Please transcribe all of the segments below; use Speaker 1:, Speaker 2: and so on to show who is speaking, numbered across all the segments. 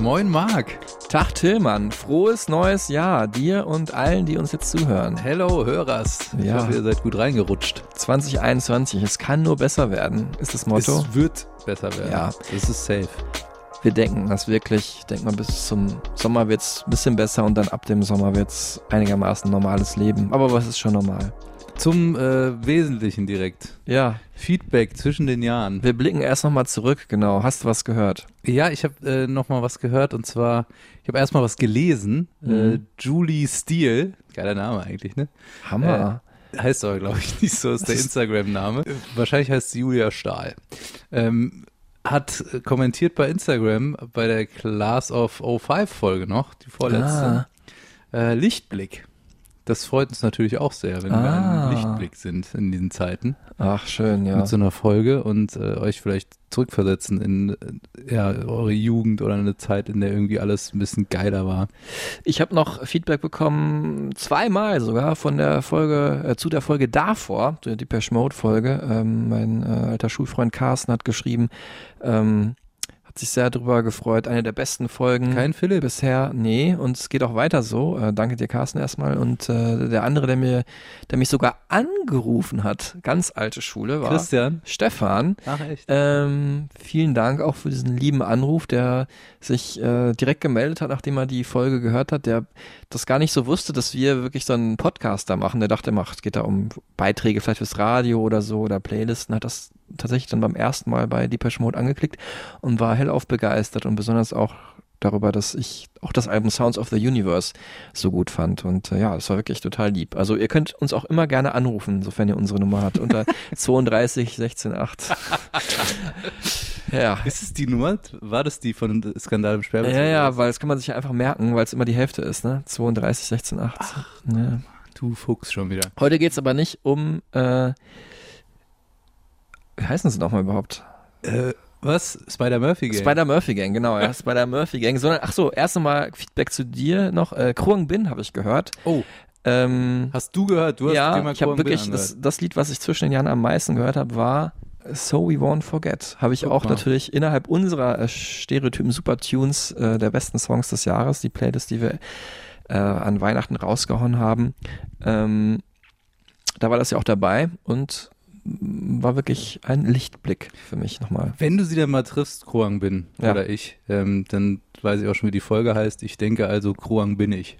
Speaker 1: Moin Marc.
Speaker 2: Tag Tillmann, frohes neues Jahr dir und allen, die uns jetzt zuhören.
Speaker 1: Hello Hörers. Ich
Speaker 2: Ja.
Speaker 1: hoffe, ihr seid gut reingerutscht.
Speaker 2: 2021, es kann nur besser werden, ist das Motto.
Speaker 1: Es wird besser werden.
Speaker 2: Ja.
Speaker 1: Das ist safe.
Speaker 2: Wir denken das wirklich. Ich denke mal, bis zum Sommer wird es ein bisschen besser und dann ab dem Sommer wird es einigermaßen normales Leben. Aber was ist schon normal?
Speaker 1: Zum äh, Wesentlichen direkt.
Speaker 2: Ja,
Speaker 1: Feedback zwischen den Jahren.
Speaker 2: wir blicken erst nochmal zurück, genau. Hast du was gehört?
Speaker 1: Ja, ich habe äh, noch mal was gehört und zwar, ich habe erstmal was gelesen. Äh,
Speaker 2: Mhm.
Speaker 1: Julie Steele, geiler Name eigentlich, ne?
Speaker 2: Hammer.
Speaker 1: Heißt aber, glaube ich, nicht so, ist der Instagram-Name. Wahrscheinlich heißt sie Julia Stahl. Ähm, hat äh, kommentiert bei Instagram bei der Class of 05-Folge noch, die vorletzte. Äh, Lichtblick. Das freut uns natürlich auch sehr, wenn wir
Speaker 2: Ah.
Speaker 1: ein Lichtblick sind in diesen Zeiten
Speaker 2: Ach, schön, ja.
Speaker 1: mit so einer Folge und äh, euch vielleicht zurückversetzen in äh, ja, eure Jugend oder eine Zeit, in der irgendwie alles ein bisschen geiler war.
Speaker 2: Ich habe noch Feedback bekommen, zweimal sogar von der Folge, äh, zu der Folge davor, der Depeche Mode Folge. Ähm, mein äh, alter Schulfreund Carsten hat geschrieben, ähm, hat sich sehr darüber gefreut, eine der besten Folgen
Speaker 1: Kein Philipp.
Speaker 2: bisher. Nee, und es geht auch weiter so. Äh, danke dir, Carsten, erstmal. Und äh, der andere, der mir, der mich sogar angerufen hat, ganz alte Schule, war
Speaker 1: Christian.
Speaker 2: Stefan.
Speaker 1: Ach echt?
Speaker 2: Ähm, vielen Dank auch für diesen lieben Anruf, der sich äh, direkt gemeldet hat, nachdem er die Folge gehört hat, der das gar nicht so wusste, dass wir wirklich so einen Podcast da machen. Der dachte, macht, es geht da um Beiträge vielleicht fürs Radio oder so oder Playlisten, hat das tatsächlich dann beim ersten Mal bei Depeche Mode angeklickt und war hellauf begeistert und besonders auch darüber, dass ich auch das Album Sounds of the Universe so gut fand. Und äh, ja, das war wirklich total lieb. Also ihr könnt uns auch immer gerne anrufen, sofern ihr unsere Nummer habt, unter 32 16 8. ja.
Speaker 1: Ist es die Nummer? War das die von Skandal im Sperrbezirk?
Speaker 2: Ja, ja, weil das kann man sich ja einfach merken, weil es immer die Hälfte ist, ne? 32, 16, 8. Ja.
Speaker 1: Du Fuchs schon wieder.
Speaker 2: Heute geht's aber nicht um, äh, wie heißen sie nochmal überhaupt?
Speaker 1: Äh, was? Spider-Murphy Gang?
Speaker 2: Spider-Murphy Gang, genau, ja, Spider-Murphy Gang, sondern, ach so, erst einmal Feedback zu dir noch, äh, Kruang Bin habe ich gehört.
Speaker 1: Oh,
Speaker 2: Ähm,
Speaker 1: hast du gehört? Du hast
Speaker 2: ja,
Speaker 1: mal
Speaker 2: ich habe wirklich, das, das Lied, was ich zwischen den Jahren am meisten gehört habe, war So We Won't Forget. Habe ich
Speaker 1: Guck
Speaker 2: auch natürlich innerhalb unserer äh, Stereotypen Supertunes äh, der besten Songs des Jahres, die Playlist, die wir äh, an Weihnachten rausgehauen haben. Ähm, da war das ja auch dabei und war wirklich ein Lichtblick für mich nochmal.
Speaker 1: Wenn du sie dann mal triffst, Kruang Bin
Speaker 2: Ja.
Speaker 1: oder ich, ähm, dann weiß ich auch schon, wie die Folge heißt. Ich denke also, Kruang bin ich.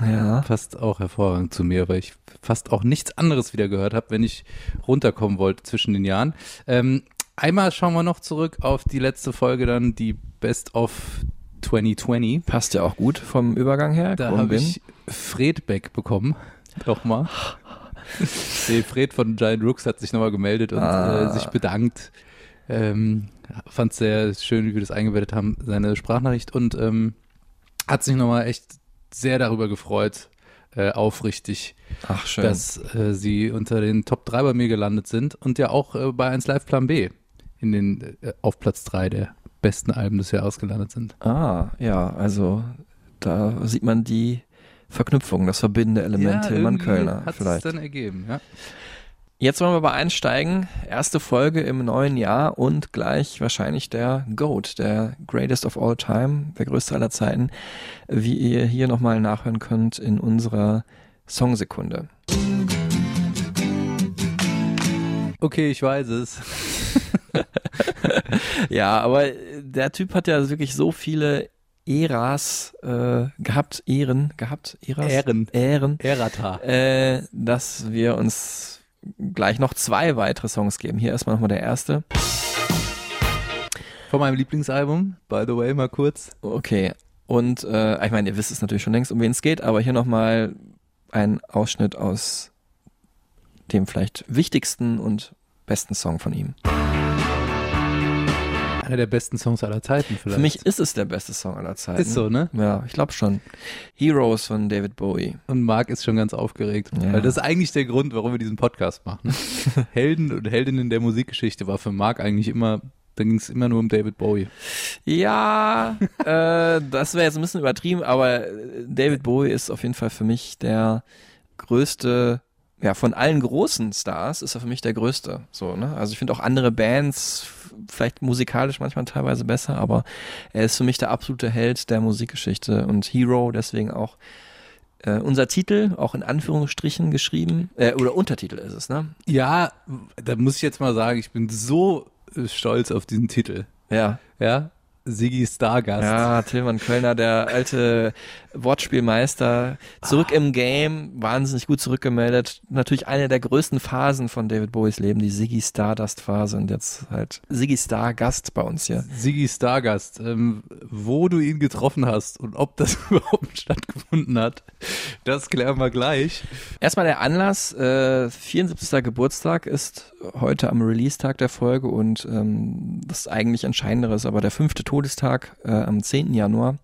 Speaker 2: Ja.
Speaker 1: Passt auch hervorragend zu mir, weil ich fast auch nichts anderes wieder gehört habe, wenn ich runterkommen wollte zwischen den Jahren. Ähm, einmal schauen wir noch zurück auf die letzte Folge dann, die Best of 2020.
Speaker 2: Passt ja auch gut vom Übergang her.
Speaker 1: Da habe ich Fred Beck bekommen. Nochmal. Fred von Giant Rooks hat sich nochmal gemeldet und
Speaker 2: Ah.
Speaker 1: äh, sich bedankt. Ähm, Fand sehr schön, wie wir das eingebettet haben, seine Sprachnachricht und ähm, hat sich nochmal echt sehr darüber gefreut, äh, aufrichtig,
Speaker 2: Ach,
Speaker 1: dass äh, sie unter den Top 3 bei mir gelandet sind und ja auch äh, bei 1 Live Plan B in den, äh, auf Platz 3 der besten Alben des Jahres gelandet sind.
Speaker 2: Ah, ja, also da sieht man die Verknüpfung, das verbindende Element Tillmann
Speaker 1: irgendwie
Speaker 2: Kölner
Speaker 1: hat
Speaker 2: vielleicht.
Speaker 1: es dann ergeben, ja.
Speaker 2: Jetzt wollen wir aber einsteigen. Erste Folge im neuen Jahr und gleich wahrscheinlich der GOAT, der Greatest of All Time, der größte aller Zeiten, wie ihr hier nochmal nachhören könnt in unserer Songsekunde.
Speaker 1: Okay, ich weiß es.
Speaker 2: Ja, aber der Typ hat ja wirklich so viele Äras äh, gehabt, Ehren gehabt, Äras?
Speaker 1: Ähren.
Speaker 2: Ähren,
Speaker 1: Erata.
Speaker 2: äh, dass wir uns gleich noch zwei weitere Songs geben. Hier erstmal nochmal der erste.
Speaker 1: Von meinem Lieblingsalbum, by the way, mal kurz.
Speaker 2: Okay. Und äh, ich meine, ihr wisst es natürlich schon längst, um wen es geht, aber hier nochmal ein Ausschnitt aus dem vielleicht wichtigsten und besten Song von ihm.
Speaker 1: Einer der besten Songs aller Zeiten vielleicht.
Speaker 2: Für mich ist es der beste Song aller Zeiten.
Speaker 1: Ist so, ne?
Speaker 2: Ja, ich glaube schon. Heroes von David Bowie.
Speaker 1: Und Marc ist schon ganz aufgeregt.
Speaker 2: Ja.
Speaker 1: Weil das ist eigentlich der Grund, warum wir diesen Podcast machen. Helden und Heldinnen der Musikgeschichte war für Marc eigentlich immer, da ging es immer nur um David Bowie.
Speaker 2: Ja, äh, das wäre jetzt ein bisschen übertrieben, aber David Bowie ist auf jeden Fall für mich der größte, ja, von allen großen Stars ist er für mich der größte. So, ne? Also ich finde auch andere Bands vielleicht musikalisch manchmal teilweise besser, aber er ist für mich der absolute Held der Musikgeschichte und Hero, deswegen auch äh, unser Titel, auch in Anführungsstrichen geschrieben, äh, oder Untertitel ist es, ne?
Speaker 1: Ja, da muss ich jetzt mal sagen, ich bin so äh, stolz auf diesen Titel.
Speaker 2: Ja.
Speaker 1: Ja, Siggi Stargast.
Speaker 2: Ja, Tillmann Kölner, der alte Wortspielmeister, zurück im Game, wahnsinnig gut zurückgemeldet. Natürlich eine der größten Phasen von David Bowies Leben, die Siggy Stardust Phase und jetzt halt Siggy Star Gast bei uns hier.
Speaker 1: Siggi Stargast, ähm, wo du ihn getroffen hast und ob das überhaupt stattgefunden hat, das klären wir gleich.
Speaker 2: Erstmal der Anlass, äh, 74. Geburtstag ist heute am Release-Tag der Folge und ähm, das eigentlich Entscheidendere ist aber der fünfte Todestag äh, am 10. Januar,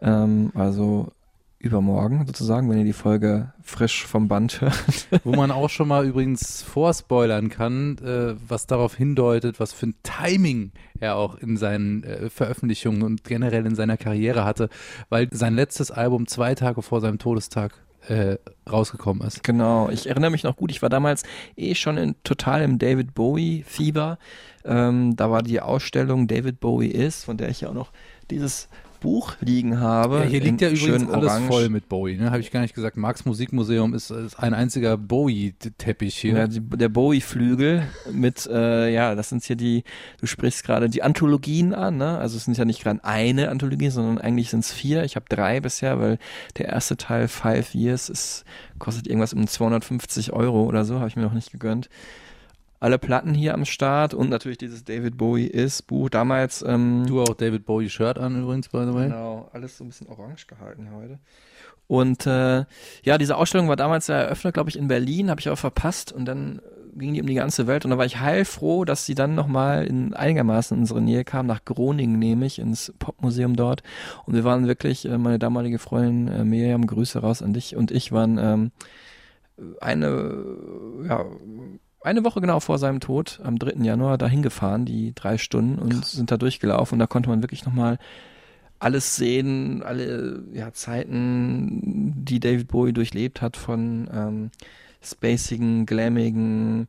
Speaker 2: ähm, also übermorgen sozusagen, wenn ihr die Folge frisch vom Band hört.
Speaker 1: Wo man auch schon mal übrigens vorspoilern kann, äh, was darauf hindeutet, was für ein Timing er auch in seinen äh, Veröffentlichungen und generell in seiner Karriere hatte, weil sein letztes Album zwei Tage vor seinem Todestag äh, rausgekommen ist.
Speaker 2: Genau, ich erinnere mich noch gut, ich war damals eh schon in, total im David Bowie-Fieber. Ähm, da war die Ausstellung David Bowie ist, von der ich ja auch noch dieses Buch liegen habe.
Speaker 1: Ja, hier liegt ja übrigens alles
Speaker 2: orange.
Speaker 1: voll mit Bowie, ne? Habe ich gar nicht gesagt. Marx Musikmuseum ist, ist ein einziger Bowie-Teppich hier.
Speaker 2: Ja, die, der Bowie-Flügel mit, äh, ja, das sind hier die, du sprichst gerade die Anthologien an, ne? Also es sind ja nicht gerade eine Anthologie, sondern eigentlich sind es vier. Ich habe drei bisher, weil der erste Teil Five Years ist, kostet irgendwas um 250 Euro oder so, habe ich mir noch nicht gegönnt. Alle Platten hier am Start und natürlich dieses David Bowie ist Buch. Damals, ähm,
Speaker 1: Du auch David Bowie Shirt an übrigens, by the way.
Speaker 2: Genau, alles so ein bisschen orange gehalten heute. Und äh, ja, diese Ausstellung war damals ja eröffnet, glaube ich, in Berlin, habe ich aber verpasst und dann ging die um die ganze Welt und da war ich heilfroh, dass sie dann nochmal in einigermaßen in unsere Nähe kam, nach Groningen nämlich, ins Popmuseum dort. Und wir waren wirklich, äh, meine damalige Freundin äh, Miriam, Grüße raus an dich und ich waren ähm, eine, ja, eine Woche genau vor seinem Tod, am 3. Januar, dahin gefahren, die drei Stunden und sind da durchgelaufen und da konnte man wirklich nochmal alles sehen, alle ja, Zeiten, die David Bowie durchlebt hat, von ähm, spacigen, glammigen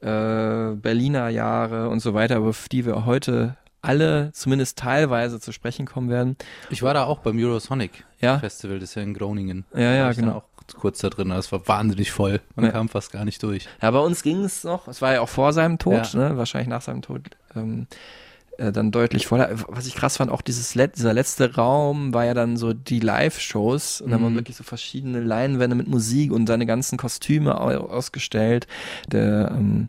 Speaker 2: äh, Berliner Jahre und so weiter, auf die wir heute alle zumindest teilweise zu sprechen kommen werden.
Speaker 1: Ich war da auch beim Eurosonic
Speaker 2: Ja,
Speaker 1: Festival, das ist ja in Groningen.
Speaker 2: ja, ja, genau.
Speaker 1: Kurz da drin, das war wahnsinnig voll. Man
Speaker 2: Ja.
Speaker 1: kam fast gar nicht durch.
Speaker 2: Ja, bei uns ging es noch, es war ja auch vor seinem Tod,
Speaker 1: Ja.
Speaker 2: ne? wahrscheinlich nach seinem Tod ähm, äh, dann deutlich voller. Was ich krass fand, auch dieses Let dieser letzte Raum war ja dann so die Live-Shows und da haben wir
Speaker 1: Mhm.
Speaker 2: wirklich so verschiedene Leinwände mit Musik und seine ganzen Kostüme au ausgestellt. Der ähm,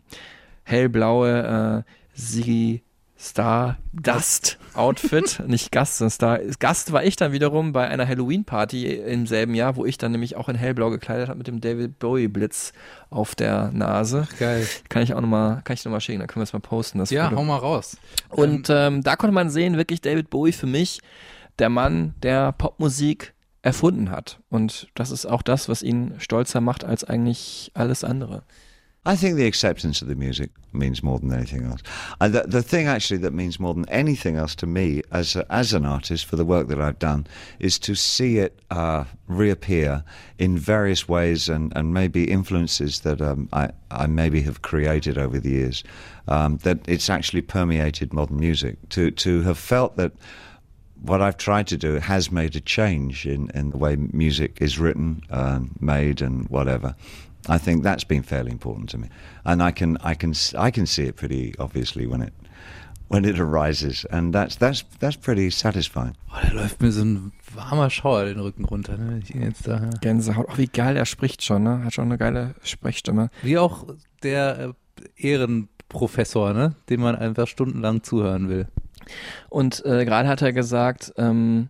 Speaker 2: hellblaue äh, Siggy Star Dust Outfit, nicht Gast, sondern Star. Gast war ich dann wiederum bei einer Halloween-Party im selben Jahr, wo ich dann nämlich auch in hellblau gekleidet habe mit dem David Bowie Blitz auf der Nase.
Speaker 1: Geil.
Speaker 2: Kann ich auch nochmal, kann ich noch mal schicken, dann können wir es mal posten. Das
Speaker 1: Ja,
Speaker 2: Foto.
Speaker 1: hau mal raus.
Speaker 2: Und ähm, da konnte man sehen, wirklich David Bowie für mich, der Mann, der Popmusik erfunden hat. Und das ist auch das, was ihn stolzer macht als eigentlich alles andere.
Speaker 3: I think the acceptance of the music means more than anything else. The, the thing actually that means more than anything else to me as a, as an artist for the work that I've done is to see it uh, reappear in various ways and, and maybe influences that um, I, I maybe have created over the years. Um, that it's actually permeated modern music. To to have felt that what I've tried to do has made a change in, in the way music is written, and made, and whatever. I think that's been fairly important to me, and I can I can s- I can see it pretty obviously when it when it arises, and that's that's that's pretty satisfying.
Speaker 1: Oh, da läuft mir so ein warmer Schauer den Rücken runter, ne, ich jetzt da.
Speaker 2: Gänsehaut. Auch wie geil er spricht schon, ne? Hat schon eine geile Sprechstimme.
Speaker 1: Wie auch der äh, Ehrenprofessor, ne, dem man einfach stundenlang zuhören will.
Speaker 2: Und äh, gerade hat er gesagt, ähm,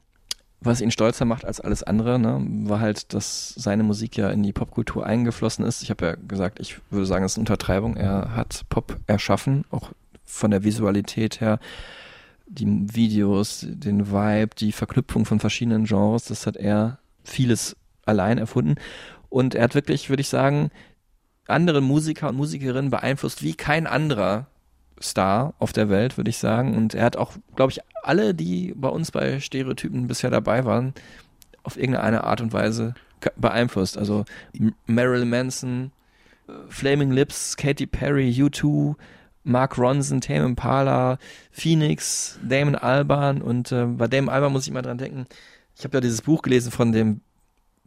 Speaker 2: was ihn stolzer macht als alles andere, ne, war halt, dass seine Musik ja in die Popkultur eingeflossen ist. Ich habe ja gesagt, ich würde sagen, es ist eine Untertreibung. Er hat Pop erschaffen, auch von der Visualität her. die Videos, den Vibe, die Verknüpfung von verschiedenen Genres, das hat er vieles allein erfunden. Und er hat wirklich, würde ich sagen, andere Musiker und Musikerinnen beeinflusst wie kein anderer Star auf der Welt, würde ich sagen. Und er hat auch, glaube ich, alle, die bei uns bei Stereotypen bisher dabei waren, auf irgendeine Art und Weise beeinflusst. Also Marilyn Manson, äh, Flaming Lips, Katy Perry, U2, Mark Ronson, Tame Impala, Phoenix, Damon Alban und äh, bei Damon Alban muss ich mal dran denken. Ich habe ja dieses Buch gelesen von dem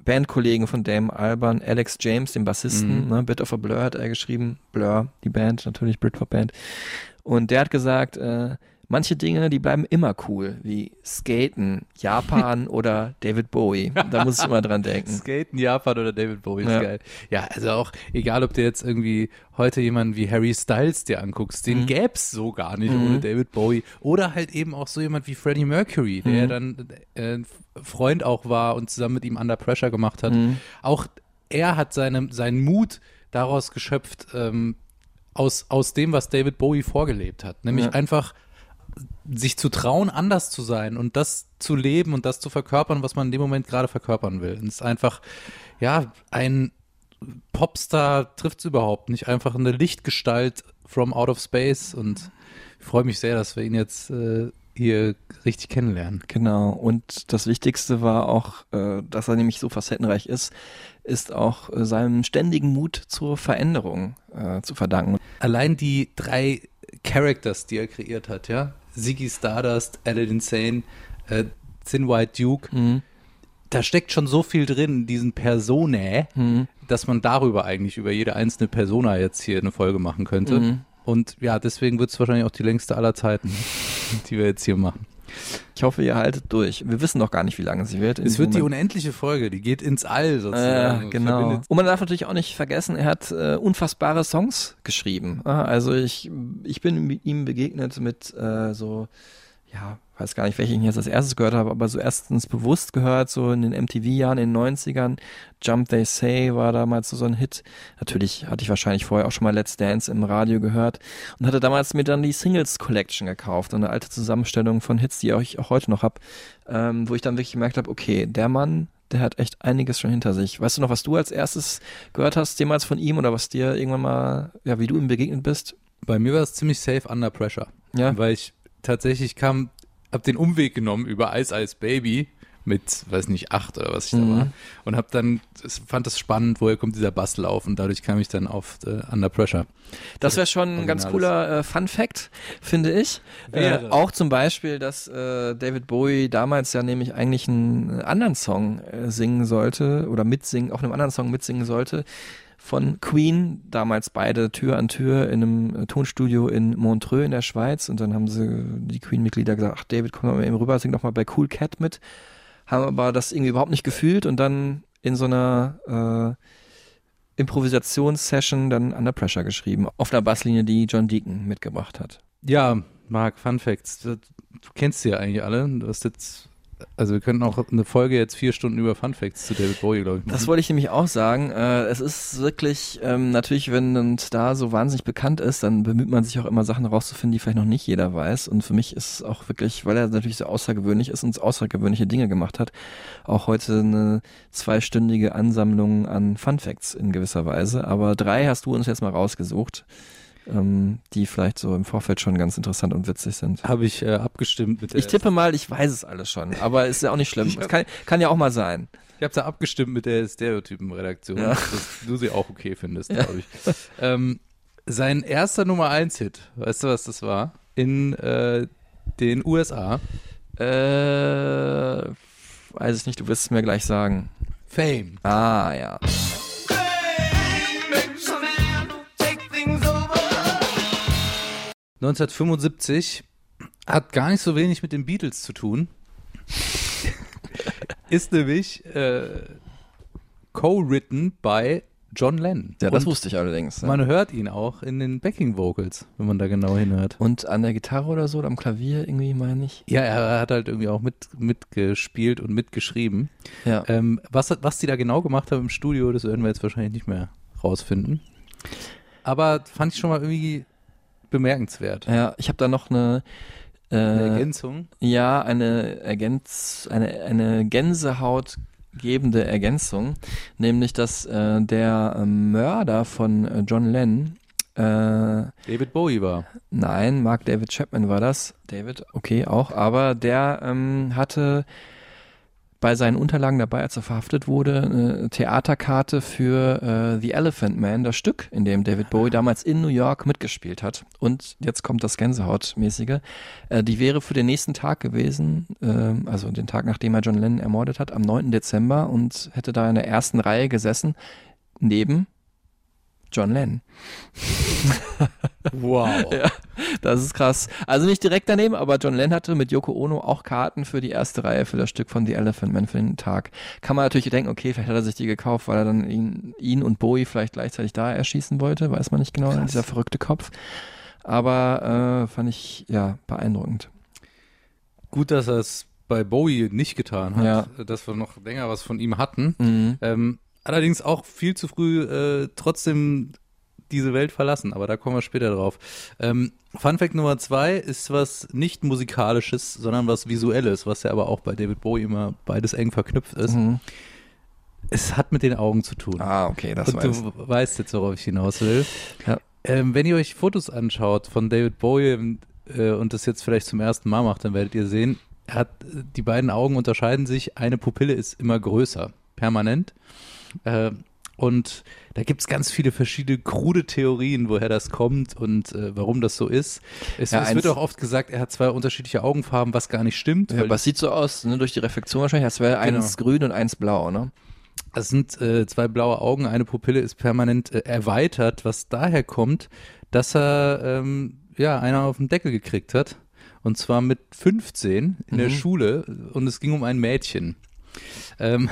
Speaker 2: Bandkollegen von Damon Alban, Alex James, dem Bassisten, mhm. ne, Bit of a Blur hat er geschrieben, Blur, die Band, natürlich Britpop Band. Und der hat gesagt, äh, manche Dinge, die bleiben immer cool, wie Skaten, Japan oder David Bowie. Da muss ich immer dran denken.
Speaker 1: Skaten, Japan oder David Bowie ist ja. geil. Ja, also auch, egal ob du jetzt irgendwie heute jemanden wie Harry Styles dir anguckst, den mhm. gäb's so gar nicht mhm. ohne David Bowie. Oder halt eben auch so jemand wie Freddie Mercury, der mhm. dann äh, Freund auch war und zusammen mit ihm Under Pressure gemacht hat. Mhm. Auch er hat seine, seinen Mut daraus geschöpft, ähm, aus, aus dem, was David Bowie vorgelebt hat. Nämlich ja. einfach sich zu trauen, anders zu sein und das zu leben und das zu verkörpern, was man in dem Moment gerade verkörpern will. Und es ist einfach, ja, ein Popstar trifft es überhaupt nicht. Einfach eine Lichtgestalt from out of space und ich freue mich sehr, dass wir ihn jetzt äh, hier richtig kennenlernen.
Speaker 2: Genau. Und das Wichtigste war auch, äh, dass er nämlich so facettenreich ist, ist auch äh, seinem ständigen Mut zur Veränderung äh, zu verdanken.
Speaker 1: Allein die drei Characters, die er kreiert hat, ja, Ziggy Stardust, Aladdin Sane, äh, Thin White Duke. Mhm. Da steckt schon so viel drin, diesen Personae, mhm. dass man darüber eigentlich über jede einzelne Persona jetzt hier eine Folge machen könnte. Mhm. Und ja, deswegen wird es wahrscheinlich auch die längste aller Zeiten, die wir jetzt hier machen.
Speaker 2: Ich hoffe, ihr haltet durch. Wir wissen noch gar nicht, wie lange sie wird.
Speaker 1: Es wird Moment. die unendliche Folge, die geht ins All sozusagen.
Speaker 2: Äh, genau. Und man darf natürlich auch nicht vergessen, er hat äh, unfassbare Songs geschrieben. Also ich, ich bin mit ihm begegnet mit äh, so, ja, weiß gar nicht, welche ich jetzt als erstes gehört habe, aber so erstens bewusst gehört, so in den MTV-Jahren, in den 90ern. Jump They Say war damals so, so ein Hit. Natürlich hatte ich wahrscheinlich vorher auch schon mal Let's Dance im Radio gehört und hatte damals mir dann die Singles Collection gekauft, eine alte Zusammenstellung von Hits, die ich auch heute noch habe, ähm, wo ich dann wirklich gemerkt habe, okay, der Mann, der hat echt einiges schon hinter sich. Weißt du noch, was du als erstes gehört hast, jemals von ihm oder was dir irgendwann mal, ja, wie du ihm begegnet bist?
Speaker 1: Bei mir war es ziemlich safe under pressure. Ja. Weil ich tatsächlich kam habe den Umweg genommen über Ice Ice Baby mit, weiß nicht, acht oder was ich mhm. da war. Und habe dann, fand das spannend, woher kommt dieser Basslauf und dadurch kam ich dann auf äh, Under Pressure.
Speaker 2: Das wäre schon ein ganz cooler äh, Fun Fact, finde ich. Äh, auch zum Beispiel, dass äh, David Bowie damals ja nämlich eigentlich einen anderen Song äh, singen sollte oder mitsingen, auch einem anderen Song mitsingen sollte von Queen, damals beide Tür an Tür in einem äh, Tonstudio in Montreux in der Schweiz. Und dann haben sie die Queen-Mitglieder gesagt, ach David, komm mal eben rüber, sing doch mal bei Cool Cat mit. Haben aber das irgendwie überhaupt nicht gefühlt und dann in so einer äh, Improvisationssession dann Under Pressure geschrieben. Auf einer Basslinie, die John Deacon mitgebracht hat.
Speaker 1: Ja, Marc, Fun Facts. Du kennst sie ja eigentlich alle. Du hast jetzt also wir könnten auch eine Folge jetzt vier Stunden über Fun Facts zu David Bowie, glaube ich.
Speaker 2: Machen. Das wollte ich nämlich auch sagen. Äh, es ist wirklich, ähm, natürlich, wenn ein Star so wahnsinnig bekannt ist, dann bemüht man sich auch immer Sachen rauszufinden, die vielleicht noch nicht jeder weiß. Und für mich ist es auch wirklich, weil er natürlich so außergewöhnlich ist und außergewöhnliche Dinge gemacht hat, auch heute eine zweistündige Ansammlung an Fun Facts in gewisser Weise. Aber drei hast du uns jetzt mal rausgesucht ähm, die vielleicht so im Vorfeld schon ganz interessant und witzig sind.
Speaker 1: Habe ich äh, abgestimmt mit
Speaker 2: der Ich tippe mal, ich weiß es alles schon, aber ist ja auch nicht schlimm. Kann, kann ja auch mal sein.
Speaker 1: Ich habe da abgestimmt mit der Stereotypen-Redaktion, ja. dass du sie auch okay findest, ja. glaube ich. ähm, sein erster Nummer 1 Hit, weißt du, was das war? In äh, den USA.
Speaker 2: Äh, weiß ich nicht, du wirst es mir gleich sagen.
Speaker 1: Fame.
Speaker 2: Ah, ja.
Speaker 1: 1975 hat gar nicht so wenig mit den Beatles zu tun. ist nämlich äh, co-written bei John Lennon.
Speaker 2: Ja, das und wusste ich allerdings.
Speaker 1: Ja. Man hört ihn auch in den Backing Vocals, wenn man da genau hinhört.
Speaker 2: Und an der Gitarre oder so oder am Klavier irgendwie, meine ich.
Speaker 1: Ja, er hat halt irgendwie auch mit, mitgespielt und mitgeschrieben. Ja. Ähm, was, was die da genau gemacht haben im Studio, das werden wir jetzt wahrscheinlich nicht mehr rausfinden. Aber fand ich schon mal irgendwie bemerkenswert.
Speaker 2: Ja, ich habe da noch eine
Speaker 1: Eine
Speaker 2: Äh,
Speaker 1: Ergänzung.
Speaker 2: ja, eine Ergänz, eine, eine Gänsehautgebende Ergänzung, nämlich dass äh, der äh, Mörder von äh, John Lennon, äh,
Speaker 1: David Bowie war.
Speaker 2: nein, Mark David Chapman war das, David, okay, auch, aber der ähm, hatte bei seinen Unterlagen dabei, als er verhaftet wurde, eine Theaterkarte für äh, The Elephant Man, das Stück, in dem David Bowie damals in New York mitgespielt hat. Und jetzt kommt das Gänsehautmäßige. Äh, die wäre für den nächsten Tag gewesen, äh, also den Tag, nachdem er John Lennon ermordet hat, am 9. Dezember und hätte da in der ersten Reihe gesessen, neben John Lennon.
Speaker 1: Wow.
Speaker 2: Ja, das ist krass. Also nicht direkt daneben, aber John Lennon hatte mit Yoko Ono auch Karten für die erste Reihe für das Stück von The Elephant Man für den Tag. Kann man natürlich denken, okay, vielleicht hat er sich die gekauft, weil er dann ihn, ihn und Bowie vielleicht gleichzeitig da erschießen wollte, weiß man nicht genau,
Speaker 1: Krass.
Speaker 2: dieser verrückte Kopf. Aber äh, fand ich ja beeindruckend.
Speaker 1: Gut, dass er es bei Bowie nicht getan hat,
Speaker 2: Ja.
Speaker 1: dass wir noch länger was von ihm hatten.
Speaker 2: Mhm.
Speaker 1: Ähm, allerdings auch viel zu früh äh, trotzdem diese Welt verlassen, aber da kommen wir später drauf. Ähm, Fun Fact Nummer zwei ist was nicht musikalisches, sondern was visuelles, was ja aber auch bei David Bowie immer beides eng verknüpft ist.
Speaker 2: Mhm.
Speaker 1: Es hat mit den Augen zu tun.
Speaker 2: Ah, okay, das
Speaker 1: Und
Speaker 2: weiß
Speaker 1: du weißt jetzt, worauf ich hinaus will.
Speaker 2: Ja.
Speaker 1: Ähm, wenn ihr euch Fotos anschaut von David Bowie äh, und das jetzt vielleicht zum ersten Mal macht, dann werdet ihr sehen, hat, die beiden Augen unterscheiden sich. Eine Pupille ist immer größer, permanent. Äh, und da gibt es ganz viele verschiedene krude Theorien, woher das kommt und äh, warum das so ist. Es,
Speaker 2: Ja,
Speaker 1: es wird auch oft gesagt, er hat zwei unterschiedliche Augenfarben, was gar nicht stimmt.
Speaker 2: Ja, aber es sieht so aus, ne, durch die Reflexion wahrscheinlich, als wäre
Speaker 1: Genau.
Speaker 2: eins grün und eins blau, ne?
Speaker 1: Es sind äh, zwei blaue Augen, eine Pupille ist permanent äh, erweitert, was daher kommt, dass er ähm, ja einer auf den Deckel gekriegt hat. Und zwar mit 15 in der
Speaker 2: Mhm.
Speaker 1: Schule und es ging um ein Mädchen. Ähm,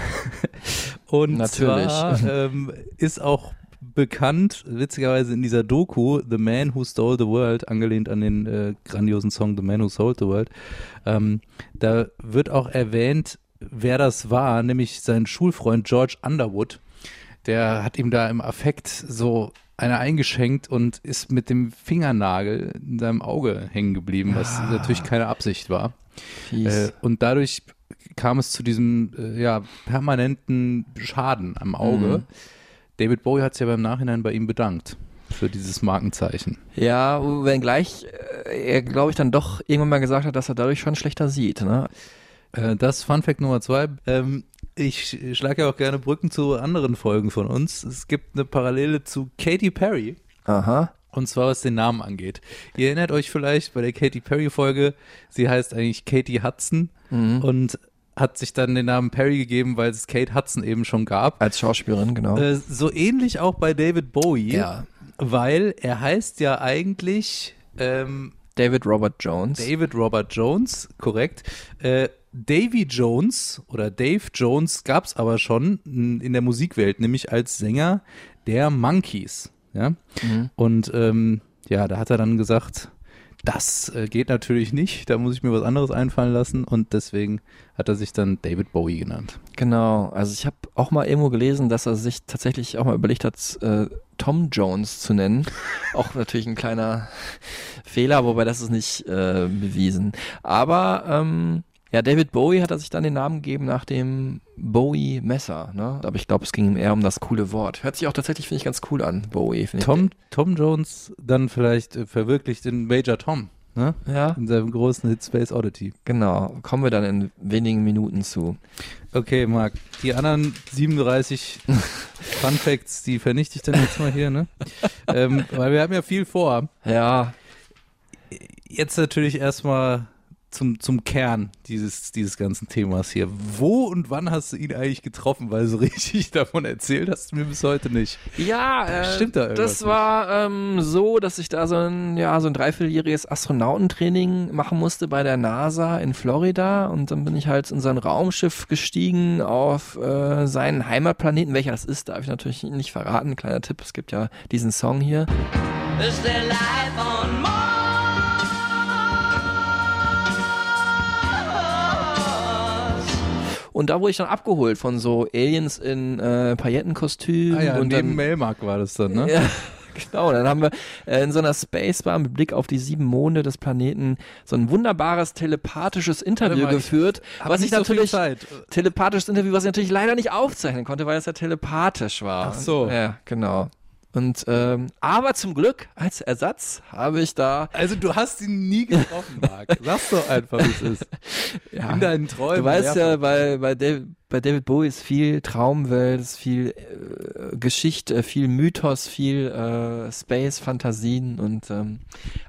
Speaker 1: und
Speaker 2: Natürlich.
Speaker 1: zwar ähm, ist auch bekannt, witzigerweise in dieser Doku, The Man Who Stole the World, angelehnt an den äh, grandiosen Song The Man Who Sold the World, ähm, da wird auch erwähnt, wer das war, nämlich sein Schulfreund George Underwood. Der hat ihm da im Affekt so eine eingeschenkt und ist mit dem Fingernagel in seinem Auge hängen geblieben, was natürlich keine Absicht war. Äh, und dadurch kam es zu diesem äh, ja, permanenten Schaden am Auge.
Speaker 2: Mhm.
Speaker 1: David Bowie hat sich ja beim Nachhinein bei ihm bedankt für dieses Markenzeichen.
Speaker 2: Ja, wenngleich äh, er, glaube ich, dann doch irgendwann mal gesagt hat, dass er dadurch schon schlechter sieht. Ne?
Speaker 1: Äh, das Fun Fact Nummer zwei. Ähm, ich schlage ja auch gerne Brücken zu anderen Folgen von uns. Es gibt eine Parallele zu Katy Perry.
Speaker 2: Aha.
Speaker 1: Und zwar was den Namen angeht. Ihr erinnert euch vielleicht bei der Katy Perry Folge, sie heißt eigentlich Katie Hudson
Speaker 2: Mhm.
Speaker 1: und hat sich dann den Namen Perry gegeben, weil es Kate Hudson eben schon gab.
Speaker 2: Als Schauspielerin, genau.
Speaker 1: Äh, so ähnlich auch bei David Bowie,
Speaker 2: ja.
Speaker 1: weil er heißt ja eigentlich ähm,
Speaker 2: David Robert Jones.
Speaker 1: David Robert Jones, korrekt. Äh, Davy Jones oder Dave Jones gab es aber schon in der Musikwelt, nämlich als Sänger der Monkeys. Ja?
Speaker 2: Mhm.
Speaker 1: Und ähm, ja, da hat er dann gesagt, das äh, geht natürlich nicht, da muss ich mir was anderes einfallen lassen und deswegen hat er sich dann David Bowie genannt.
Speaker 2: Genau. Also ich habe auch mal irgendwo gelesen, dass er sich tatsächlich auch mal überlegt hat, äh, Tom Jones zu nennen. auch natürlich ein kleiner Fehler, wobei das ist nicht äh, bewiesen. Aber ähm, ja, David Bowie hat er sich dann den Namen gegeben nach dem Bowie-Messer. Ne? Aber ich glaube, es ging ihm eher um das coole Wort. Hört sich auch tatsächlich, finde ich, ganz cool an, Bowie.
Speaker 1: Tom, Tom Jones dann vielleicht äh, verwirklicht in Major Tom, ne?
Speaker 2: Ja,
Speaker 1: In seinem großen Hit Space Oddity.
Speaker 2: genau. Kommen wir dann in wenigen Minuten zu.
Speaker 1: Okay, Marc, die anderen 37 Fun Facts, die vernichte ich dann jetzt mal hier, ne? ähm, weil wir haben ja viel vor.
Speaker 2: Ja,
Speaker 1: Jetzt natürlich erstmal zum, zum Kern dieses, dieses ganzen Themas hier. Wo und wann hast du ihn eigentlich getroffen? Weil so richtig davon erzählt hast du mir bis heute nicht.
Speaker 2: Ja, äh,
Speaker 1: Stimmt da irgendwas
Speaker 2: das war ähm, so, dass ich da so ein, ja, so ein dreivierteljähriges Astronautentraining machen musste bei der NASA in Florida und dann bin ich halt in so ein Raumschiff gestiegen auf äh, seinen Heimatplaneten. Welcher das ist, darf ich natürlich nicht verraten. Kleiner Tipp, es gibt ja diesen Song hier. Und da wurde ich dann abgeholt von so Aliens in äh, Paillettenkostümen
Speaker 1: Ah ja,
Speaker 2: und
Speaker 1: neben
Speaker 2: dann
Speaker 1: Melmark war das dann, ne?
Speaker 2: Ja, genau, dann haben wir äh, in so einer Spacebar mit Blick auf die sieben Monde des Planeten so ein wunderbares telepathisches Interview
Speaker 1: mal, ich
Speaker 2: geführt,
Speaker 1: hab
Speaker 2: was ich
Speaker 1: so
Speaker 2: natürlich telepathisches Interview, was ich natürlich leider nicht aufzeichnen konnte, weil es ja telepathisch war.
Speaker 1: Ach so.
Speaker 2: Ja, genau. Und ähm, aber zum Glück als Ersatz habe ich da
Speaker 1: Also du hast ihn nie getroffen, Marc. Sag's doch einfach, wie es ist.
Speaker 2: ja,
Speaker 1: In deinen Träumen.
Speaker 2: Du weißt ja, bei, bei, David, bei David Bowie ist viel Traumwelt, ist viel äh, Geschichte, viel Mythos, viel äh, Space, Fantasien und ähm,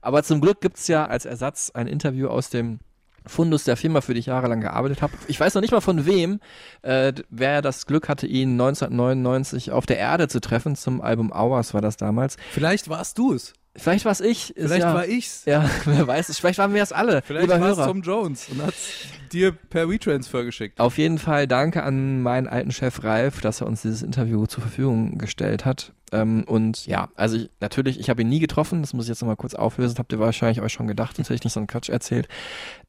Speaker 2: aber zum Glück gibt's ja als Ersatz ein Interview aus dem Fundus der Firma, für die ich jahrelang gearbeitet habe. Ich weiß noch nicht mal von wem, äh, wer das Glück hatte, ihn 1999 auf der Erde zu treffen, zum Album Hours war das damals.
Speaker 1: Vielleicht warst du es.
Speaker 2: Vielleicht war's ich. ist
Speaker 1: Vielleicht
Speaker 2: ja,
Speaker 1: war ich's.
Speaker 2: Ja, wer weiß es. Vielleicht waren wir es alle,
Speaker 1: Vielleicht war es. Tom Jones und hat's dir per WeTransfer geschickt.
Speaker 2: Auf jeden Fall danke an meinen alten Chef Ralf, dass er uns dieses Interview zur Verfügung gestellt hat. Ähm, und ja, also ich, natürlich, ich habe ihn nie getroffen, das muss ich jetzt nochmal kurz auflösen, das habt ihr wahrscheinlich euch schon gedacht, sonst hätte ich nicht so einen Quatsch erzählt.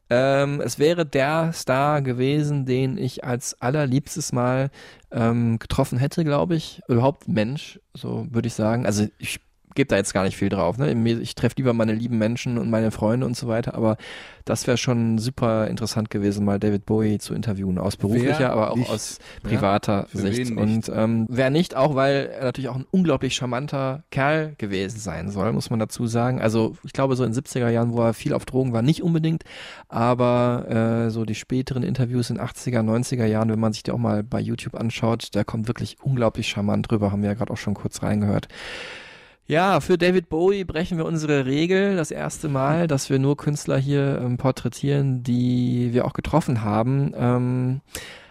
Speaker 2: Ähm, es wäre der Star gewesen, den ich als allerliebstes Mal ähm, getroffen hätte, glaube ich. Überhaupt Mensch, so würde ich sagen. Also ich gebe da jetzt gar nicht viel drauf. Ne? Ich treffe lieber meine lieben Menschen und meine Freunde und so weiter, aber das wäre schon super interessant gewesen, mal David Bowie zu interviewen, aus beruflicher,
Speaker 1: Wer
Speaker 2: aber auch
Speaker 1: nicht?
Speaker 2: aus privater
Speaker 1: für
Speaker 2: Sicht. Und ähm, wer nicht, auch weil er natürlich auch ein unglaublich charmanter Kerl gewesen sein soll, muss man dazu sagen. Also ich glaube, so in den 70er Jahren, wo er viel auf Drogen war, nicht unbedingt, aber äh, so die späteren Interviews in 80er, 90er Jahren, wenn man sich die auch mal bei YouTube anschaut, der kommt wirklich unglaublich charmant drüber, haben wir ja gerade auch schon kurz reingehört. Ja, für David Bowie brechen wir unsere Regel das erste Mal, dass wir nur Künstler hier ähm, porträtieren, die wir auch getroffen haben. Ähm,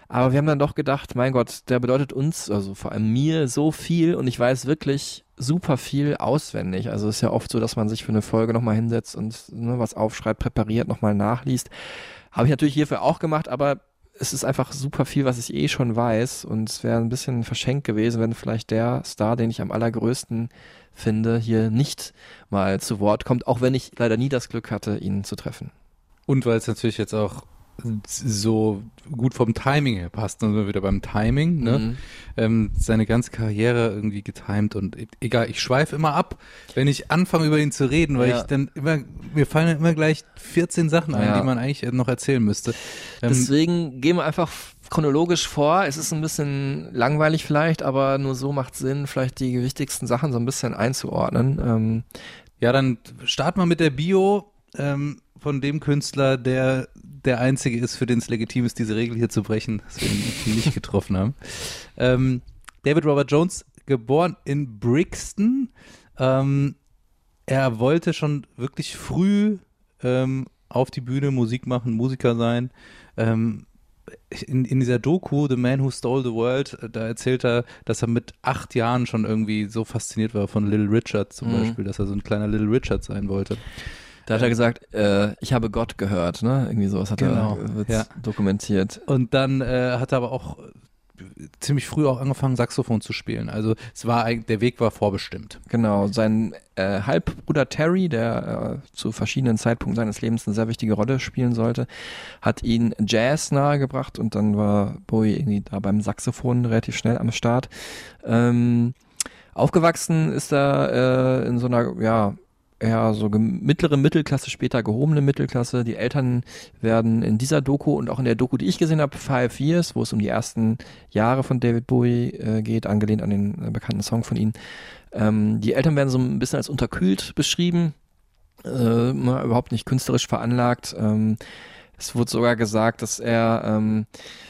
Speaker 2: aber wir haben dann doch gedacht, mein Gott, der bedeutet uns, also vor allem mir, so viel und ich weiß wirklich super viel auswendig. Also es ist ja oft so, dass man sich für eine Folge nochmal hinsetzt und ne, was aufschreibt, präpariert, nochmal nachliest. Habe ich natürlich hierfür auch gemacht, aber es ist einfach super viel, was ich eh schon weiß und es wäre ein bisschen verschenkt gewesen, wenn vielleicht der Star, den ich am allergrößten finde, hier nicht mal zu Wort kommt, auch wenn ich leider nie das Glück hatte, ihn zu treffen.
Speaker 1: Und weil es natürlich jetzt auch so gut vom Timing her passt, dann sind wir wieder beim Timing, ne?
Speaker 2: Mhm.
Speaker 1: Ähm, seine ganze Karriere irgendwie getimed und e- egal, ich schweife immer ab, wenn ich anfange über ihn zu reden, weil
Speaker 2: Ja.
Speaker 1: ich dann immer, mir fallen immer gleich 14 Sachen ein,
Speaker 2: Ja.
Speaker 1: die man eigentlich noch erzählen müsste. Ähm,
Speaker 2: Deswegen gehen wir einfach chronologisch vor. Es ist ein bisschen langweilig vielleicht, aber nur so macht Sinn, vielleicht die wichtigsten Sachen so ein bisschen einzuordnen. Ähm,
Speaker 1: Ja, dann starten wir mit der Bio ähm, von dem Künstler, der der einzige ist, für den es legitim ist, diese Regel hier zu brechen, dass wir ihn nicht getroffen haben. Ähm, David Robert Jones, geboren in Brixton. Ähm, er wollte schon wirklich früh ähm, auf die Bühne Musik machen, Musiker sein. Ähm, in, in dieser Doku The Man Who Stole the World, äh, da erzählt er, dass er mit acht Jahren schon irgendwie so fasziniert war von Little Richard zum
Speaker 2: Mhm.
Speaker 1: Beispiel, dass er so ein kleiner Little Richard sein wollte.
Speaker 2: Da hat er gesagt, äh, ich habe Gott gehört, ne? Irgendwie sowas hat
Speaker 1: Genau,
Speaker 2: er
Speaker 1: ja.
Speaker 2: dokumentiert.
Speaker 1: Und dann äh, hat er aber auch ziemlich früh auch angefangen, Saxophon zu spielen. Also es war der Weg war vorbestimmt.
Speaker 2: Genau, sein äh, Halbbruder Terry, der äh, zu verschiedenen Zeitpunkten seines Lebens eine sehr wichtige Rolle spielen sollte, hat ihn Jazz nahegebracht und dann war Bowie irgendwie da beim Saxophon relativ schnell am Start. Ähm, aufgewachsen ist er äh, in so einer, ja, eher so mittlere Mittelklasse, später gehobene Mittelklasse. Die Eltern werden in dieser Doku und auch in der Doku, die ich gesehen habe, Five Years, wo es um die ersten Jahre von David Bowie äh, geht, angelehnt an den äh, bekannten Song von ihm. Ähm, die Eltern werden so ein bisschen als unterkühlt beschrieben, äh, überhaupt nicht künstlerisch veranlagt. Ähm, es wurde sogar gesagt, dass er ähm,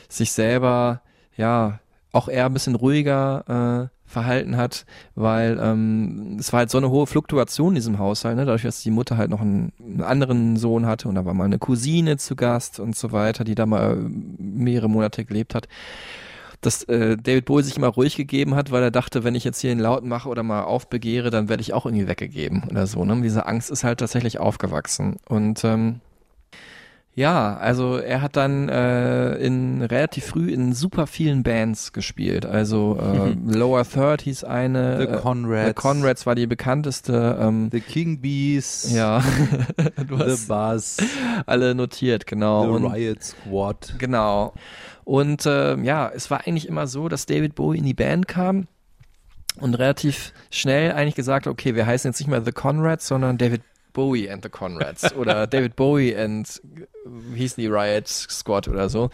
Speaker 2: sich selber, ja, auch eher ein bisschen ruhiger äh, verhalten hat, weil ähm, es war halt so eine hohe Fluktuation in diesem Haushalt, ne? dadurch, dass die Mutter halt noch einen, einen anderen Sohn hatte und da war mal eine Cousine zu Gast und so weiter, die da mal mehrere Monate gelebt hat dass äh, David Bowie sich immer ruhig gegeben hat, weil er dachte, wenn ich jetzt hier einen Laut mache oder mal aufbegehre, dann werde ich auch irgendwie weggegeben oder so. Ne? Diese Angst ist halt tatsächlich aufgewachsen. Und ähm, ja, also er hat dann äh, in relativ früh in super vielen Bands gespielt. Also äh, Lower Third hieß eine.
Speaker 1: The
Speaker 2: äh,
Speaker 1: Conrads.
Speaker 2: The Conrads war die bekannteste. Ähm,
Speaker 1: The King Bees.
Speaker 2: ja,
Speaker 1: The Buzz.
Speaker 2: alle notiert, genau.
Speaker 1: The
Speaker 2: Und-
Speaker 1: Riot Squad.
Speaker 2: Genau. Und äh, ja, es war eigentlich immer so, dass David Bowie in die Band kam und relativ schnell eigentlich gesagt, okay, wir heißen jetzt nicht mehr The Conrads, sondern David Bowie and the Conrads oder David Bowie and wie hießen die Riot Squad oder so.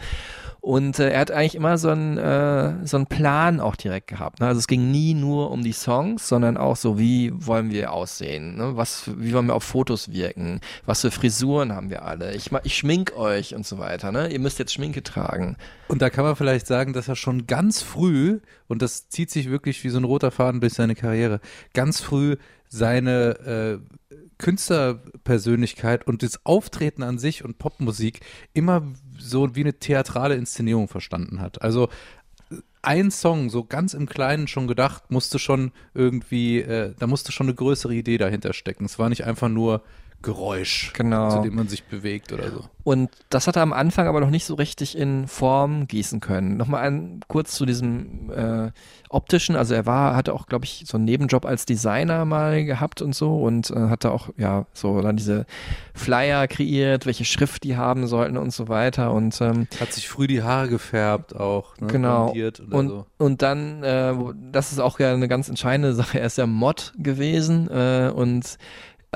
Speaker 2: Und äh, er hat eigentlich immer so einen, äh, so einen Plan auch direkt gehabt. Ne? Also es ging nie nur um die Songs, sondern auch so, wie wollen wir aussehen? Ne? Was, wie wollen wir auf Fotos wirken? Was für Frisuren haben wir alle? Ich, ich schmink euch und so weiter. Ne? Ihr müsst jetzt Schminke tragen.
Speaker 1: Und da kann man vielleicht sagen, dass er schon ganz früh, und das zieht sich wirklich wie so ein roter Faden durch seine Karriere, ganz früh seine äh, Künstlerpersönlichkeit und das Auftreten an sich und Popmusik immer so wie eine theatrale Inszenierung verstanden hat. Also ein Song, so ganz im Kleinen schon gedacht, musste schon irgendwie, äh, da musste schon eine größere Idee dahinter stecken. Es war nicht einfach nur Geräusch,
Speaker 2: genau.
Speaker 1: zu dem man sich bewegt oder so.
Speaker 2: Und das hat er am Anfang aber noch nicht so richtig in Form gießen können. Nochmal ein, kurz zu diesem äh, optischen, also er war, hatte auch, glaube ich, so einen Nebenjob als Designer mal gehabt und so und äh, hatte auch, ja, so dann diese Flyer kreiert, welche Schrift die haben sollten und so weiter und ähm,
Speaker 1: hat sich früh die Haare gefärbt auch,
Speaker 2: ne, genau und, so. und dann, äh, das ist auch ja eine ganz entscheidende Sache, er ist ja Mod gewesen äh, und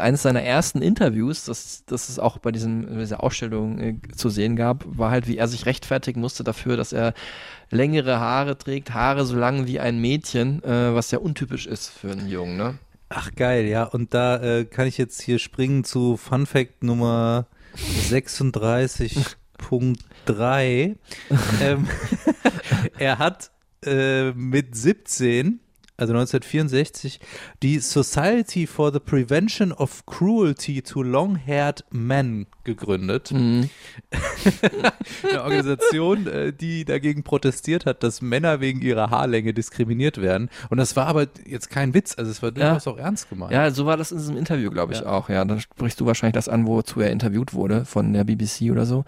Speaker 2: eines seiner ersten Interviews, das, das es auch bei diesem, dieser Ausstellung äh, zu sehen gab, war halt, wie er sich rechtfertigen musste dafür, dass er längere Haare trägt, Haare so lang wie ein Mädchen, äh, was ja untypisch ist für einen Jungen, ne?
Speaker 1: Ach geil, ja. Und da äh, kann ich jetzt hier springen zu Fun Fact Nummer 36.3. ähm, er hat äh, mit 17 also 1964, die Society for the Prevention of Cruelty to Long-Haired Men gegründet. Mhm. Eine Organisation, äh, die dagegen protestiert hat, dass Männer wegen ihrer Haarlänge diskriminiert werden. Und das war aber jetzt kein Witz, also es war durchaus ja. auch ernst gemeint.
Speaker 2: Ja, so war das in diesem Interview, glaube ich, ja. auch. Ja, dann sprichst du wahrscheinlich das an, wozu er interviewt wurde von der BBC oder so.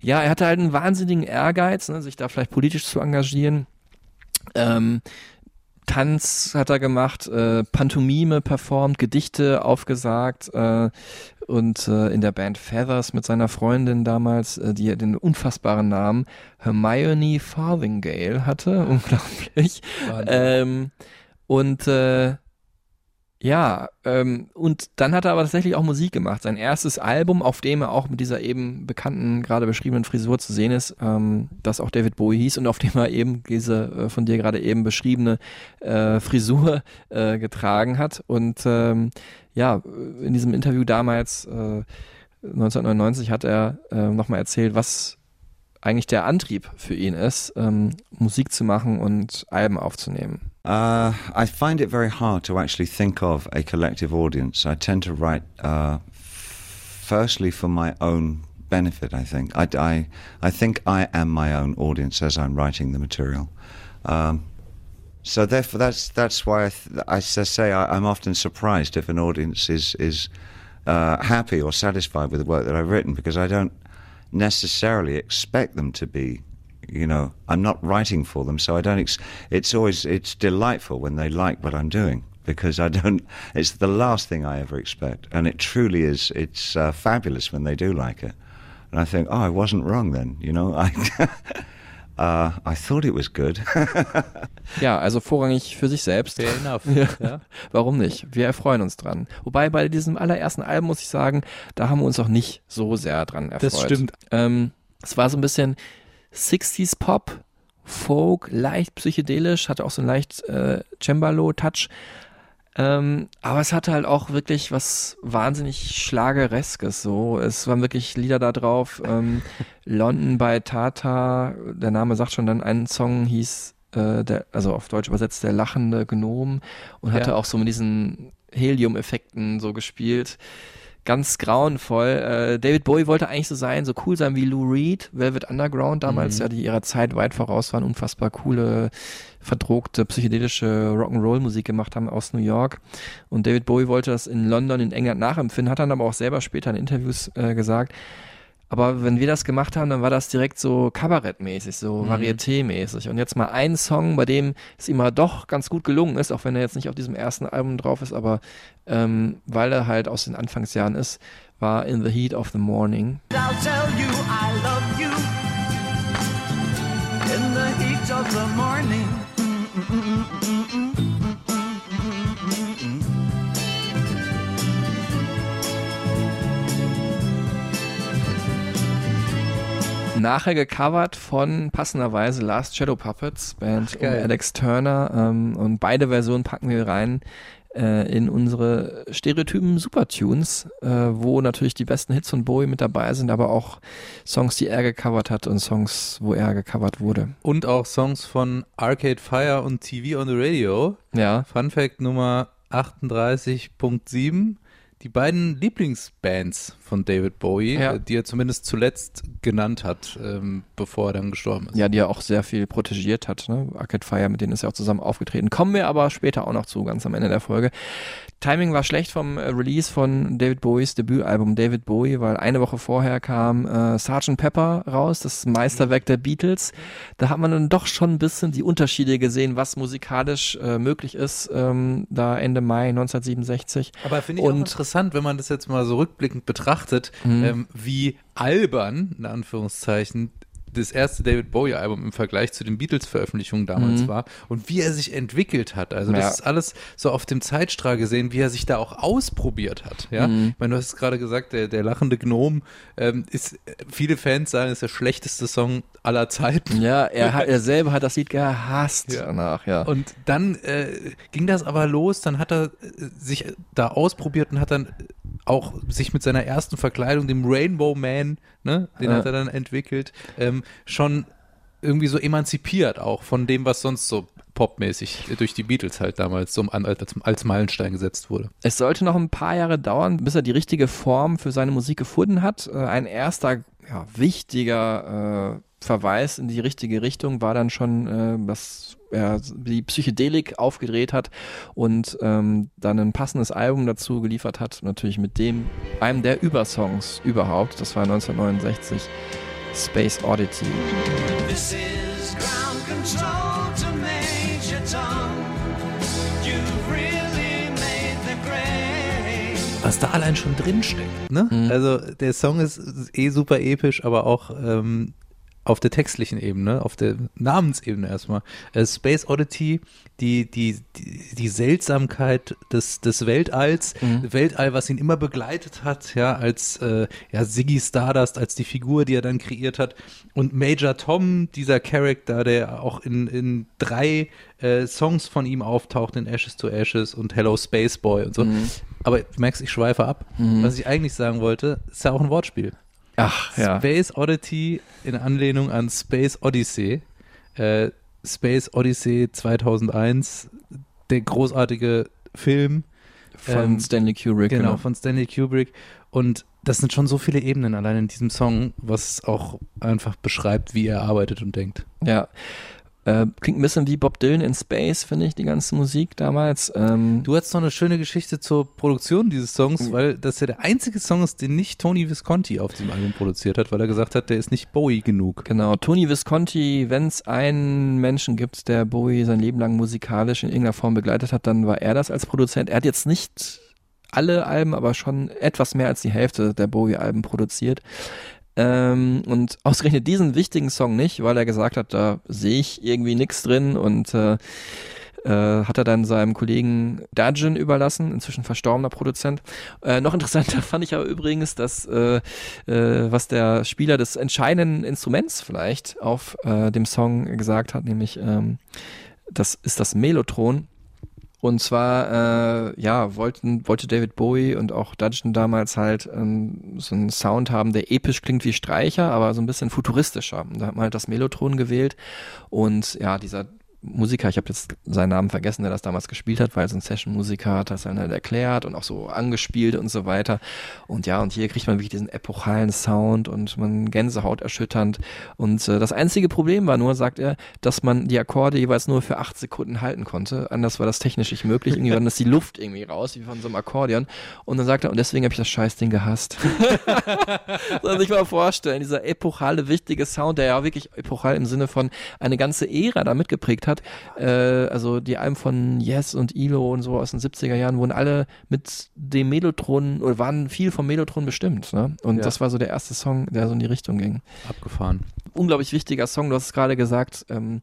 Speaker 2: Ja, er hatte halt einen wahnsinnigen Ehrgeiz, ne, sich da vielleicht politisch zu engagieren. Ähm, Tanz hat er gemacht, äh, Pantomime performt, Gedichte aufgesagt äh, und äh, in der Band Feathers mit seiner Freundin damals, äh, die den unfassbaren Namen Hermione Farthingale hatte, unglaublich. Ähm, und äh, ja, ähm, und dann hat er aber tatsächlich auch Musik gemacht. Sein erstes Album, auf dem er auch mit dieser eben bekannten, gerade beschriebenen Frisur zu sehen ist, ähm, das auch David Bowie hieß und auf dem er eben diese äh, von dir gerade eben beschriebene äh, Frisur äh, getragen hat. Und ähm, ja, in diesem Interview damals, äh, 1999, hat er äh, nochmal erzählt, was eigentlich der Antrieb für ihn ist, ähm, Musik zu machen und Alben aufzunehmen.
Speaker 3: Uh, I find it very hard to actually think of a collective audience. I tend to write uh, firstly for my own benefit. I think I, I, I think I am my own audience as I'm writing the material. Um, so therefore, that's that's why I, th- I say I, am often surprised if an audience is is uh, happy or satisfied with the work that I've written because I don't necessarily expect them to be you know i'm not writing for them so i don't ex- it's always it's delightful when they like what i'm doing because i don't it's the last thing i ever expect and it truly is it's uh, fabulous when they do like it and i think oh i wasn't wrong then you know i Uh, I thought it was good.
Speaker 2: ja, also vorrangig für sich selbst.
Speaker 1: Fair enough.
Speaker 2: Ja. Ja. Warum nicht? Wir erfreuen uns dran. Wobei bei diesem allerersten Album muss ich sagen, da haben wir uns auch nicht so sehr dran erfreut.
Speaker 1: Das stimmt.
Speaker 2: Ähm, es war so ein bisschen 60s Pop, Folk, leicht psychedelisch, hatte auch so einen leicht äh, Cembalo-Touch. Ähm, aber es hatte halt auch wirklich was wahnsinnig Schlagereskes. So, es waren wirklich Lieder da drauf. Ähm, London bei Tata, der Name sagt schon, dann ein Song hieß, äh, der, also auf Deutsch übersetzt, der lachende Gnom und hatte ja. auch so mit diesen Helium-Effekten so gespielt ganz grauenvoll. Äh, David Bowie wollte eigentlich so sein, so cool sein wie Lou Reed, Velvet Underground damals, mhm. ja, die ihrer Zeit weit voraus waren, unfassbar coole, verdruckte, psychedelische Rock'n'Roll-Musik gemacht haben aus New York. Und David Bowie wollte das in London, in England nachempfinden, hat dann aber auch selber später in Interviews äh, gesagt, aber wenn wir das gemacht haben, dann war das direkt so Kabarettmäßig, so mhm. Varieté-mäßig. Und jetzt mal ein Song, bei dem es ihm mal doch ganz gut gelungen ist, auch wenn er jetzt nicht auf diesem ersten Album drauf ist, aber ähm, weil er halt aus den Anfangsjahren ist, war In the Heat of the Morning. I'll tell you I love you in the heat of the morning. Nachher gecovert von passenderweise Last Shadow Puppets, Band
Speaker 1: Ach,
Speaker 2: um Alex Turner. Ähm, und beide Versionen packen wir rein äh, in unsere Stereotypen Supertunes, äh, wo natürlich die besten Hits von Bowie mit dabei sind, aber auch Songs, die er gecovert hat und Songs, wo er gecovert wurde.
Speaker 1: Und auch Songs von Arcade Fire und TV on the Radio.
Speaker 2: Ja,
Speaker 1: Fun Fact Nummer 38.7. Die beiden Lieblingsbands von David Bowie,
Speaker 2: Ja.
Speaker 1: äh, die er zumindest zuletzt genannt hat, ähm, bevor er dann gestorben ist.
Speaker 2: ja, die er auch sehr viel protegiert hat. Ne? Arcade Fire, mit denen ist er auch zusammen aufgetreten. Kommen wir aber später auch noch zu, ganz am Ende der Folge. Timing war schlecht vom äh, Release von David Bowies Debütalbum David Bowie, weil eine Woche vorher kam äh, Sgt. Pepper raus, das Meisterwerk der Beatles. Da hat man dann doch schon ein bisschen die Unterschiede gesehen, was musikalisch äh, möglich ist, ähm, da Ende Mai 1967.
Speaker 1: Aber finde ich auch
Speaker 2: Und-
Speaker 1: interessant, wenn man das jetzt mal so rückblickend betrachtet,
Speaker 2: Mhm.
Speaker 1: ähm, wie albern, in Anführungszeichen, das erste David Bowie-Album im Vergleich zu den Beatles-Veröffentlichungen damals
Speaker 2: Mhm.
Speaker 1: war und wie er sich entwickelt hat. Also
Speaker 2: Ja.
Speaker 1: das ist alles so auf dem Zeitstrahl gesehen, wie er sich da auch ausprobiert hat. Ja,
Speaker 2: Mhm.
Speaker 1: ich meine, du hast es gerade gesagt, der, der lachende Gnom ähm, ist, viele Fans sagen, ist der schlechteste Song aller Zeiten.
Speaker 2: Ja, er, hat, er selber hat das Lied gehasst
Speaker 1: Ja.
Speaker 2: danach, ja.
Speaker 1: Und dann äh, ging das aber los, dann hat er äh, sich da ausprobiert und hat dann auch sich mit seiner ersten Verkleidung, dem Rainbow Man, ne, den
Speaker 2: Ja.
Speaker 1: hat er dann entwickelt, ähm, schon irgendwie so emanzipiert auch von dem, was sonst so popmäßig durch die Beatles halt damals an, als, als Meilenstein gesetzt wurde.
Speaker 2: Es sollte noch ein paar Jahre dauern, bis er die richtige Form für seine Musik gefunden hat. Äh, ein erster ja, wichtiger äh, Verweis in die richtige Richtung war dann schon, äh, dass er die Psychedelik aufgedreht hat und ähm, dann ein passendes Album dazu geliefert hat. Natürlich mit dem, einem der Übersongs überhaupt. Das war 1969. Space Oddity.
Speaker 4: This is ground control to Major Tom. You've really made the grade.
Speaker 1: was da allein schon drin steckt. Ne?
Speaker 2: Mhm.
Speaker 1: Also der Song ist eh super episch, aber auch ähm, auf der textlichen Ebene, auf der Namensebene erstmal. Äh, Space Oddity, die, die, die, die Seltsamkeit des, des Weltalls,
Speaker 2: Mhm.
Speaker 1: Weltall, was ihn immer begleitet hat, ja, als äh, ja, Ziggy Stardust, als die Figur, die er dann kreiert hat. Und Major Tom, dieser Charakter, der auch in, in drei äh, Songs von ihm auftaucht, in Ashes to Ashes und Hello Space Boy und so.
Speaker 2: Mhm.
Speaker 1: Aber du merkst, ich schweife ab. Was ich eigentlich sagen wollte, ist ja auch ein Wortspiel.
Speaker 2: Ach, ja.
Speaker 1: Space Oddity in Anlehnung an Space Odyssey. Äh, Space Odyssey 2001, der großartige Film.
Speaker 2: Von
Speaker 1: ähm,
Speaker 2: Stanley Kubrick.
Speaker 1: Genau, von Stanley Kubrick. Und das sind schon so viele Ebenen allein in diesem Song, was auch einfach beschreibt, wie er arbeitet und denkt.
Speaker 2: Ja. Äh, klingt ein bisschen wie Bob Dylan in Space, finde ich, die ganze Musik damals. Ähm,
Speaker 1: Du hast noch eine schöne Geschichte zur Produktion dieses Songs, weil das ja der einzige Song ist, den nicht Tony Visconti auf diesem Album produziert hat, weil er gesagt hat, der ist nicht Bowie genug.
Speaker 2: Genau, Tony Visconti, wenn es einen Menschen gibt, der Bowie sein Leben lang musikalisch in irgendeiner Form begleitet hat, dann war er das als Produzent. Er hat jetzt nicht alle Alben, aber schon etwas mehr als die Hälfte der Bowie-Alben produziert. Ähm, und ausgerechnet diesen wichtigen Song nicht, weil er gesagt hat, da sehe ich irgendwie nichts drin und äh, äh, hat er dann seinem Kollegen Dajin überlassen, inzwischen verstorbener Produzent. Äh, noch interessanter fand ich aber übrigens, dass äh, äh, was der Spieler des entscheidenden Instruments vielleicht auf äh, dem Song gesagt hat, nämlich ähm, das ist das Melotron. Und zwar, äh, ja, wollten, wollte David Bowie und auch Dudgeon damals halt ähm, so einen Sound haben, der episch klingt wie Streicher, aber so ein bisschen futuristischer. Und da hat man halt das Melotron gewählt. Und ja, dieser Musiker, ich habe jetzt seinen Namen vergessen, der das damals gespielt hat, weil so ein Session-Musiker hat das dann halt erklärt und auch so angespielt und so weiter. Und ja, und hier kriegt man wirklich diesen epochalen Sound und man Gänsehaut erschütternd. Und äh, das einzige Problem war nur, sagt er, dass man die Akkorde jeweils nur für acht Sekunden halten konnte. Anders war das technisch nicht möglich. Irgendwie war das die Luft irgendwie raus, wie von so einem Akkordeon. Und dann sagt er, und deswegen habe ich das Scheißding gehasst. Soll sich mal vorstellen, dieser epochale, wichtige Sound, der ja wirklich epochal im Sinne von eine ganze Ära da mitgeprägt hat. Äh, also die Alben von Yes und Ilo und so aus den 70er Jahren wurden alle mit dem Melotron oder waren viel vom Melotron bestimmt. Ne? Und
Speaker 1: Ja.
Speaker 2: das war so der erste Song, der so in die Richtung ging.
Speaker 1: Abgefahren.
Speaker 2: Unglaublich wichtiger Song, du hast es gerade gesagt, ähm,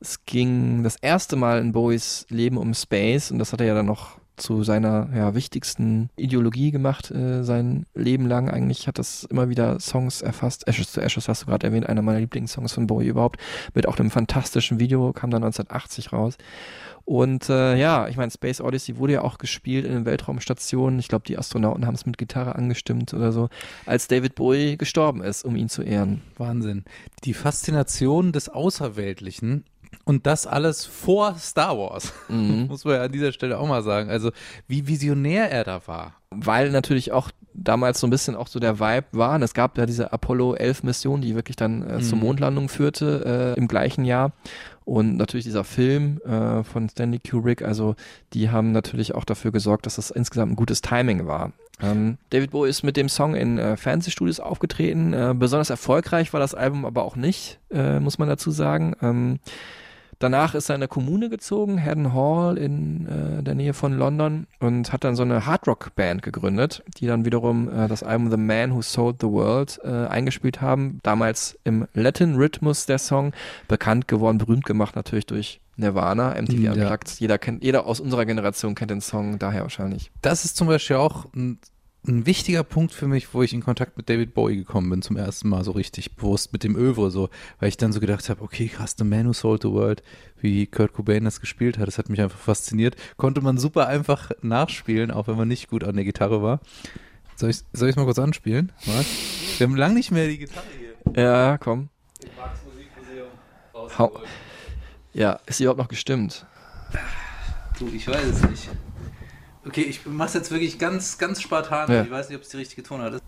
Speaker 2: es ging das erste Mal in Bowies Leben um Space und das hat er ja dann noch zu seiner ja, wichtigsten Ideologie gemacht, äh, sein Leben lang. Eigentlich hat das immer wieder Songs erfasst. Ashes to Ashes hast du gerade erwähnt, einer meiner Lieblingssongs von Bowie überhaupt, mit auch einem fantastischen Video, kam dann 1980 raus. Und äh, ja, ich meine, Space Odyssey wurde ja auch gespielt in den Weltraumstationen. Ich glaube, die Astronauten haben es mit Gitarre angestimmt oder so, als David Bowie gestorben ist, um ihn zu ehren.
Speaker 1: Wahnsinn. Die Faszination des Außerweltlichen und das alles vor Star Wars,
Speaker 2: Mhm.
Speaker 1: muss man ja an dieser Stelle auch mal sagen. Also wie visionär er da war.
Speaker 2: weil natürlich auch damals so ein bisschen auch so der Vibe war. Und es gab ja diese Apollo 11 Mission, die wirklich dann äh, zur
Speaker 1: Mhm.
Speaker 2: Mondlandung führte äh, im gleichen Jahr. Und natürlich dieser Film äh, von Stanley Kubrick, also die haben natürlich auch dafür gesorgt, dass das insgesamt ein gutes Timing war. Ähm, David Bowie ist mit dem Song in äh, Fernsehstudios aufgetreten. Äh, besonders erfolgreich war das Album aber auch nicht, äh, muss man dazu sagen. Ähm, Danach ist er in eine Kommune gezogen, Haddon Hall in äh, der Nähe von London und hat dann so eine Hardrock-Band gegründet, die dann wiederum äh, das Album The Man Who Sold the World äh, eingespielt haben. Damals im Latin-Rhythmus der Song, bekannt geworden, berühmt gemacht natürlich durch Nirvana, MTV
Speaker 1: Ja.
Speaker 2: Unplugged. Jeder kennt, jeder aus unserer Generation kennt den Song daher wahrscheinlich.
Speaker 1: Das ist zum Beispiel auch ein, ein wichtiger Punkt für mich, wo ich in Kontakt mit David Bowie gekommen bin, zum ersten Mal so richtig bewusst mit dem Övre so, weil ich dann so gedacht habe, okay, krass, The Man Who Sold the World, wie Kurt Cobain das gespielt hat, das hat mich einfach fasziniert. Konnte man super einfach nachspielen, auch wenn man nicht gut an der Gitarre war. Soll ich soll ich's mal kurz anspielen? Was? Wir haben lange nicht mehr die Gitarre hier.
Speaker 2: Ja, komm.
Speaker 1: Marks Musikmuseum
Speaker 2: Hau-
Speaker 1: rausgeholt.
Speaker 2: Ja, ist sie überhaupt noch gestimmt?
Speaker 1: Du, ich weiß es nicht. Okay, ich mach's jetzt wirklich ganz, ganz spartan.
Speaker 2: Ja.
Speaker 1: Ich weiß nicht, ob es die richtige Tonart ist.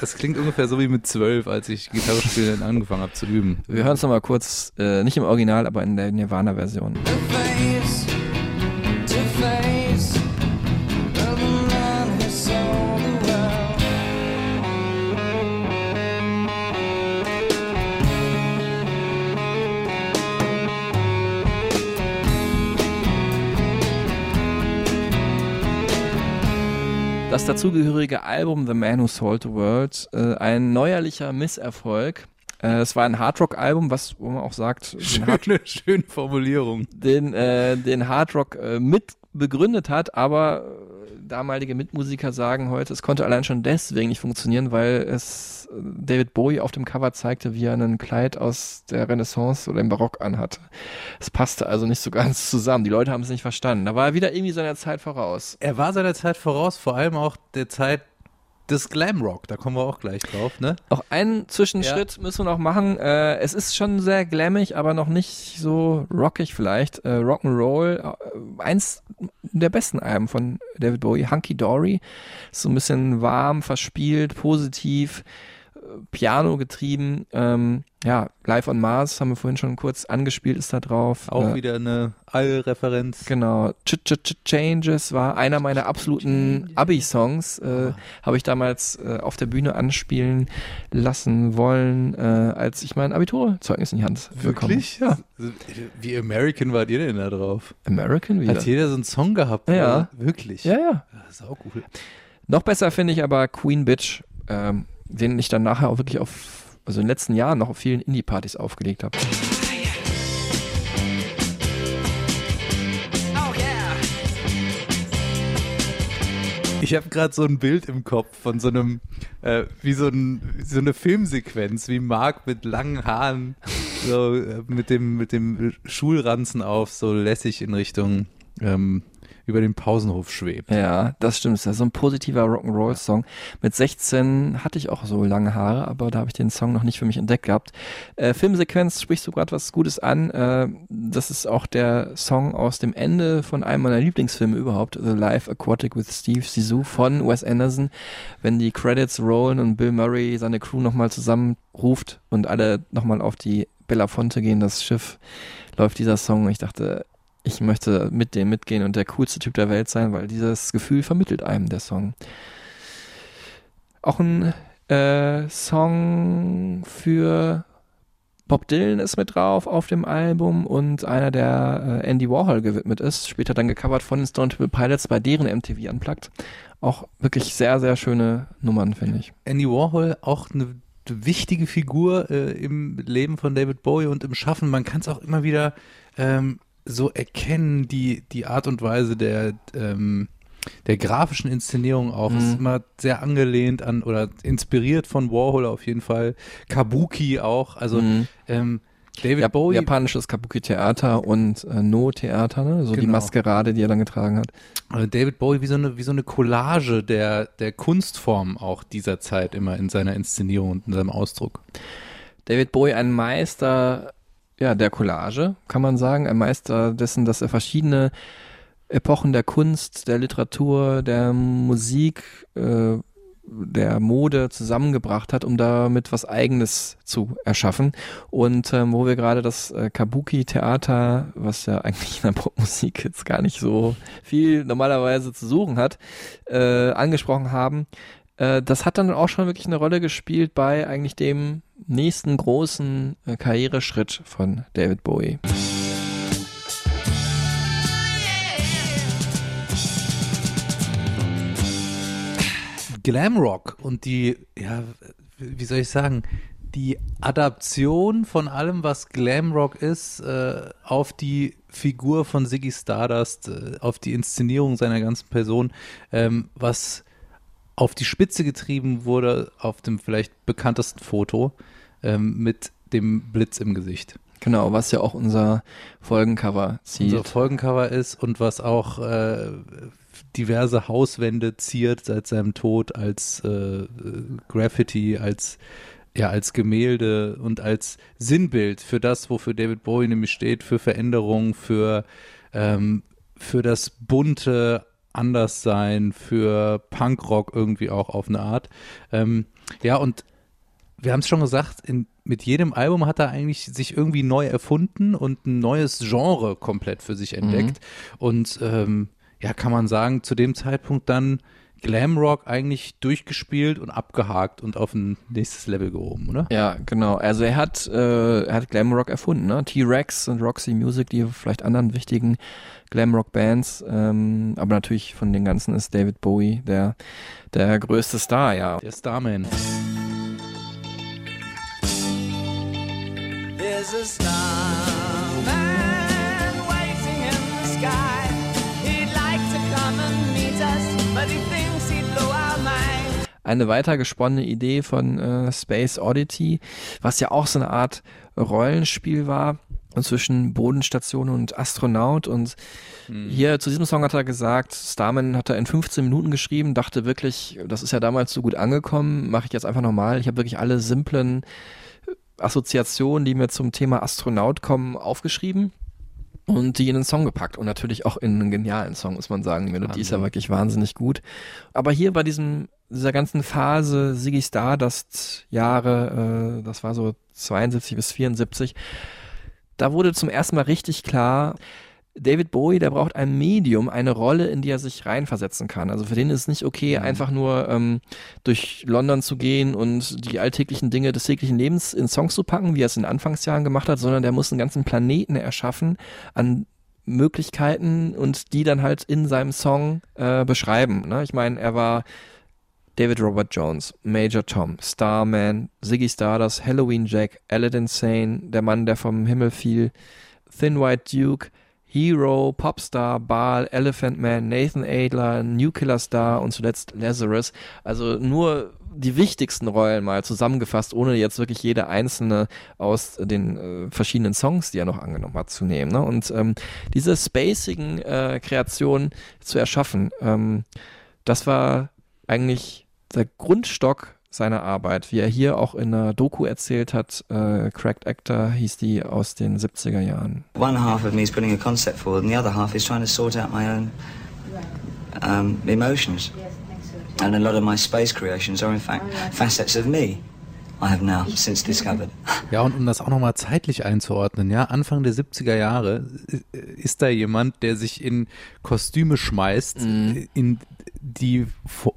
Speaker 1: Das klingt ungefähr so wie mit zwölf, als ich Gitarre spielen angefangen habe zu üben.
Speaker 2: Wir hören es nochmal kurz, äh, nicht im Original, aber in der Nirvana-Version.
Speaker 4: face
Speaker 2: Das dazugehörige Album The Man Who Sold the World, äh, ein neuerlicher Misserfolg. Äh, es war ein Hardrock-Album, was wo man auch sagt,
Speaker 1: Schöne, schöne Formulierung.
Speaker 2: den, äh, den Hardrock äh, mit begründet hat, aber äh, damalige Mitmusiker sagen heute, es konnte allein schon deswegen nicht funktionieren, weil es äh, David Bowie auf dem Cover zeigte, wie er einen Kleid aus der Renaissance oder dem Barock anhatte. Es passte also nicht so ganz zusammen. Die Leute haben es nicht verstanden. Da war er wieder irgendwie seiner Zeit voraus.
Speaker 1: Er war seiner Zeit voraus, vor allem auch der Zeit des Glamrock. Da kommen wir auch gleich drauf, ne?
Speaker 2: Auch einen Zwischenschritt müssen wir noch machen. Äh, es ist schon sehr glammig, aber noch nicht so rockig vielleicht. Äh, Rock'n'Roll, äh, eins der besten Alben von David Bowie, Hunky Dory. Ist so ein bisschen warm, verspielt, positiv, Piano getrieben. Ähm, ja, Live on Mars haben wir vorhin schon kurz angespielt, ist da drauf.
Speaker 1: Auch
Speaker 2: Äh,
Speaker 1: wieder eine All-Referenz.
Speaker 2: Genau. Ch -ch -ch Changes war einer meiner absoluten Abi-Songs. Äh, Habe ich damals äh, auf der Bühne anspielen lassen wollen, äh, als ich mein Abiturzeugnis in die Hand bekommen
Speaker 1: Wirklich?
Speaker 2: Ja.
Speaker 1: Wie American wart ihr denn da drauf?
Speaker 2: American wieder.
Speaker 1: Hat jeder so einen Song gehabt?
Speaker 2: Ja.
Speaker 1: oder? Wirklich?
Speaker 2: Ja, ja.
Speaker 1: Das ist auch cool.
Speaker 2: Noch besser finde ich aber Queen Bitch, ähm, den ich dann nachher auch wirklich auf, also in den letzten Jahren noch auf vielen Indie-Partys aufgelegt habe.
Speaker 1: Ich habe gerade so ein Bild im Kopf von so einem, äh, wie so, ein, so eine Filmsequenz, wie Mark mit langen Haaren, so äh, mit dem, mit dem Schulranzen auf, so lässig in Richtung ähm, über den Pausenhof schwebt.
Speaker 2: Ja, das stimmt. Das ist so ein positiver Rock'n'Roll-Song. Mit 16 hatte ich auch so lange Haare, aber da habe ich den Song noch nicht für mich entdeckt gehabt. Äh, Filmsequenz sprichst du gerade was Gutes an. Äh, das ist auch der Song aus dem Ende von einem meiner Lieblingsfilme überhaupt, The Life Aquatic with Steve Zissou von Wes Anderson. Wenn die Credits rollen und Bill Murray seine Crew nochmal zusammenruft und alle nochmal auf die Belafonte gehen, das Schiff, läuft dieser Song. Ich dachte, ich möchte mit dem mitgehen und der coolste Typ der Welt sein, weil dieses Gefühl vermittelt einem der Song. Auch ein äh, Song für Bob Dylan ist mit drauf auf dem Album und einer, der äh, Andy Warhol gewidmet ist, später dann gecovert von den Stone Temple Pilots bei deren MTV Unplugged. Auch wirklich sehr, sehr schöne Nummern, finde ich.
Speaker 1: Andy Warhol auch eine wichtige Figur äh, im Leben von David Bowie und im Schaffen. Man kann es auch immer wieder ähm, so erkennen, die, die Art und Weise der, ähm, der grafischen Inszenierung auch.
Speaker 2: Mhm.
Speaker 1: Ist immer sehr angelehnt an oder inspiriert von Warhol auf jeden Fall. Kabuki auch. Also
Speaker 2: Mhm.
Speaker 1: ähm, David
Speaker 2: Jap
Speaker 1: Bowie.
Speaker 2: Japanisches Kabuki-Theater und äh, No-Theater, ne? so die
Speaker 1: Genau.
Speaker 2: Maskerade, die er dann getragen hat.
Speaker 1: Also David Bowie wie so eine, wie so eine Collage der, der Kunstform auch dieser Zeit immer in seiner Inszenierung und in seinem Ausdruck.
Speaker 2: David Bowie ein Meister ja, der Collage, kann man sagen, ein Meister dessen, dass er verschiedene Epochen der Kunst, der Literatur, der Musik, äh, der Mode zusammengebracht hat, um damit was Eigenes zu erschaffen. Und ähm, wo wir gerade das äh, Kabuki-Theater, was ja eigentlich in der Popmusik jetzt gar nicht so viel normalerweise zu suchen hat, äh, angesprochen haben, äh, das hat dann auch schon wirklich eine Rolle gespielt bei eigentlich dem nächsten großen äh, Karriereschritt von David Bowie.
Speaker 1: Glamrock und die, ja, wie soll ich sagen, die Adaption von allem, was Glamrock ist, äh, auf die Figur von Ziggy Stardust, äh, auf die Inszenierung seiner ganzen Person, ähm, was auf die Spitze getrieben wurde auf dem vielleicht bekanntesten Foto ähm, mit dem Blitz im Gesicht.
Speaker 2: Genau, was ja auch unser Folgencover zielt.
Speaker 1: Unser Folgencover ist und was auch äh, diverse Hauswände ziert seit seinem Tod als äh, Graffiti, als ja, als Gemälde und als Sinnbild für das, wofür David Bowie nämlich steht, für Veränderung, für, ähm, für das bunte Anderssein, für Punkrock irgendwie auch auf eine Art. Ähm, ja, und wir haben es schon gesagt, in, mit jedem Album hat er eigentlich sich irgendwie neu erfunden und ein neues Genre komplett für sich entdeckt. Und ähm, ja, kann man sagen, zu dem Zeitpunkt dann Glamrock eigentlich durchgespielt und abgehakt und auf ein nächstes Level gehoben, oder?
Speaker 2: Ja, genau. Also er hat, äh, er hat Glamrock erfunden, ne? T-Rex und Roxy Music, die vielleicht anderen wichtigen Glamrock-Bands. Ähm, aber natürlich von den ganzen ist David Bowie der, der größte Star, ja.
Speaker 1: Der Starman.
Speaker 4: There's a starman
Speaker 2: eine weitergesponnene Idee von äh, Space Oddity, was ja auch so eine Art Rollenspiel war zwischen Bodenstation und Astronaut. Und hier zu diesem Song hat er gesagt, Starman hat er in 15 Minuten geschrieben, dachte wirklich, das ist ja damals so gut angekommen, mache ich jetzt einfach nochmal. Ich habe wirklich alle simplen Assoziationen, die mir zum Thema Astronaut kommen, aufgeschrieben und die in den Song gepackt und natürlich auch in einen genialen Song, muss man sagen. Die Melodie ist ja wirklich wahnsinnig gut. Aber hier bei diesem, dieser ganzen Phase Ziggy Stardust Jahre, äh, das war so 72 bis 74, da wurde zum ersten Mal richtig klar, David Bowie, der braucht ein Medium, eine Rolle, in die er sich reinversetzen kann. Also für den ist es nicht okay, einfach nur ähm, durch London zu gehen und die alltäglichen Dinge des täglichen Lebens in Songs zu packen, wie er es in den Anfangsjahren gemacht hat, sondern der muss einen ganzen Planeten erschaffen an Möglichkeiten und die dann halt in seinem Song äh, beschreiben. Ne? Ich meine, er war David Robert Jones, Major Tom, Starman, Ziggy Stardust, Halloween Jack, Aladdin Sane, der Mann, der vom Himmel fiel, Thin White Duke, Hero, Popstar, Baal, Elephant Man, Nathan Adler, New Killer Star und zuletzt Lazarus. Also nur die wichtigsten Rollen mal zusammengefasst, ohne jetzt wirklich jede einzelne aus den äh, verschiedenen Songs, die er noch angenommen hat, zu nehmen. Ne? Und ähm, diese spacigen äh, Kreationen zu erschaffen, ähm, das war eigentlich der Grundstock seiner Arbeit, wie er hier auch in einer Doku erzählt hat, äh, Cracked Actor hieß die aus den 70er Jahren.
Speaker 5: One half of me is putting a concept forward, and the other half is trying to sort out my own um, emotions. And a lot of my space creations are, in fact, facets of me. I have now since discovered.
Speaker 1: Ja, und um das auch nochmal zeitlich einzuordnen, ja, Anfang der 70er Jahre äh, ist da jemand, der sich in Kostüme schmeißt,
Speaker 2: Mhm.
Speaker 1: in die vor-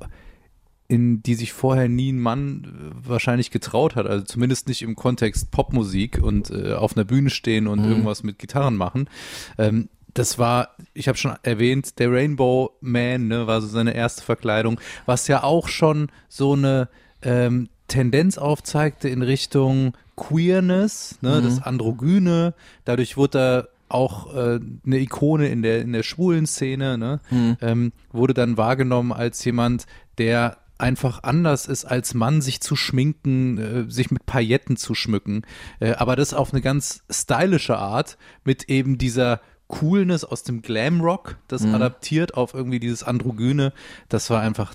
Speaker 1: in die sich vorher nie ein Mann äh, wahrscheinlich getraut hat, also zumindest nicht im Kontext Popmusik und äh, auf einer Bühne stehen und
Speaker 2: Mhm.
Speaker 1: irgendwas mit Gitarren machen. Ähm, das war, ich habe schon erwähnt, der Rainbow Man, ne, war so seine erste Verkleidung, was ja auch schon so eine ähm, Tendenz aufzeigte in Richtung Queerness, ne,
Speaker 2: Mhm.
Speaker 1: das Androgyne. Dadurch wurde er auch äh, eine Ikone in der in der schwulen Szene, ne?
Speaker 2: Mhm.
Speaker 1: ähm, wurde dann wahrgenommen als jemand, der einfach anders ist als Mann, sich zu schminken, äh, sich mit Pailletten zu schmücken, äh, aber das auf eine ganz stylische Art mit eben dieser Coolness aus dem Glamrock, das
Speaker 2: Mhm.
Speaker 1: adaptiert auf irgendwie dieses Androgyne, das war einfach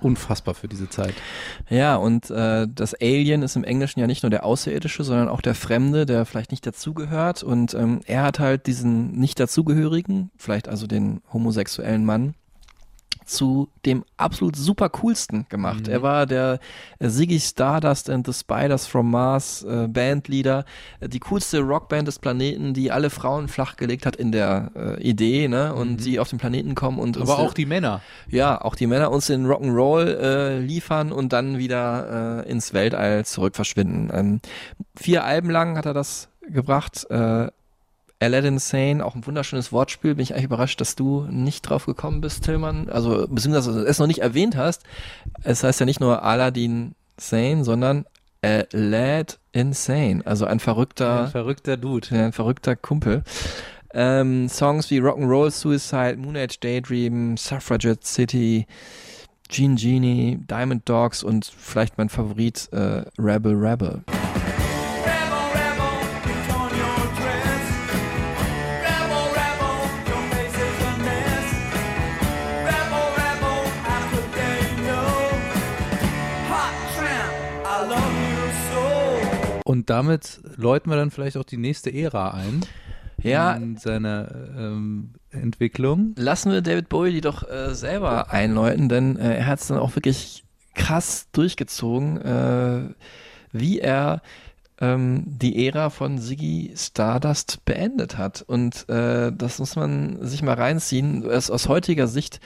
Speaker 1: unfassbar für diese Zeit.
Speaker 2: Ja, und äh, das Alien ist im Englischen ja nicht nur der Außerirdische, sondern auch der Fremde, der vielleicht nicht dazugehört. Und ähm, er hat halt diesen nicht dazugehörigen, vielleicht also den homosexuellen Mann, zu dem absolut super coolsten gemacht. Er war der Ziggy Stardust and the Spiders from Mars äh, Bandleader, äh, die coolste Rockband des Planeten, die alle Frauen flachgelegt hat in der äh, Idee, ne? Und die auf den Planeten kommen und
Speaker 1: Aber auch die Männer.
Speaker 2: ja, auch die Männer uns den Rock'n'Roll äh, liefern und dann wieder äh, ins Weltall zurück verschwinden. Ähm, vier Alben lang hat er das gebracht. Äh, Aladdin Sane, auch ein wunderschönes Wortspiel. Bin ich eigentlich überrascht, dass du nicht drauf gekommen bist, Tillmann. Also, beziehungsweise es noch nicht erwähnt hast. Es heißt ja nicht nur Aladdin Sane, sondern Lad Insane. Also ein verrückter,
Speaker 1: Ein verrückter Dude.
Speaker 2: ein verrückter Kumpel. Ähm, Songs wie Rock'n'Roll Suicide, Moon Age Daydream, Suffragette City, Gene Genie, Diamond Dogs und vielleicht mein Favorit äh, Rebel. Rebel,
Speaker 1: Und damit läuten wir dann vielleicht auch die nächste Ära ein.
Speaker 2: Ja.
Speaker 1: In seiner ähm, Entwicklung.
Speaker 2: Lassen wir David Bowie die doch äh, selber einläuten, denn äh, er hat es dann auch wirklich krass durchgezogen, äh, wie er ähm, die Ära von Ziggy Stardust beendet hat. Und äh, das muss man sich mal reinziehen. Aus, aus heutiger Sicht,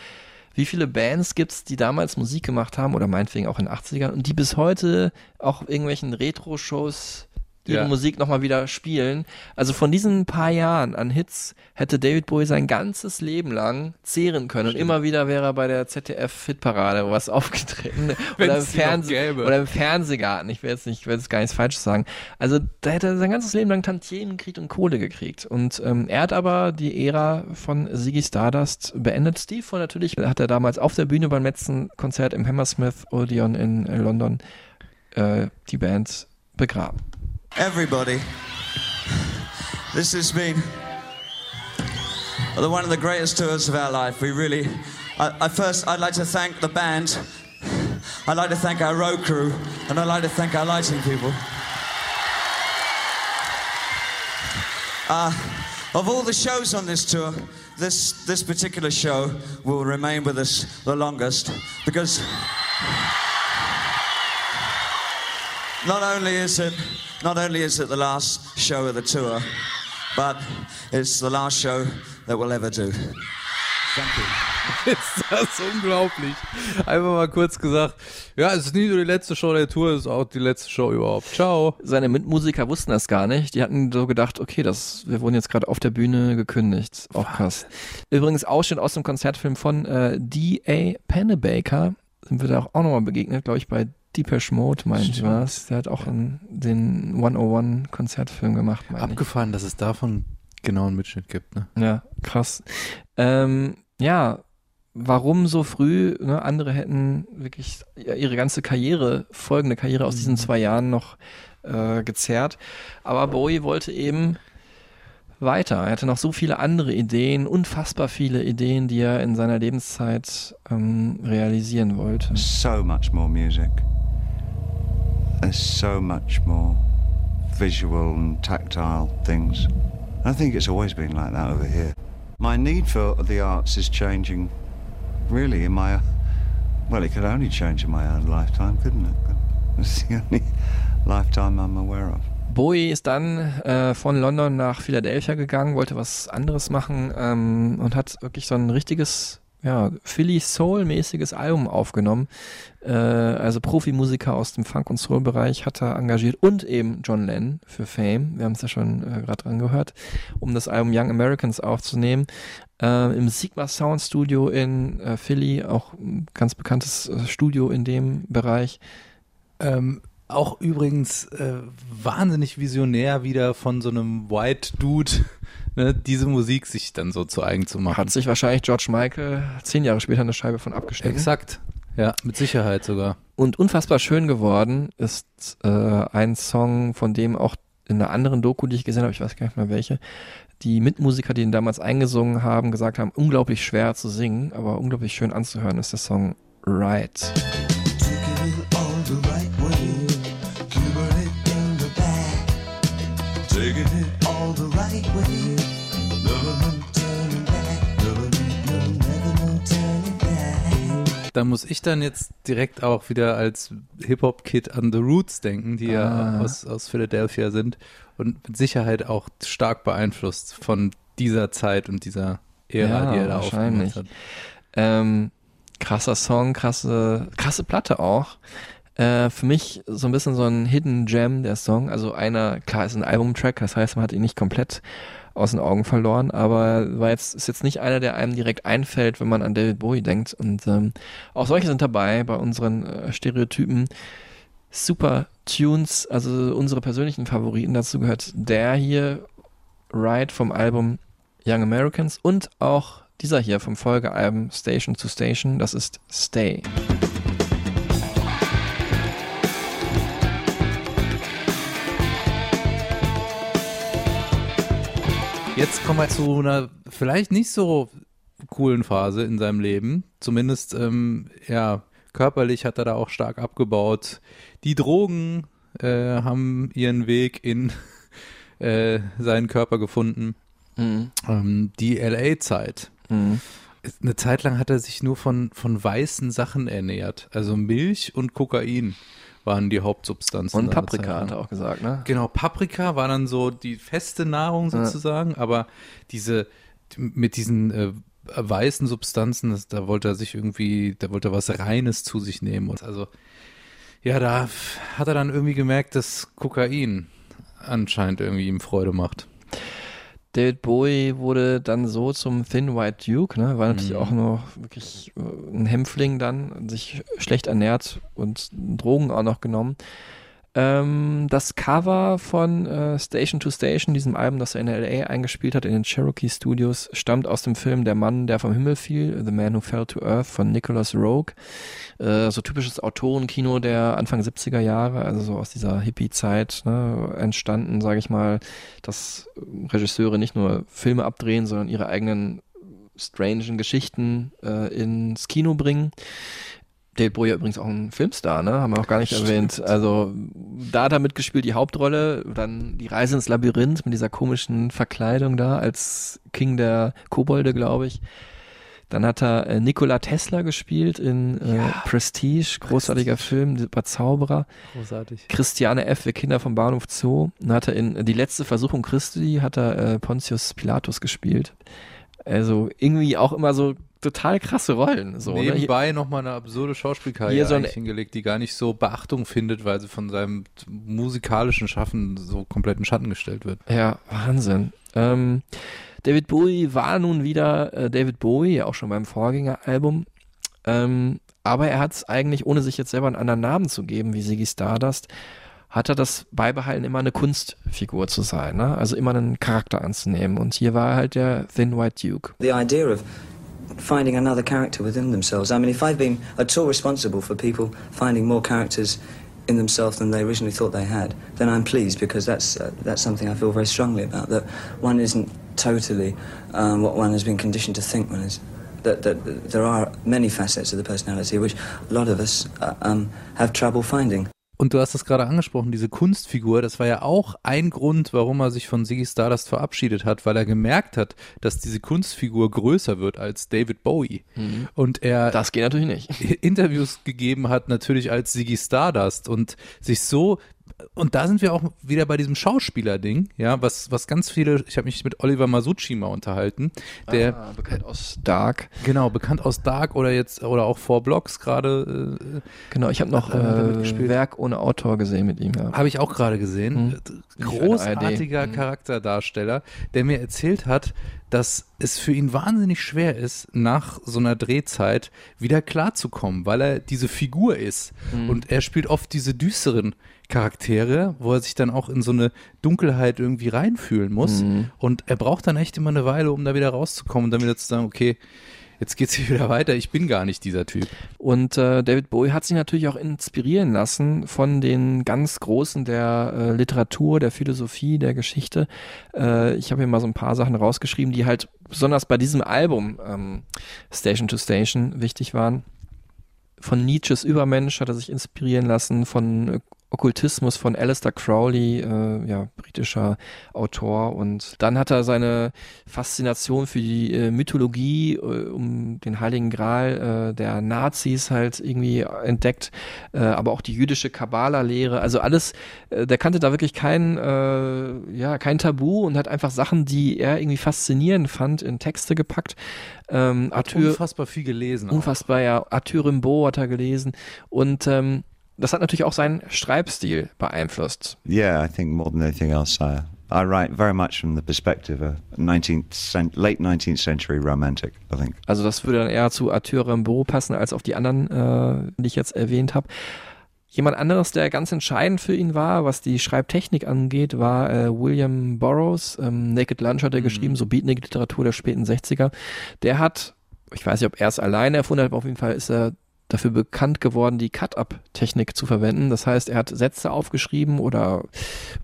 Speaker 2: wie viele Bands gibt's, die damals Musik gemacht haben oder meinetwegen auch in den 80ern und die bis heute auch irgendwelchen Retro-Shows ihre
Speaker 1: Ja.
Speaker 2: Musik nochmal wieder spielen. Also von diesen paar Jahren an Hits hätte David Bowie sein ganzes Leben lang zehren können. Und immer wieder wäre er bei der ZDF-Hitparade was aufgetreten. oder, im Fernseh oder im Fernsehgarten. Ich will jetzt nicht, ich will jetzt gar nichts Falsches sagen. Also da hätte er sein ganzes Leben lang Tantiemen gekriegt und Kohle gekriegt. Und ähm, er hat aber die Ära von Ziggy Stardust beendet. Steve von natürlich hat er damals auf der Bühne beim letzten Konzert im Hammersmith Odeon in London äh, die Band begraben.
Speaker 6: Everybody, this has been one of the greatest tours of our life. We really, I, I first, I'd like to thank the band. I'd like to thank our road crew, and I'd like to thank our lighting people. Uh, of all the shows on this tour, this this particular show will remain with us the longest because not only is it not only is it the last show of the tour, but it's the last show that we'll ever do. Thank you.
Speaker 1: Ist das unglaublich. Einfach mal kurz gesagt, ja, es ist nie nur die letzte Show der Tour, es ist auch die letzte Show überhaupt. Ciao.
Speaker 2: Seine Mitmusiker wussten das gar nicht. Die hatten so gedacht, okay, das, wir wurden jetzt gerade auf der Bühne gekündigt. Auch krass. Übrigens Ausschnitt aus dem Konzertfilm von äh, D.A. Pennebaker. Sind wir da auch nochmal begegnet, glaube ich, bei Depeche Mode, meint
Speaker 1: Stimmt.
Speaker 2: was. Der hat auch einen, den 101 Konzertfilm gemacht, meine ich.
Speaker 1: Abgefahren, dass es davon genau einen Mitschnitt gibt, ne?
Speaker 2: Ja, krass. Ähm, ja, warum so früh? Ne? Andere hätten wirklich ihre ganze Karriere, folgende Karriere aus diesen zwei Jahren noch äh, gezerrt. Aber Bowie wollte eben weiter. Er hatte noch so viele andere Ideen, unfassbar viele Ideen, die er in seiner Lebenszeit ähm, realisieren wollte.
Speaker 3: so much more music. There's so much more visual and tactile things. I think it's always been like that over here. My need for the arts is changing really in my well, it could only change in my own lifetime, couldn't it? It's the only lifetime I'm aware of.
Speaker 2: Bowie ist dann äh, von London nach Philadelphia gegangen, wollte was anderes machen ähm, und hat wirklich so ein richtiges, ja, Philly Soul-mäßiges Album aufgenommen. Äh, also Profimusiker aus dem Funk- und Soul-Bereich hat er engagiert und eben John Lennon für Fame. Wir haben es ja schon äh, gerade dran gehört, um das Album Young Americans aufzunehmen. Äh, Im Sigma Sound Studio in äh, Philly, auch ein ganz bekanntes äh, Studio in dem Bereich.
Speaker 1: Ähm, auch übrigens äh, wahnsinnig visionär wieder von so einem White Dude, ne, diese Musik sich dann so zu eigen zu machen.
Speaker 2: Hat sich wahrscheinlich George Michael zehn Jahre später eine Scheibe von abgeschnitten.
Speaker 1: Exakt. Ja, mit Sicherheit sogar.
Speaker 2: Und unfassbar schön geworden ist äh, ein Song, von dem auch in einer anderen Doku, die ich gesehen habe, ich weiß gar nicht mehr welche, die Mitmusiker, die ihn damals eingesungen haben, gesagt haben, unglaublich schwer zu singen, aber unglaublich schön anzuhören, ist der Song Right.
Speaker 4: Taking it all the right way.
Speaker 1: Da muss ich dann jetzt direkt auch wieder als Hip-Hop-Kid an The Roots denken, die ja
Speaker 2: Ah.
Speaker 1: aus, aus Philadelphia sind und mit Sicherheit auch stark beeinflusst von dieser Zeit und dieser Ära,
Speaker 2: Ja,
Speaker 1: die er da
Speaker 2: wahrscheinlich.
Speaker 1: aufgemacht hat.
Speaker 2: Ähm, krasser Song, krasse, krasse Platte auch. Äh, für mich so ein bisschen so ein Hidden Gem, der Song. Also einer, klar, ist ein Albumtrack, das heißt, man hat ihn nicht komplett aus den Augen verloren, aber war jetzt, ist jetzt nicht einer, der einem direkt einfällt, wenn man an David Bowie denkt. Und ähm, auch solche sind dabei bei unseren äh, Stereotypen. Super Tunes, also unsere persönlichen Favoriten. Dazu gehört der hier, Ride vom Album Young Americans und auch dieser hier vom Folgealbum Station to Station, das ist Stay.
Speaker 1: Jetzt kommen wir zu einer vielleicht nicht so coolen Phase in seinem Leben. Zumindest, ähm, ja, körperlich hat er da auch stark abgebaut. Die Drogen äh, haben ihren Weg in äh, seinen Körper gefunden.
Speaker 2: Mhm.
Speaker 1: Ähm, die LA-Zeit.
Speaker 2: Mhm.
Speaker 1: Eine Zeit lang hat er sich nur von, von weißen Sachen ernährt. Also Milch und Kokain waren die Hauptsubstanzen.
Speaker 2: Und Paprika
Speaker 1: Zeit
Speaker 2: hat er auch gesagt, ne?
Speaker 1: Genau, Paprika war dann so die feste Nahrung
Speaker 2: Ja.
Speaker 1: sozusagen, aber diese mit diesen äh, weißen Substanzen, das, da wollte er sich irgendwie, da wollte er was Reines zu sich nehmen. Und also ja, da hat er dann irgendwie gemerkt, dass Kokain anscheinend irgendwie ihm Freude macht.
Speaker 2: David Bowie wurde dann so zum Thin White Duke, ne? War natürlich
Speaker 1: Mhm.
Speaker 2: auch nur wirklich äh, ein Hämpfling dann, sich schlecht ernährt und Drogen auch noch genommen. Ähm, das Cover von äh, Station to Station, diesem Album, das er in LA eingespielt hat, in den Cherokee Studios, stammt aus dem Film Der Mann, der vom Himmel fiel, The Man Who Fell to Earth von Nicholas Rogue. Äh, so typisches Autorenkino der Anfang 70er Jahre, also so aus dieser Hippie-Zeit ne, entstanden, sage ich mal, dass Regisseure nicht nur Filme abdrehen, sondern ihre eigenen strangen Geschichten äh, ins Kino bringen. David Bowie übrigens auch ein Filmstar, ne? Haben wir auch gar nicht
Speaker 1: Stimmt.
Speaker 2: erwähnt. Also da hat er mitgespielt, die Hauptrolle, dann die Reise ins Labyrinth mit dieser komischen Verkleidung da als King der Kobolde, glaube ich. Dann hat er äh, Nikola Tesla gespielt in äh, Prestige, großartiger Film, super Zauberer.
Speaker 1: Großartig.
Speaker 2: Christiane F., wir Kinder vom Bahnhof Zoo. Dann hat er in äh, Die letzte Versuchung Christi, hat er äh, Pontius Pilatus gespielt. Also irgendwie auch immer so total krasse Rollen. So, ne? Hier-
Speaker 1: Nebenbei nochmal eine absurde Schauspielkarriere
Speaker 2: Hier so ein-
Speaker 1: hingelegt, die gar nicht so Beachtung findet, weil sie von seinem musikalischen Schaffen so komplett in Schatten gestellt wird.
Speaker 2: Ja, Wahnsinn. Ähm, David Bowie war nun wieder äh, David Bowie, auch schon beim Vorgängeralbum. Ähm, aber er hat es eigentlich, ohne sich jetzt selber einen anderen Namen zu geben, wie Ziggy Stardust, hat er das beibehalten, immer eine Kunstfigur zu sein, ne? also immer einen Charakter anzunehmen. Und hier war er halt der Thin White Duke.
Speaker 5: The idea of finding another character within themselves. I mean, if I've been at all responsible for people finding more characters in themselves than they originally thought they had, then I'm pleased because that's uh, that's something I feel very strongly about. That one isn't totally um, what one has been conditioned to think one is. That, that there are many facets of the personality which a lot of us uh, um, have trouble finding.
Speaker 1: Und du hast es gerade angesprochen, diese Kunstfigur, das war ja auch ein Grund, warum er sich von Ziggy Stardust verabschiedet hat, weil er gemerkt hat, dass diese Kunstfigur größer wird als David Bowie.
Speaker 2: Mhm.
Speaker 1: Und er
Speaker 2: Das geht natürlich nicht.
Speaker 1: Interviews gegeben hat, natürlich als Ziggy Stardust und sich so und da sind wir auch wieder bei diesem Schauspieler-Ding, ja, was, was ganz viele, ich habe mich mit Oliver Masucci mal unterhalten, der
Speaker 2: ah, bekannt aus Dark.
Speaker 1: genau, bekannt aus Dark oder jetzt, oder auch Four Blocks gerade, äh,
Speaker 2: Genau, ich habe noch äh? Werk ohne Autor gesehen mit ihm. Ja.
Speaker 1: Habe ich auch gerade gesehen.
Speaker 2: Hm.
Speaker 1: Äh, Großartiger.
Speaker 2: Hm.
Speaker 1: Charakterdarsteller, der mir erzählt hat, dass es für ihn wahnsinnig schwer ist, nach so einer Drehzeit wieder klarzukommen, weil er diese Figur ist.
Speaker 2: Mhm.
Speaker 1: Und er spielt oft diese düsteren Charaktere, wo er sich dann auch in so eine Dunkelheit irgendwie reinfühlen muss.
Speaker 2: Mhm.
Speaker 1: Und er braucht dann echt immer eine Weile, um da wieder rauszukommen und dann wieder zu sagen, okay, jetzt geht's hier wieder weiter, ich bin gar nicht dieser Typ.
Speaker 2: Und äh, David Bowie hat sich natürlich auch inspirieren lassen von den ganz Großen der äh, Literatur, der Philosophie, der Geschichte. Äh, ich habe hier mal so ein paar Sachen rausgeschrieben, die halt besonders bei diesem Album ähm, Station to Station wichtig waren. Von Nietzsches Übermensch hat er sich inspirieren lassen, von äh, Okkultismus von Alistair Crowley, äh, ja, britischer Autor. Und dann hat er seine Faszination für die äh, Mythologie äh, um den Heiligen Gral äh, der Nazis halt irgendwie entdeckt, äh, aber auch die jüdische Kabbala-Lehre. Also alles, äh, der kannte da wirklich kein, ja, kein Tabu und hat einfach Sachen, die er irgendwie faszinierend fand, in Texte gepackt. Ähm, Arthur,
Speaker 1: unfassbar viel gelesen. auch.
Speaker 2: Unfassbar, ja. Arthur Rimbaud hat er gelesen. Und ähm, das hat natürlich auch seinen Schreibstil beeinflusst.
Speaker 3: Yeah, I think more than anything else, I, I write very much from the perspective of 19th cent- late 19th century romantic, I think.
Speaker 2: Also das würde dann eher zu Arthur Rimbaud passen als auf die anderen, äh, die ich jetzt erwähnt habe. Jemand anderes, der ganz entscheidend für ihn war, was die Schreibtechnik angeht, war äh, William Burroughs. Ähm, Naked Lunch hat er geschrieben, so Beatnik-Literatur der späten 60er. Der hat, ich weiß nicht, ob er es alleine erfunden hat, aber auf jeden Fall ist er dafür bekannt geworden, die Cut-Up-Technik zu verwenden. Das heißt, er hat Sätze aufgeschrieben oder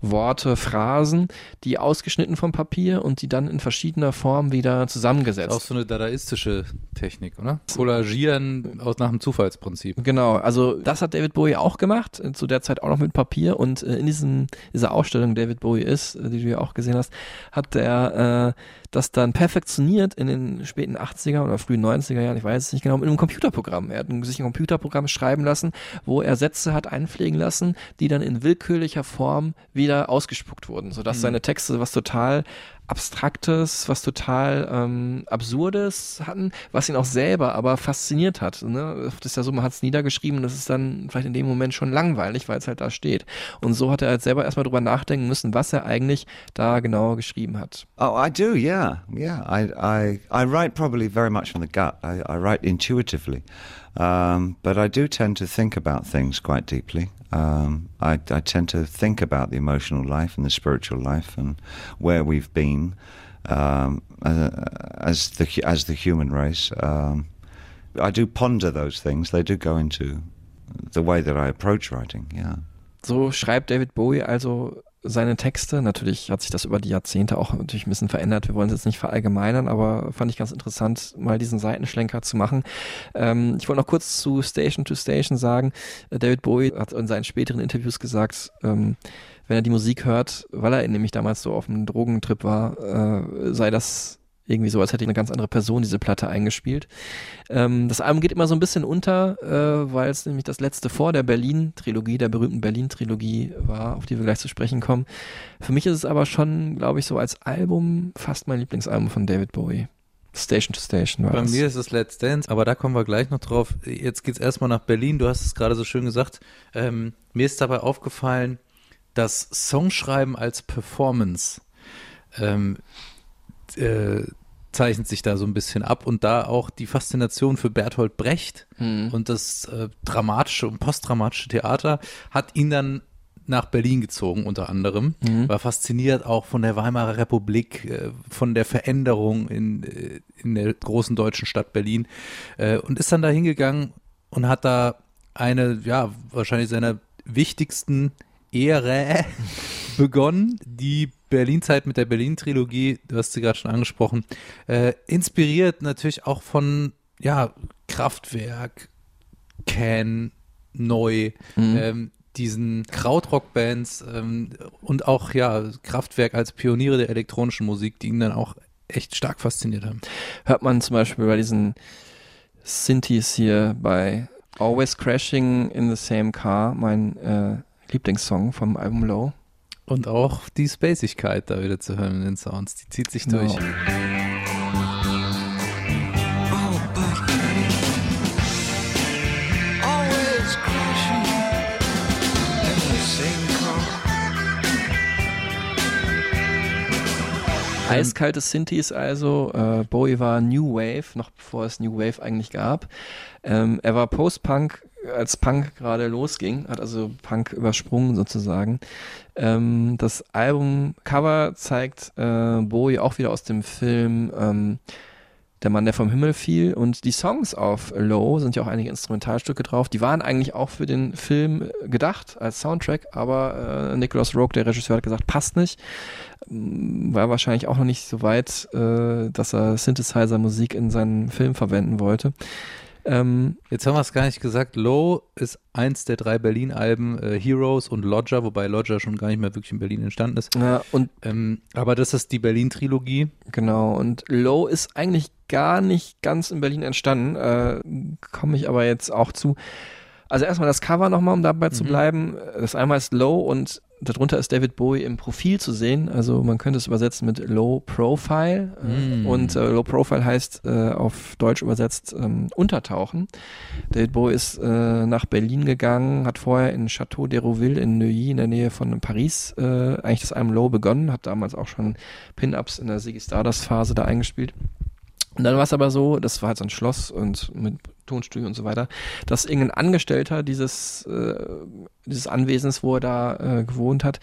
Speaker 2: Worte, Phrasen, die ausgeschnitten vom Papier und die dann in verschiedener Form wieder zusammengesetzt.
Speaker 1: Auch so eine dadaistische Technik, oder? Collagieren aus nach dem Zufallsprinzip.
Speaker 2: Genau, also das hat David Bowie auch gemacht, äh, zu der Zeit auch noch mit Papier und äh, in diesem, dieser Ausstellung David Bowie ist, äh, die du ja auch gesehen hast, hat der äh, das dann perfektioniert in den späten 80er oder frühen 90er Jahren, ich weiß es nicht genau, mit einem Computerprogramm. Er hat sich ein Computerprogramm schreiben lassen, wo er Sätze hat einpflegen lassen, die dann in willkürlicher Form wieder ausgespuckt wurden, sodass
Speaker 1: Mhm.
Speaker 2: seine Texte was total Abstraktes, was total ähm, Absurdes hatten, was ihn auch selber aber fasziniert hat. Ne? Das ist ja so, man hat es niedergeschrieben, das ist dann vielleicht in dem Moment schon langweilig, weil es halt da steht. Und so hat er halt selber erstmal drüber nachdenken müssen, was er eigentlich da genau geschrieben hat.
Speaker 3: Oh, I do, yeah, yeah. I, I, I write probably very much from the gut. I, I write intuitively, um, but I do tend to think about things quite deeply. Um, I, I tend to think about the emotional life and the spiritual life and where we've been um, uh, as the as the human race. Um, I do ponder those things. They do go into the way that I approach writing. Yeah.
Speaker 2: So schreibt David Bowie also seine Texte. Natürlich hat sich das über die Jahrzehnte auch natürlich ein bisschen verändert. Wir wollen es jetzt nicht verallgemeinern, aber fand ich ganz interessant, mal diesen Seitenschlenker zu machen. Ähm, ich wollte noch kurz zu Station to Station sagen. Äh, David Bowie hat in seinen späteren Interviews gesagt, ähm, wenn er die Musik hört, weil er nämlich damals so auf einem Drogentrip war, äh, sei das irgendwie so, als hätte eine ganz andere Person diese Platte eingespielt. Ähm, das Album geht immer so ein bisschen unter, äh, weil es nämlich das letzte vor der Berlin-Trilogie, der berühmten Berlin-Trilogie war, auf die wir gleich zu sprechen kommen. Für mich ist es aber schon, glaube ich, so als Album fast mein Lieblingsalbum von David Bowie. Station to Station war
Speaker 1: Bei
Speaker 2: das.
Speaker 1: mir ist es Let's Dance, aber da kommen wir gleich noch drauf. Jetzt geht's erstmal nach Berlin. Du hast es gerade so schön gesagt. Ähm, mir ist dabei aufgefallen, dass Songschreiben als Performance ähm, äh, zeichnet sich da so ein bisschen ab und da auch die Faszination für Bertolt Brecht
Speaker 2: Mhm.
Speaker 1: und das äh, dramatische und postdramatische Theater hat ihn dann nach Berlin gezogen, unter anderem.
Speaker 2: Mhm.
Speaker 1: War fasziniert auch von der Weimarer Republik, äh, von der Veränderung in, äh, in der großen deutschen Stadt Berlin äh, und ist dann da hingegangen und hat da eine, ja, wahrscheinlich seiner wichtigsten Ehre begonnen, die Berlin-Zeit mit der Berlin-Trilogie, du hast sie gerade schon angesprochen, äh, inspiriert natürlich auch von, ja, Kraftwerk, Can, Neu,
Speaker 2: Mhm.
Speaker 1: ähm, diesen Krautrock-Bands ähm, und auch, ja, Kraftwerk als Pioniere der elektronischen Musik, die ihn dann auch echt stark fasziniert haben.
Speaker 2: Hört man zum Beispiel bei diesen Synthes hier bei Always Crashing in the Same Car, mein äh, Lieblingssong vom Album Low.
Speaker 1: Und auch die Spacigkeit da wieder zu hören in den Sounds, die zieht sich
Speaker 2: Genau.
Speaker 1: durch.
Speaker 4: Car.
Speaker 2: Eiskalte Synthes also. Äh, Bowie war New Wave, noch bevor es New Wave eigentlich gab. Ähm, er war Post-Punk, als Punk gerade losging, hat also Punk übersprungen sozusagen. Ähm, das Albumcover zeigt äh, Bowie auch wieder aus dem Film ähm, Der Mann, der vom Himmel fiel. Und die Songs auf Low sind ja auch einige Instrumentalstücke drauf. Die waren eigentlich auch für den Film gedacht als Soundtrack, aber äh, Nicholas Rogue, der Regisseur, hat gesagt, passt nicht. Mm, War wahrscheinlich auch noch nicht so weit, äh, dass er Synthesizer-Musik in seinen Film verwenden wollte. Ähm,
Speaker 1: Jetzt haben wir es gar nicht gesagt. Low ist eins der drei Berlin-Alben, äh, Heroes und Lodger, wobei Lodger schon gar nicht mehr wirklich in Berlin entstanden ist.
Speaker 2: ja, und
Speaker 1: Ähm, aber das ist die Berlin-Trilogie.
Speaker 2: Genau, und Low ist eigentlich gar nicht ganz in Berlin entstanden, äh, komme ich aber jetzt auch zu. Also erstmal das Cover nochmal, um dabei zu bleiben. Das einmal ist Low und darunter ist David Bowie im Profil zu sehen. Also man könnte es übersetzen mit Low Profile.
Speaker 1: Mm.
Speaker 2: Und äh, Low Profile heißt äh, auf Deutsch übersetzt ähm, Untertauchen. David Bowie ist äh, nach Berlin gegangen, hat vorher in Château d'Hérouville in Neuilly in der Nähe von Paris äh, eigentlich das Album Low begonnen, hat damals auch schon Pin-Ups in der Ziggy Stardust Phase da eingespielt. Und dann war es aber so, das war halt so ein Schloss und mit Tonstudio und so weiter, dass irgendein Angestellter dieses, äh, dieses Anwesens, wo er da äh, gewohnt hat,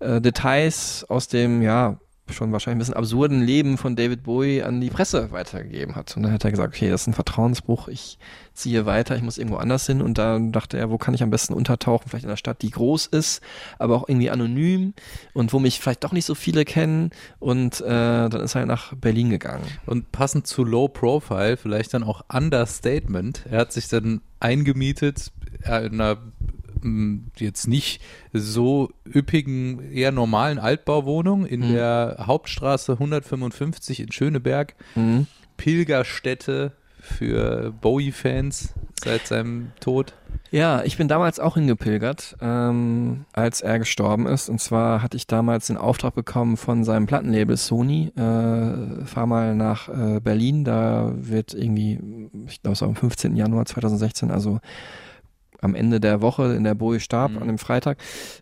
Speaker 2: äh, Details aus dem, ja, schon wahrscheinlich ein bisschen absurden Leben von David Bowie an die Presse weitergegeben hat. Und dann hat er gesagt, okay, das ist ein Vertrauensbruch, ich ziehe weiter, ich muss irgendwo anders hin. Und dann dachte er, wo kann ich am besten untertauchen? Vielleicht in einer Stadt, die groß ist, aber auch irgendwie anonym und wo mich vielleicht doch nicht so viele kennen. Und äh, dann ist er nach Berlin gegangen.
Speaker 1: Und passend zu Low Profile, vielleicht dann auch Understatement. Er hat sich dann eingemietet in einer jetzt nicht so üppigen, eher normalen Altbauwohnung in
Speaker 2: Mhm.
Speaker 1: der Hauptstraße 155 in Schöneberg.
Speaker 2: Mhm.
Speaker 1: Pilgerstätte für Bowie-Fans seit seinem Tod.
Speaker 2: Ja, ich bin damals auch hingepilgert, ähm, als er gestorben ist. Und zwar hatte ich damals den Auftrag bekommen von seinem Plattenlabel Sony, äh, fahr mal nach äh, Berlin, da wird irgendwie, ich glaube es war am 15. Januar 2016, also am Ende der Woche, in der Bowie starb, an dem Freitag,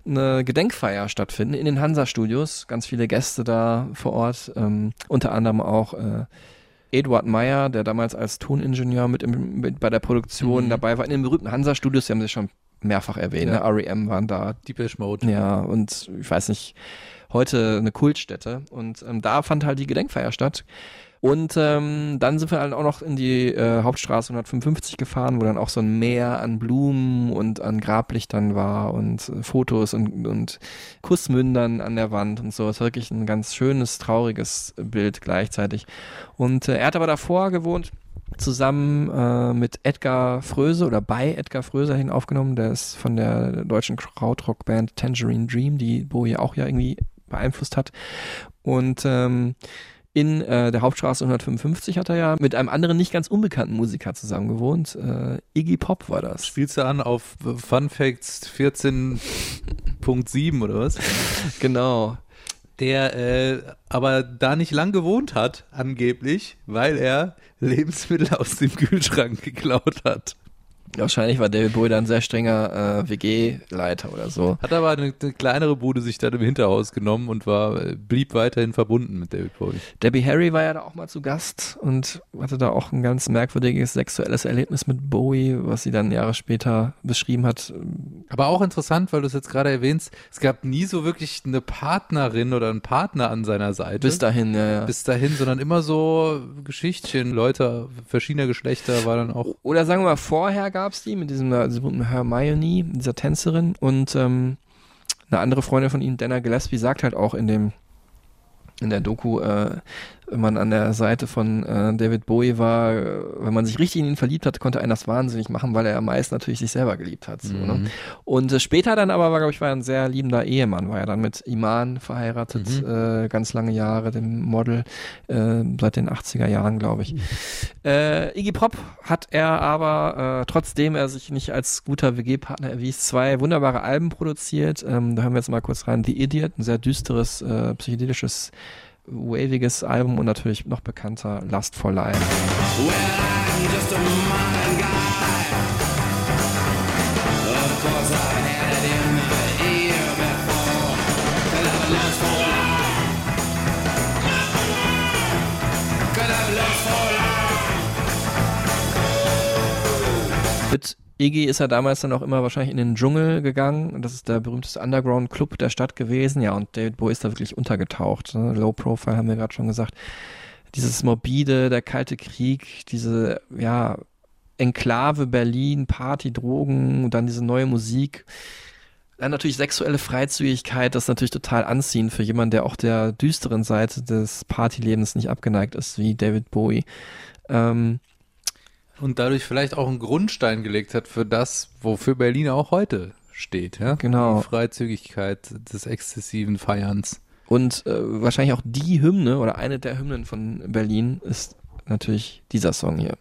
Speaker 2: eine Gedenkfeier stattfinden in den Hansa-Studios. Ganz viele Gäste da vor Ort, ähm, unter anderem auch äh, Eduard Meyer, der damals als Toningenieur mit, im, mit bei der Produktion
Speaker 1: Mhm.
Speaker 2: dabei war, in den berühmten Hansa-Studios, die haben sie schon mehrfach erwähnt,
Speaker 1: Ja.
Speaker 2: ne? R.E.M. waren da,
Speaker 1: Deepish Mode.
Speaker 2: ja, und ich weiß nicht, heute eine Kultstätte. Und ähm, da fand halt die Gedenkfeier statt. Und ähm, dann sind wir halt auch noch in die äh, Hauptstraße 155 gefahren, wo dann auch so ein Meer an Blumen und an Grablichtern war und äh, Fotos und, und Kussmündern an der Wand und so. Es war wirklich ein ganz schönes, trauriges Bild gleichzeitig. Und äh, er hat aber davor gewohnt, zusammen äh, mit Edgar Fröse oder bei Edgar Fröse hin aufgenommen. Der ist von der deutschen Krautrock-Band Tangerine Dream, die Bowie auch ja irgendwie beeinflusst hat. Und ähm, in äh, der Hauptstraße 155 hat er ja mit einem anderen nicht ganz unbekannten Musiker zusammen gewohnt. Äh, Iggy Pop war das.
Speaker 1: Spielst du an auf Fun Facts 14.7 oder was?
Speaker 2: Genau.
Speaker 1: Der äh, aber da nicht lang gewohnt hat, angeblich, weil er Lebensmittel aus dem Kühlschrank geklaut hat.
Speaker 2: Wahrscheinlich war David Bowie dann ein sehr strenger äh, WG-Leiter oder so.
Speaker 1: Hat aber eine, eine kleinere Bude sich dann im Hinterhaus genommen und war, äh, blieb weiterhin verbunden mit David Bowie.
Speaker 2: Debbie Harry war ja da auch mal zu Gast und hatte da auch ein ganz merkwürdiges sexuelles Erlebnis mit Bowie, was sie dann Jahre später beschrieben hat.
Speaker 1: Aber auch interessant, weil du es jetzt gerade erwähnst, es gab nie so wirklich eine Partnerin oder einen Partner an seiner Seite.
Speaker 2: Bis dahin, ja, ja.
Speaker 1: Bis dahin, sondern immer so Geschichtchen, Leute verschiedener Geschlechter war dann auch.
Speaker 2: Oder sagen wir mal, vorher gab es die mit diesem äh, Hermione, dieser Tänzerin. Und ähm, eine andere Freundin von ihm, Dana Gillespie, sagt halt auch in dem in der Doku, äh, man an der Seite von äh, David Bowie war, äh, wenn man sich richtig in ihn verliebt hat, konnte einen das wahnsinnig machen, weil er am meisten natürlich sich selber geliebt hat. So, ne?
Speaker 1: Mhm.
Speaker 2: Und äh, später dann aber war, glaube ich, war er ein sehr liebender Ehemann, war er dann mit Iman verheiratet,
Speaker 1: Mhm.
Speaker 2: äh, ganz lange Jahre, dem Model, äh, seit den 80er Jahren, glaube ich. Äh, Iggy Pop hat er aber, äh, trotzdem er sich nicht als guter WG-Partner erwies, zwei wunderbare Alben produziert. Ähm, da hören wir jetzt mal kurz rein. The Idiot, ein sehr düsteres, äh, psychedelisches, waviges Album und natürlich noch bekannter Last for Life. Mit Iggy ist er damals dann auch immer wahrscheinlich in den Dschungel gegangen. Das ist der berühmteste Underground-Club der Stadt gewesen. Ja, und David Bowie ist da wirklich untergetaucht. Ne? Low Profile haben wir gerade schon gesagt. Dieses morbide, der kalte Krieg, diese, ja, Enklave Berlin, Party, Drogen und dann diese neue Musik. Dann natürlich sexuelle Freizügigkeit, das ist natürlich total anziehend für jemanden, der auch der düsteren Seite des Partylebens nicht abgeneigt ist, wie David Bowie. Ähm,
Speaker 1: Und dadurch vielleicht auch einen Grundstein gelegt hat für das, wofür Berlin auch heute steht. Ja?
Speaker 2: Genau.
Speaker 1: Die Freizügigkeit des exzessiven Feierns.
Speaker 2: Und äh, wahrscheinlich auch die Hymne oder eine der Hymnen von Berlin ist natürlich dieser Song hier.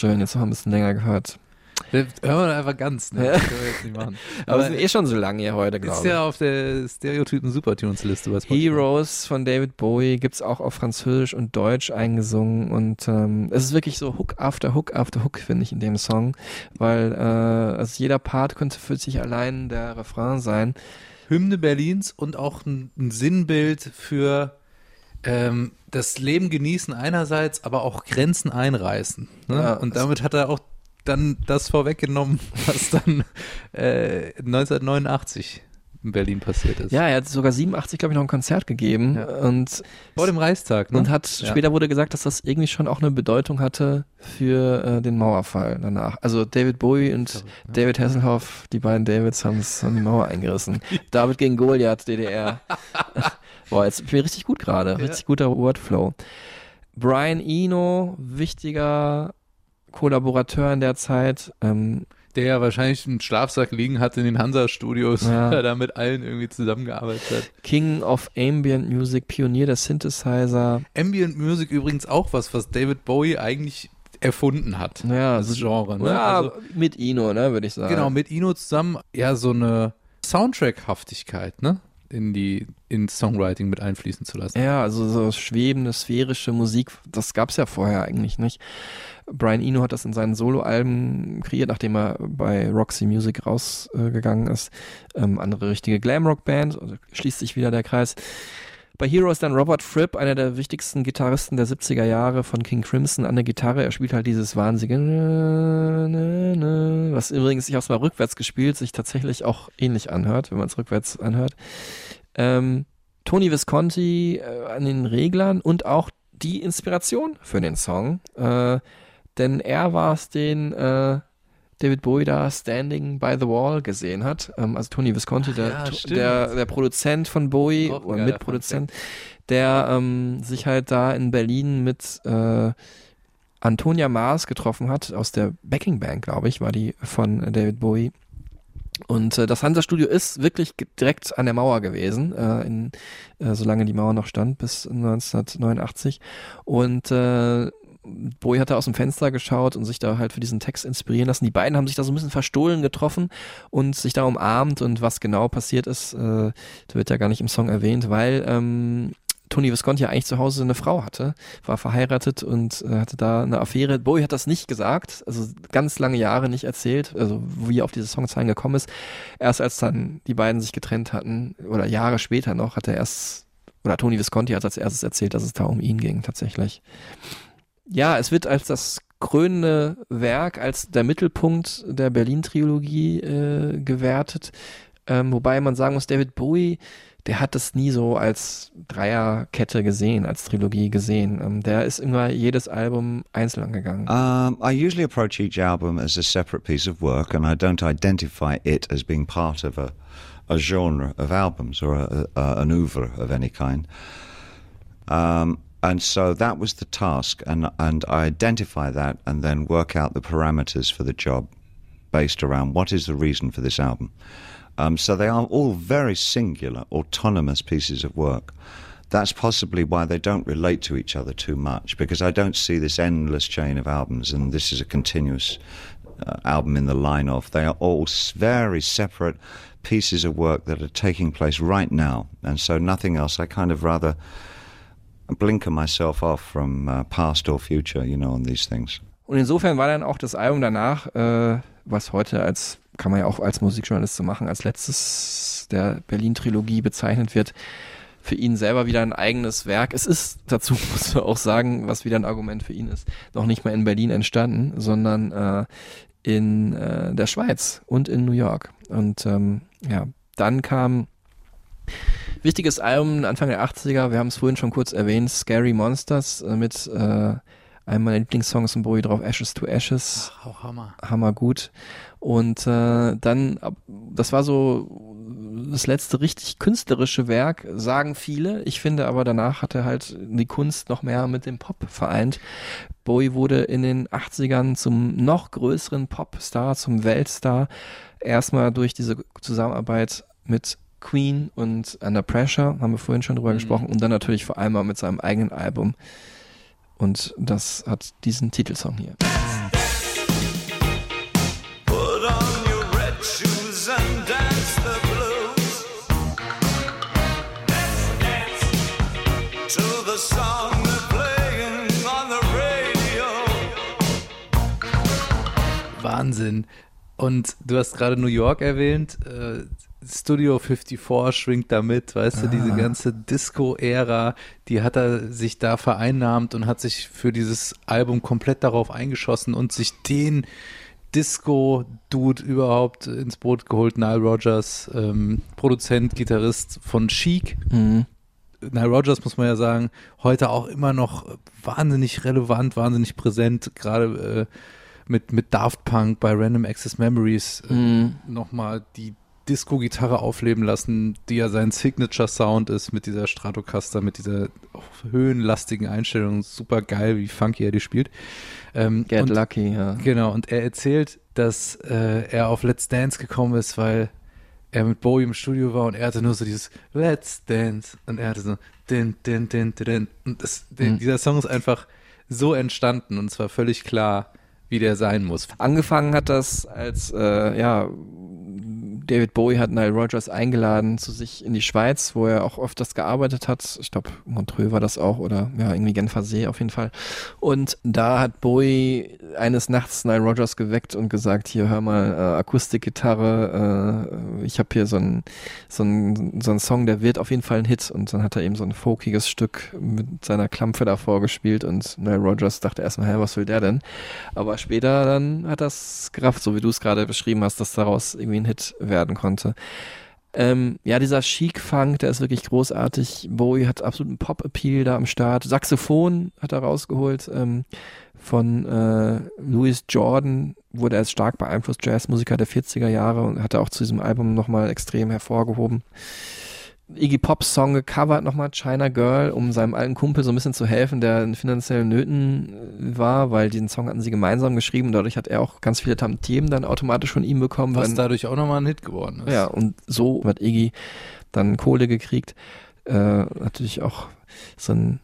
Speaker 2: Schön, jetzt noch ein bisschen länger gehört.
Speaker 1: Hören wir einfach ganz, ne? Das können wir jetzt nicht machen.
Speaker 2: Aber wir sind eh schon so lange hier heute,
Speaker 1: ist
Speaker 2: glaube ich.
Speaker 1: ja auf der Stereotypen Supertunes-Liste. bei Spotify.
Speaker 2: Heroes von David Bowie gibt's auch auf Französisch und Deutsch eingesungen und ähm, es ist wirklich so Hook after Hook after Hook, finde ich, in dem Song, weil äh, also jeder Part könnte für sich allein der Refrain sein.
Speaker 1: Hymne Berlins und auch ein, ein Sinnbild für ähm, das Leben genießen einerseits, aber auch Grenzen einreißen. Ne?
Speaker 2: Ja,
Speaker 1: und damit hat er auch dann das vorweggenommen, was dann äh, 1989 in Berlin passiert ist.
Speaker 2: Ja, er hat sogar 87, glaube ich, noch ein Konzert gegeben
Speaker 1: Ja.
Speaker 2: und
Speaker 1: Vor dem Reichstag. Ne?
Speaker 2: und hat
Speaker 1: Ja.
Speaker 2: später wurde gesagt, dass das irgendwie schon auch eine Bedeutung hatte für äh, den Mauerfall danach. Also David Bowie und David Hasselhoff, die beiden Davids haben es haben die Mauer eingerissen. David gegen Goliath, DDR. Boah, jetzt bin ich richtig gut gerade, richtig guter Wordflow. Brian Eno, wichtiger Kollaborateur in der Zeit. Ähm,
Speaker 1: Der ja wahrscheinlich einen Schlafsack liegen hat in den Hansa-Studios,
Speaker 2: Ja.
Speaker 1: weil er da mit allen irgendwie zusammengearbeitet hat.
Speaker 2: King of Ambient Music, Pionier der Synthesizer.
Speaker 1: Ambient Music übrigens auch was, was David Bowie eigentlich erfunden hat.
Speaker 2: Ja,
Speaker 1: das Genre. Ne?
Speaker 2: Ja,
Speaker 1: Also,
Speaker 2: mit Ino, ne, würde ich sagen.
Speaker 1: genau, mit Ino zusammen ja so eine Soundtrack-Haftigkeit, ne? In die, ins Songwriting mit einfließen zu lassen.
Speaker 2: Ja, also so schwebende, sphärische Musik, das gab's ja vorher eigentlich nicht. Brian Eno hat das in seinen Soloalben kreiert, nachdem er bei Roxy Music rausgegangen ist. Ähm, andere richtige Glamrock-Band, also schließt sich wieder der Kreis. Bei Heroes dann Robert Fripp, einer der wichtigsten Gitarristen der 70er Jahre von King Crimson an der Gitarre. Er spielt halt dieses wahnsinnige, was übrigens, ich habe es mal rückwärts gespielt, sich tatsächlich auch ähnlich anhört, wenn man es rückwärts anhört. Ähm, Tony Visconti äh, an den Reglern und auch die Inspiration für den Song. Äh, denn er war es, den äh, David Bowie da Standing by the Wall gesehen hat. Ähm, also Tony Visconti, der,
Speaker 1: ja,
Speaker 2: der, der Produzent von Bowie
Speaker 1: geiler
Speaker 2: Mitproduzent, der ähm, sich halt da in Berlin mit äh, Antonia Maas getroffen hat, aus der Backing Band, glaube ich, war die von David Bowie. Und äh, das Hansa-Studio ist wirklich direkt an der Mauer gewesen, äh, in, äh, solange die Mauer noch stand, bis 1989. Und äh, Bowie hat da aus dem Fenster geschaut und sich da halt für diesen Text inspirieren lassen. Die beiden haben sich da so ein bisschen verstohlen getroffen und sich da umarmt und was genau passiert ist, äh, wird ja gar nicht im Song erwähnt, weil ähm, Tony Visconti ja eigentlich zu Hause eine Frau hatte, war verheiratet und äh, hatte da eine Affäre. Bowie hat das nicht gesagt, also ganz lange Jahre nicht erzählt, also wie er auf diese Songzeilen gekommen ist. Erst als dann die beiden sich getrennt hatten oder Jahre später noch, hat er erst oder Tony Visconti hat als erstes erzählt, dass es da um ihn ging tatsächlich. Ja, es wird als das krönende Werk, als der Mittelpunkt der Berlin-Trilogie äh, gewertet. Ähm, wobei man sagen muss, David Bowie, der hat das nie so als Dreierkette gesehen, als Trilogie gesehen. Ähm, der ist immer jedes Album einzeln angegangen.
Speaker 3: Um, I usually approach each album as a separate piece of work, and I don't identify it as being part of a, a genre of albums or a, a, an oeuvre of any kind. Um, And so that was the task, and and I identify that, and then work out the parameters for the job, based around what is the reason for this album. Um, so they are all very singular, autonomous pieces of work. That's possibly why they don't relate to each other too much, because I don't see this endless chain of albums, and this is a continuous uh, album in the line of. They are all very separate pieces of work that are taking place right now, and so nothing else. I kind of rather blinker myself off from uh, past or future, you know, on these things.
Speaker 2: Und insofern war dann auch das Album danach, äh, was heute als, kann man ja auch als Musikjournalist so machen, als letztes der Berlin-Trilogie bezeichnet wird, für ihn selber wieder ein eigenes Werk. Es ist, dazu muss man auch sagen, was wieder ein Argument für ihn ist, noch nicht mal in Berlin entstanden, sondern äh, in äh, der Schweiz und in New York. Und ähm, ja, dann kam wichtiges Album Anfang der 80er, wir haben es vorhin schon kurz erwähnt, Scary Monsters äh, mit äh, einem meiner Lieblingssongs von Bowie drauf, Ashes to Ashes.
Speaker 1: Ach, auch Hammer.
Speaker 2: Hammer gut. Und äh, dann, das war so das letzte richtig künstlerische Werk, sagen viele. Ich finde aber danach hat er halt die Kunst noch mehr mit dem Pop vereint. Bowie wurde in den 80ern zum noch größeren Popstar, zum Weltstar. Erstmal durch diese Zusammenarbeit mit Queen und Under Pressure, haben wir vorhin schon drüber gesprochen, und dann natürlich vor allem auch mit seinem eigenen Album. Und das hat diesen Titelsong hier.
Speaker 1: Wahnsinn. Und du hast gerade New York erwähnt. Studio 54 schwingt da mit, weißt du, diese
Speaker 2: Ah.
Speaker 1: ganze Disco-Ära, die hat er sich da vereinnahmt und hat sich für dieses Album komplett darauf eingeschossen und sich den Disco-Dude überhaupt ins Boot geholt, Nile Rogers, ähm, Produzent, Gitarrist von Chic.
Speaker 2: Mhm.
Speaker 1: Nile Rogers, muss man ja sagen, heute auch immer noch wahnsinnig relevant, wahnsinnig präsent, gerade äh, mit, mit Daft Punk bei Random Access Memories äh,
Speaker 2: Mhm.
Speaker 1: nochmal die Disco-Gitarre aufleben lassen, die ja sein Signature-Sound ist mit dieser Stratocaster, mit dieser höhenlastigen Einstellung. Super geil, wie funky er die spielt. Ähm,
Speaker 2: Get
Speaker 1: und,
Speaker 2: Lucky, ja.
Speaker 1: Genau, und er erzählt, dass äh, er auf Let's Dance gekommen ist, weil er mit Bowie im Studio war und er hatte nur so dieses Let's Dance und er hatte so din, din, din, din, din. und das, den,
Speaker 2: Mhm.
Speaker 1: dieser Song ist einfach so entstanden und es war völlig klar, wie der sein muss.
Speaker 2: Angefangen hat das als, äh, ja, David Bowie hat Nile Rogers eingeladen zu sich in die Schweiz, wo er auch öfters gearbeitet hat. Ich glaube, Montreux war das auch oder ja, irgendwie Genfer See auf jeden Fall. Und da hat Bowie eines Nachts Nile Rogers geweckt und gesagt, hier hör mal, äh, Akustikgitarre, äh, ich habe hier so einen so so Song, der wird auf jeden Fall ein Hit. Und dann hat er eben so ein folkiges Stück mit seiner Klampfe davor gespielt und Nile Rogers dachte erstmal, hä, was will der denn? Aber später dann hat das gerafft, so wie du es gerade beschrieben hast, dass daraus irgendwie ein Hit werden konnte. Ähm, ja, dieser Chic-Funk, der ist wirklich großartig. Bowie hat absoluten Pop-Appeal da am Start. Saxophon hat er rausgeholt. Ähm, von äh, Louis Jordan wurde er als stark beeinflusst Jazzmusiker der 40er Jahre und hat er auch zu diesem Album nochmal extrem hervorgehoben. Iggy Pops Song gecovert nochmal China Girl, um seinem alten Kumpel so ein bisschen zu helfen, der in finanziellen Nöten äh, war, weil diesen Song hatten sie gemeinsam geschrieben und dadurch hat er auch ganz viele Tantiemen dann automatisch von ihm bekommen.
Speaker 1: Was
Speaker 2: weil-
Speaker 1: dadurch auch nochmal ein Hit geworden ist.
Speaker 2: ja, und so hat Iggy dann Kohle gekriegt. Äh, natürlich auch so ein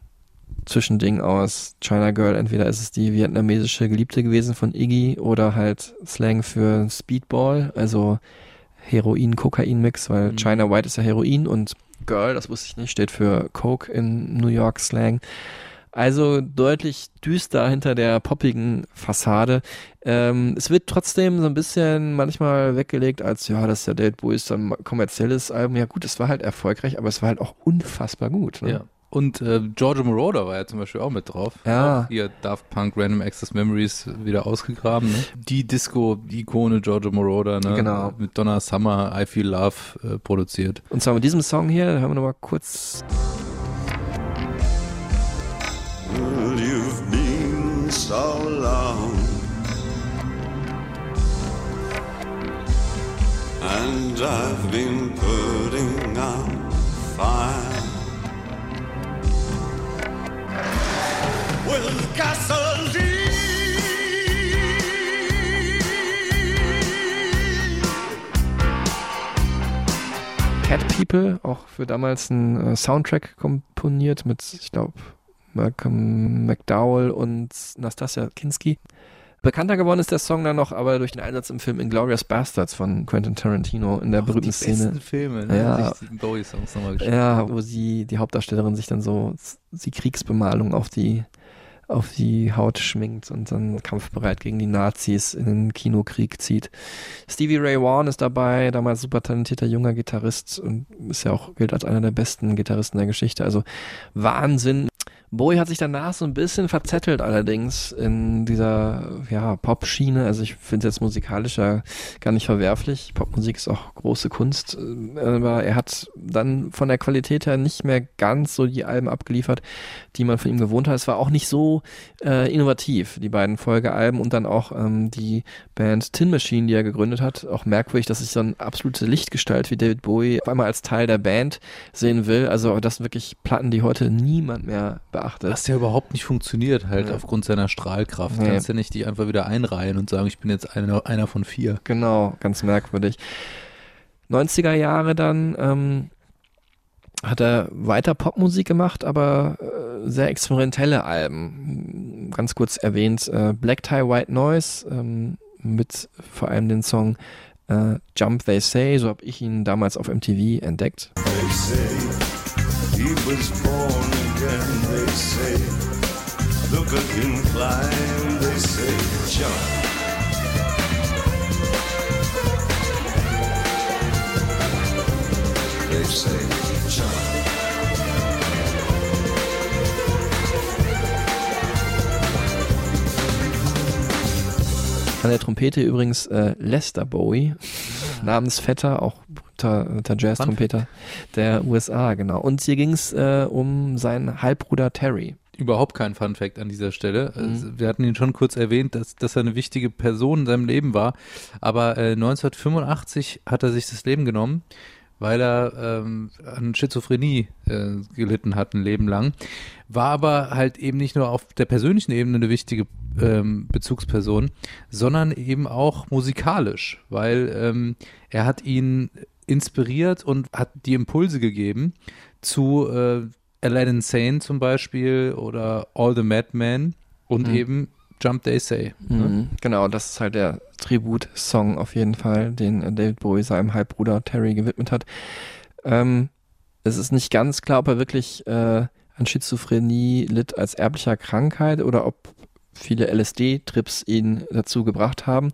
Speaker 2: Zwischending aus China Girl. Entweder ist es die vietnamesische Geliebte gewesen von Iggy oder halt Slang für Speedball, also Heroin-Kokain-Mix, weil
Speaker 1: Mhm.
Speaker 2: China White ist ja Heroin und Girl, das wusste ich nicht, steht für Coke in New York Slang. Also deutlich düster hinter der poppigen Fassade. Ähm, es wird trotzdem so ein bisschen manchmal weggelegt als, ja, das ist ja Bowie ist ein kommerzielles Album. Ja gut, es war halt erfolgreich, aber es war halt auch unfassbar gut. Ne?
Speaker 1: Ja. Und äh, Giorgio Moroder war ja zum Beispiel auch mit drauf.
Speaker 2: Ja.
Speaker 1: Auch hier Daft Punk Random Access Memories wieder ausgegraben. Ne? Die Disco-Ikone Giorgio Moroder, ne?
Speaker 2: Genau.
Speaker 1: Mit Donna Summer, I Feel Love äh, produziert.
Speaker 2: Und zwar mit diesem Song hier, da hören wir nochmal kurz.
Speaker 4: Well, you've been so long, and I've been putting out fire.
Speaker 2: Cat People, auch für damals einen äh, Soundtrack komponiert mit, ich glaube, Malcolm McDowell und Nastasia Kinski. Bekannter geworden ist der Song dann noch, aber durch den Einsatz im Film Inglourious Bastards von Quentin Tarantino in der berühmten
Speaker 1: die
Speaker 2: Szene.
Speaker 1: besten Filme, ne?
Speaker 2: Ja.
Speaker 1: Bowie-Songs nochmal gespielt.
Speaker 2: Ja, wo sie, die Hauptdarstellerin sich dann so die Kriegsbemalung auf die, auf die Haut schminkt und dann kampfbereit gegen die Nazis in den Kinokrieg zieht. Stevie Ray Vaughan ist dabei, damals super talentierter junger Gitarrist und ist ja auch, gilt als einer der besten Gitarristen der Geschichte. Also Wahnsinn. Bowie hat sich danach so ein bisschen verzettelt allerdings in dieser ja, Pop-Schiene. Also ich finde es jetzt musikalisch ja gar nicht verwerflich. Popmusik ist auch große Kunst. Aber er hat dann von der Qualität her nicht mehr ganz so die Alben abgeliefert, die man von ihm gewohnt hat. Es war auch nicht so äh, innovativ, die beiden Folgealben und dann auch ähm, die Band Tin Machine, die er gegründet hat. Auch merkwürdig, dass sich so eine absolute Lichtgestalt wie David Bowie auf einmal als Teil der Band sehen will. Also das sind wirklich Platten, die heute niemand mehr beachtet.
Speaker 1: Was ja überhaupt nicht funktioniert, halt
Speaker 2: Ja.
Speaker 1: aufgrund seiner Strahlkraft.
Speaker 2: Nee.
Speaker 1: Kannst ja nicht die einfach wieder einreihen und sagen, ich bin jetzt einer, einer von vier.
Speaker 2: Genau, ganz merkwürdig. 90er Jahre dann ähm, hat er weiter Popmusik gemacht, aber äh, sehr experimentelle Alben. Ganz kurz erwähnt, äh, Black Tie White Noise ähm, mit vor allem den Song äh, Jump They Say, so habe ich ihn damals auf MTV entdeckt.
Speaker 4: They say he was born again, they say. Look at him climb, they say. Jump. They say, jump.
Speaker 2: An der Trompete übrigens äh, Lester Bowie, Namensvetter, auch berühmter berühmter Jazz-Trompeter der USA, genau. Und hier ging es äh, um seinen Halbbruder Terry.
Speaker 1: Überhaupt kein Fun Fact an dieser Stelle.
Speaker 2: Mhm.
Speaker 1: Also, Wir hatten ihn schon kurz erwähnt, dass, dass er eine wichtige Person in seinem Leben war. Aber äh, 1985 hat er sich das Leben genommen, weil er ähm, an Schizophrenie äh, gelitten hat ein Leben lang. War aber halt eben nicht nur auf der persönlichen Ebene eine wichtige ähm, Bezugsperson, sondern eben auch musikalisch, weil ähm, er hat ihn inspiriert und hat die Impulse gegeben zu äh, Aladdin Sane zum Beispiel oder All the Madmen und
Speaker 2: Mhm.
Speaker 1: eben Jump They Say. Ne?
Speaker 2: Mhm. Genau, das ist halt der Tribut-Song auf jeden Fall, den äh, David Bowie seinem Halbbruder Terry gewidmet hat. Ähm, es ist nicht ganz klar, ob er wirklich äh, an Schizophrenie litt als erblicher Krankheit oder ob viele LSD-Trips ihn dazu gebracht haben.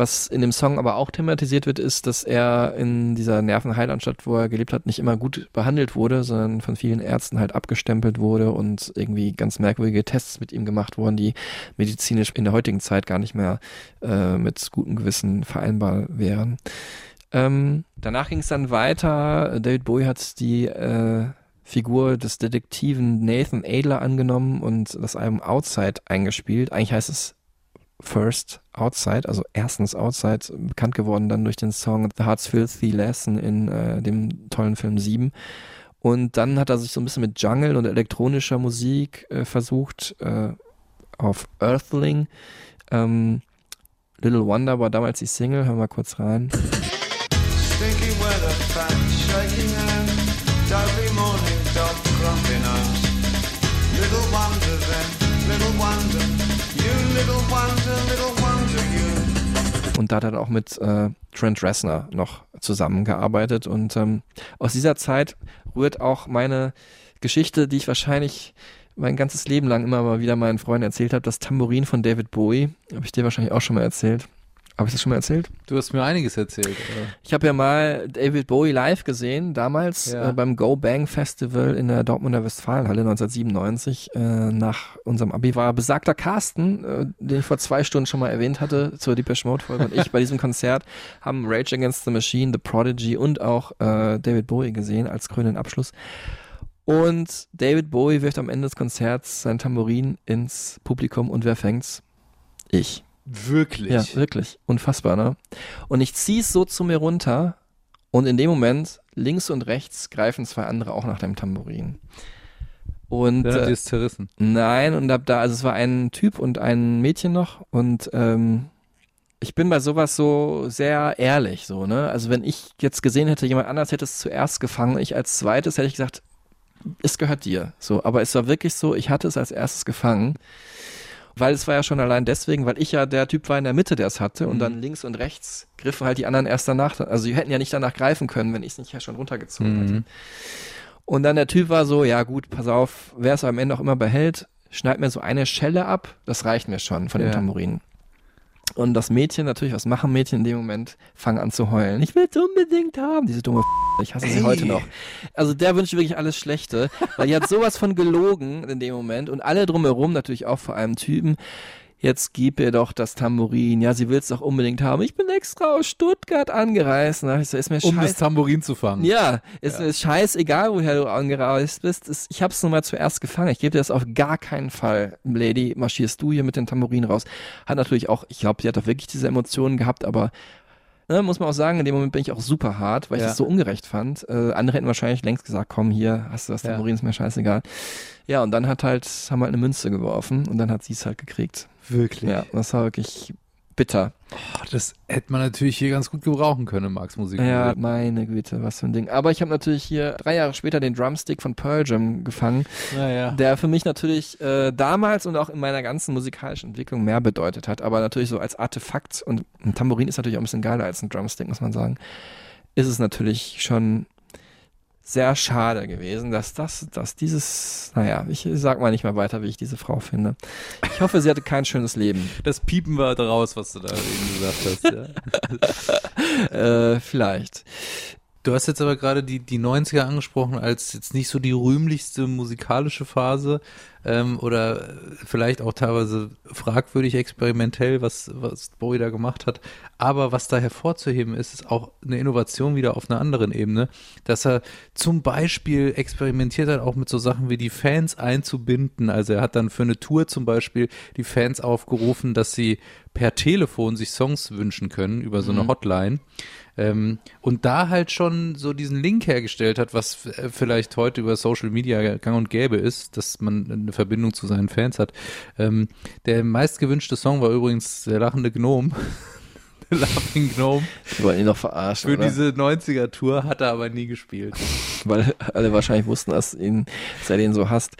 Speaker 2: Was in dem Song aber auch thematisiert wird, ist, dass er in dieser Nervenheilanstalt, wo er gelebt hat, nicht immer gut behandelt wurde, sondern von vielen Ärzten halt abgestempelt wurde und irgendwie ganz merkwürdige Tests mit ihm gemacht wurden, die medizinisch in der heutigen Zeit gar nicht mehr äh, mit gutem Gewissen vereinbar wären. Ähm, danach ging es dann weiter. David Bowie hat die äh, Figur des Detektiven Nathan Adler angenommen und das Album Outside eingespielt. Eigentlich heißt es First Outside, also erstens Outside, bekannt geworden dann durch den Song The Heart's Filthy Lesson in äh, dem tollen Film 7. Und dann hat er sich so ein bisschen mit Jungle und elektronischer Musik äh, versucht äh, auf Earthling. Ähm, Little Wonder war damals die Single, hören wir kurz rein.
Speaker 4: Stinky weather, fat shaking hand, dopey morning dog grumpy nose. Little wonder then, little wonder,
Speaker 2: Und da hat er auch mit äh, Trent Reznor noch zusammengearbeitet. Und ähm, aus dieser Zeit rührt auch meine Geschichte, die ich wahrscheinlich mein ganzes Leben lang immer mal wieder meinen Freunden erzählt habe, das Tambourin von David Bowie. Habe ich dir wahrscheinlich auch schon mal erzählt. Habe ich das schon mal erzählt?
Speaker 1: Du hast mir einiges erzählt. Oder?
Speaker 2: Ich habe ja mal David Bowie live gesehen, damals
Speaker 1: Ja.
Speaker 2: äh, beim Go Bang Festival in der Dortmunder Westfalenhalle 1997. Äh, nach unserem Abi war besagter Carsten, äh, den ich vor zwei Stunden schon mal erwähnt hatte, zur Depeche Mode Folge und ich bei diesem Konzert haben Rage Against the Machine, The Prodigy und auch äh, David Bowie gesehen als krönenden Abschluss. Und David Bowie wirft am Ende des Konzerts sein Tambourin ins Publikum und wer fängt's? Ich.
Speaker 1: Wirklich?
Speaker 2: Ja, wirklich. Unfassbar, ne? Und ich zieh's so zu mir runter und in dem Moment, links und rechts, greifen zwei andere auch nach dem Tambourin. Und
Speaker 1: hat
Speaker 2: äh,
Speaker 1: die es zerrissen.
Speaker 2: Nein, und ab da, also es war ein Typ und ein Mädchen noch und ähm, ich bin bei sowas so sehr ehrlich, so, ne? Also wenn ich jetzt gesehen hätte, jemand anders hätte es zuerst gefangen, ich als zweites hätte ich gesagt, es gehört dir. So, aber es war wirklich so, ich hatte es als erstes gefangen. Weil es war ja schon allein deswegen, weil ich ja der Typ war in der Mitte, der es hatte und dann links und rechts griffen halt die anderen erst danach. Also die hätten ja nicht danach greifen können, wenn ich es nicht ja schon runtergezogen hätte. Und dann der Typ war so, ja gut, pass auf, wer es am Ende auch immer behält, schneid mir so eine Schelle ab, das reicht mir schon von dem
Speaker 1: Ja.
Speaker 2: Tambourin. Und das Mädchen, natürlich, was machen Mädchen in dem Moment? Fangen an zu heulen. Ich will es unbedingt haben. Diese dumme F ich hasse sie
Speaker 1: Ey.
Speaker 2: heute noch. Also der wünscht wirklich alles Schlechte, weil die hat sowas von gelogen in dem Moment und alle drumherum, natürlich auch vor allem Typen, jetzt gib ihr doch das Tambourin. Ja, sie will es doch unbedingt haben. Ich bin extra aus Stuttgart angereist. Na, ich so, ist mir
Speaker 1: Um das Tambourin zu fangen.
Speaker 2: ja, ist mir scheißegal, woher du angereist bist. Es, ich hab's nun mal zuerst gefangen. Ich gebe dir das auf gar keinen Fall. Lady, marschierst du hier mit dem Tambourin raus. Hat natürlich auch, ich glaube, sie hat auch wirklich diese Emotionen gehabt, aber ne, muss man auch sagen, in dem Moment bin ich auch super hart, weil ich
Speaker 1: Ja.
Speaker 2: das so ungerecht fand. Äh, andere hätten wahrscheinlich längst gesagt, komm hier, hast du das
Speaker 1: Ja.
Speaker 2: Tambourin, ist mir scheißegal. Ja, und dann hat halt, haben wir halt eine Münze geworfen und dann hat sie es halt gekriegt.
Speaker 1: Wirklich.
Speaker 2: Ja, das war wirklich bitter.
Speaker 1: Oh, das hätte man natürlich hier ganz gut gebrauchen können im Marx Musik.
Speaker 2: Ja, meine Güte, was für ein Ding. Aber ich habe natürlich hier drei Jahre später den Drumstick von Pearl Jam gefangen,
Speaker 1: Naja.
Speaker 2: der für mich natürlich äh, damals und auch in meiner ganzen musikalischen Entwicklung mehr bedeutet hat. Aber natürlich so als Artefakt und ein Tambourin ist natürlich auch ein bisschen geiler als ein Drumstick, muss man sagen. Ist es natürlich schon sehr schade gewesen, dass das, dass dieses, naja, ich sag mal nicht mehr weiter, wie ich diese Frau finde. Ich hoffe, sie hatte kein schönes Leben.
Speaker 1: Das Piepen war draus, was du da eben gesagt hast. Ja.
Speaker 2: äh, vielleicht.
Speaker 1: Du hast jetzt aber gerade die, die 90er angesprochen als jetzt nicht so die rühmlichste musikalische Phase ähm, oder vielleicht auch teilweise fragwürdig experimentell, was, was Bowie da gemacht hat. Aber was da hervorzuheben ist, ist auch eine Innovation wieder auf einer anderen Ebene, dass er zum Beispiel experimentiert hat, auch mit so Sachen wie die Fans einzubinden. Also er hat dann für eine Tour zum Beispiel die Fans aufgerufen, dass sie per Telefon sich Songs wünschen können über so eine
Speaker 2: Mhm.
Speaker 1: Hotline. Ähm, und da halt schon so diesen Link hergestellt hat, was vielleicht heute über Social Media gang und gäbe ist, dass man eine Verbindung zu seinen Fans hat. Ähm, der meistgewünschte Song war übrigens der lachende Gnom. der Laughing Gnome.
Speaker 2: Die wollen ihn doch verarschen.
Speaker 1: Für
Speaker 2: oder?
Speaker 1: diese 90er-Tour hat er aber nie gespielt.
Speaker 2: Weil alle wahrscheinlich wussten, dass, ihn, dass er den so hasst.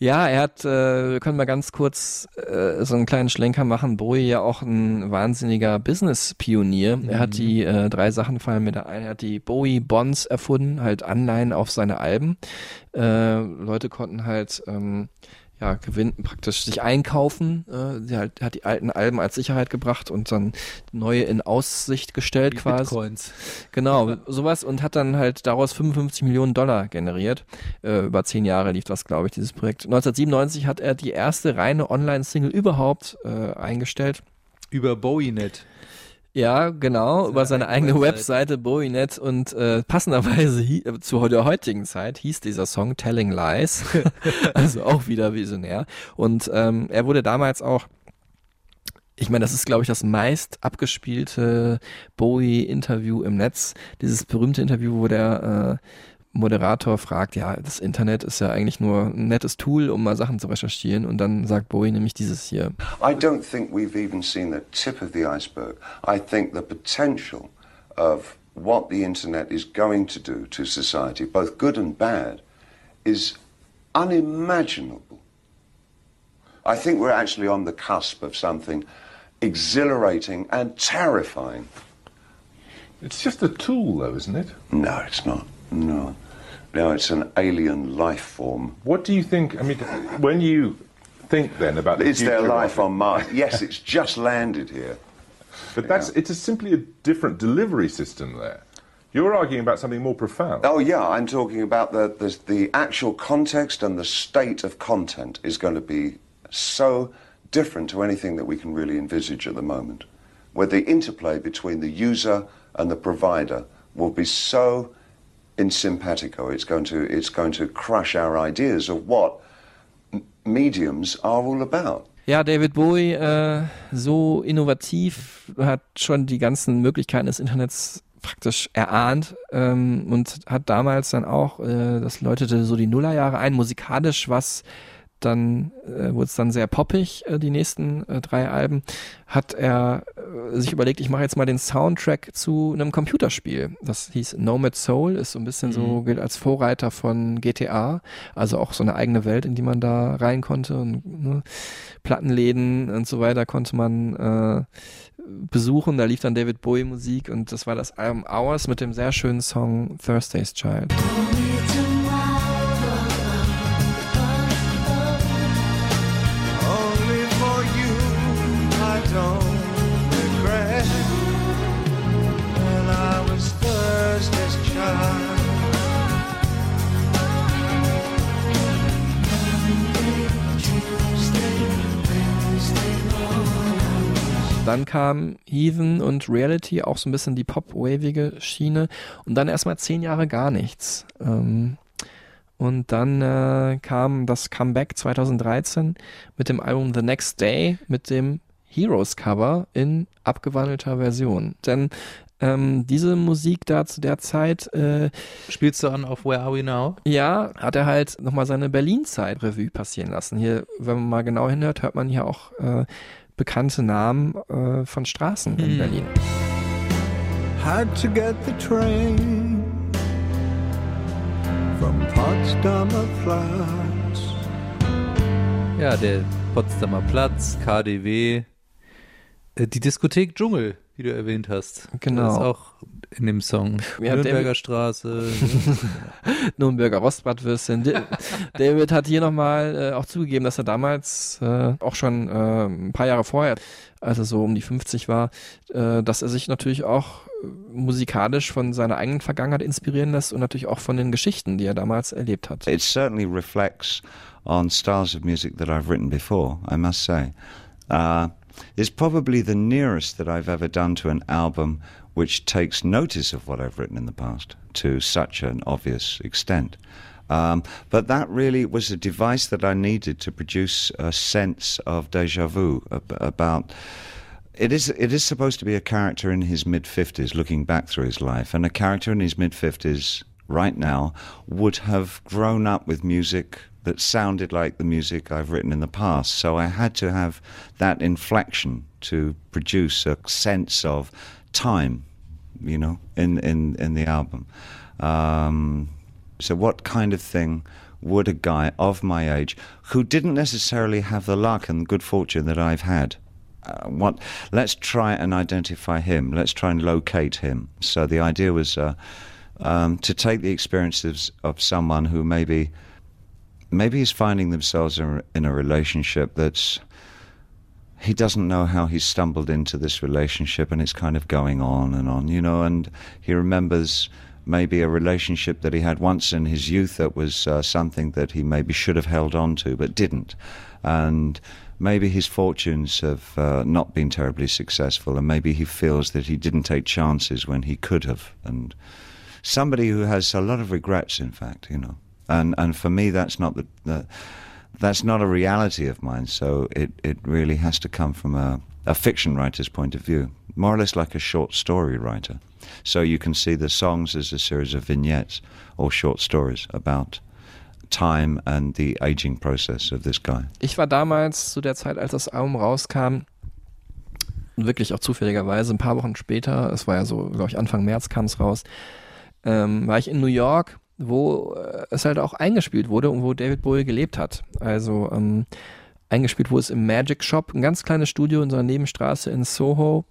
Speaker 2: Ja, er hat, äh, wir können mal ganz kurz äh, so einen kleinen Schlenker machen. Bowie ja auch ein wahnsinniger Business-Pionier. Er hat die äh, drei Sachen fallen mir da ein. Er hat die Bowie Bonds erfunden, halt Anleihen auf seine Alben. Äh, Leute konnten halt ähm, ja, gewinnen, praktisch sich einkaufen. Äh, sie halt, hat die alten Alben als Sicherheit gebracht und dann neue in Aussicht gestellt
Speaker 1: Wie
Speaker 2: quasi.
Speaker 1: Bitcoins.
Speaker 2: Genau, sowas und hat dann halt daraus 55 Millionen Dollar generiert. Äh, über zehn Jahre lief das, glaube ich, dieses Projekt. 1997 hat er die erste reine Online-Single überhaupt äh, eingestellt.
Speaker 1: Über BowieNet.
Speaker 2: Ja, genau, über seine eigene Webseite, Bowie.net und äh, passenderweise äh, zu der heutigen Zeit hieß dieser Song Telling Lies, also auch wieder visionär. Und ähm, er wurde damals auch, ich meine, das ist, glaube ich, das meist abgespielte Bowie-Interview im Netz, dieses berühmte Interview, wo der äh, Moderator fragt, ja, das Internet ist ja eigentlich nur ein nettes Tool, um mal Sachen zu recherchieren und dann sagt Bowie nämlich dieses hier.
Speaker 7: I don't think we've even seen the tip of the iceberg. I think the potential of what the internet is going to do to society, both good and bad, is unimaginable. I think we're actually on the cusp of something exhilarating and terrifying.
Speaker 8: It's just a tool, though, isn't it?
Speaker 7: No, it's not. No. No, it's an alien life form.
Speaker 8: What do you think? I mean, when you think then about the
Speaker 7: Is there life on Mars? Yes, it's just landed here.
Speaker 8: But that's it's a, simply a different delivery system there. You're arguing about something more profound.
Speaker 7: Oh yeah, I'm talking about the, the the actual context and the state of content is going to be so different to anything that we can really envisage at the moment. Where the interplay between the user and the provider will be so in simpatico, it's going to it's going to crush our ideas of what mediums are all about.
Speaker 2: Ja, David Bowie, äh, so innovativ, hat schon die ganzen Möglichkeiten des Internets praktisch erahnt ähm, und hat damals dann auch, äh, das läutete so die Nullerjahre ein, musikalisch was dann äh, wurde es dann sehr poppig, äh, die nächsten äh, drei Alben, hat er äh, sich überlegt, ich mache jetzt mal den Soundtrack zu einem Computerspiel. Das hieß Nomad Soul, ist so ein bisschen so,
Speaker 1: Mhm.
Speaker 2: gilt als Vorreiter von GTA, also auch so eine eigene Welt, in die man da rein konnte und ne, Plattenläden und so weiter konnte man äh, besuchen. Da lief dann David Bowie Musik und das war das Album Hours mit dem sehr schönen Song Thursday's Child. Dann kam Heathen und Reality, auch so ein bisschen die pop-wavige Schiene. Und dann erstmal zehn Jahre gar nichts. Ähm, und dann äh, kam das Comeback 2013 mit dem Album The Next Day mit dem Heroes Cover in abgewandelter Version. Denn ähm, diese Musik da zu der Zeit. Äh,
Speaker 1: Spielst du an auf Where Are We Now?
Speaker 2: Ja, hat er halt nochmal seine Berlin-Zeit Revue passieren lassen. Hier, wenn man mal genau hinhört, hört man hier auch äh, bekannte Namen äh, von Straßen in
Speaker 4: Hm.
Speaker 2: Berlin.
Speaker 4: Had to get the train from Potsdamer Platz.
Speaker 1: Ja, der Potsdamer Platz, KDW, äh, die Diskothek Dschungel, wie du erwähnt hast.
Speaker 2: Genau.
Speaker 1: Das ist auch in dem Song.
Speaker 2: Ja,
Speaker 1: Nürnberger
Speaker 2: David-
Speaker 1: Straße.
Speaker 2: Nürnberger Rostbratwürstchen. Da- David hat hier nochmal äh, auch zugegeben, dass er damals äh, auch schon äh, ein paar Jahre vorher, als er so um die 50 war, äh, dass er sich natürlich auch äh, musikalisch von seiner eigenen Vergangenheit inspirieren lässt und natürlich auch von den Geschichten, die er damals erlebt hat.
Speaker 3: It certainly reflects on styles of music that I've written before, I must say. Uh, it's probably the nearest that I've ever done to an album which takes notice of what I've written in the past to such an obvious extent. Um, but that really was a device that I needed to produce a sense of deja vu ab- about it is it is supposed to be a character in his mid fifties looking back through his life, and a character in his mid fifties right now would have grown up with music that sounded like the music I've written in the past. So I had to have that inflection to produce a sense of time, you know, in in in the album. Um, so what kind of thing would a guy of my age who didn't necessarily have the luck and good fortune that I've had uh, what let's try and identify him let's try and locate him so the idea was uh, um, to take the experiences of someone who maybe maybe is finding themselves in, in a relationship that's he doesn't know how he stumbled into this relationship and it's kind of going on and on, you know, and he remembers maybe a relationship that he had once in his youth that was uh, something that he maybe should have held on to but didn't. And maybe his fortunes have uh, not been terribly successful and maybe he feels that he didn't take chances when he could have. And somebody who has a lot of regrets, in fact, you know. And, and for me, that's not the, the that's not a reality of mine. So it, it really has to come from a, a fiction writer's point of view, more or less like a short story writer. So you can see the songs as a series of vignettes or short stories about time and the aging process of this guy.
Speaker 2: Ich war damals zu der Zeit, als das Album rauskam, wirklich auch zufälligerweise, ein paar Wochen später, es war ja so, glaube ich, Anfang März kam es raus, ähm, war ich in New York, wo äh, es halt auch eingespielt wurde und wo David Bowie gelebt hat. Also ähm, eingespielt wurde es im Magic Shop, ein ganz kleines Studio in so einer Nebenstraße in Soho.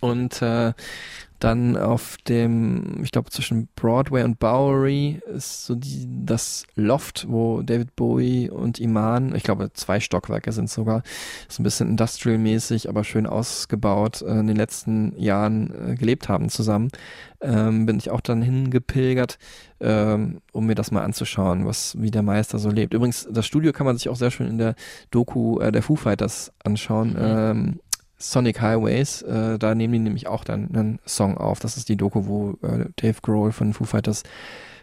Speaker 2: Und äh, dann auf dem, ich glaube zwischen Broadway und Bowery ist so die, das Loft, wo David Bowie und Iman, ich glaube zwei Stockwerke sind sogar, so ein bisschen industrial-mäßig, aber schön ausgebaut, äh, in den letzten Jahren äh, gelebt haben zusammen. Ähm, bin ich auch dann hingepilgert, ähm, um mir das mal anzuschauen, was wie der Meister so lebt. Übrigens, das Studio kann man sich auch sehr schön in der Doku äh, der Foo Fighters anschauen. Ähm, Sonic Highways, äh, da nehmen die nämlich auch dann einen Song auf. Das ist die Doku, wo äh, Dave Grohl von Foo Fighters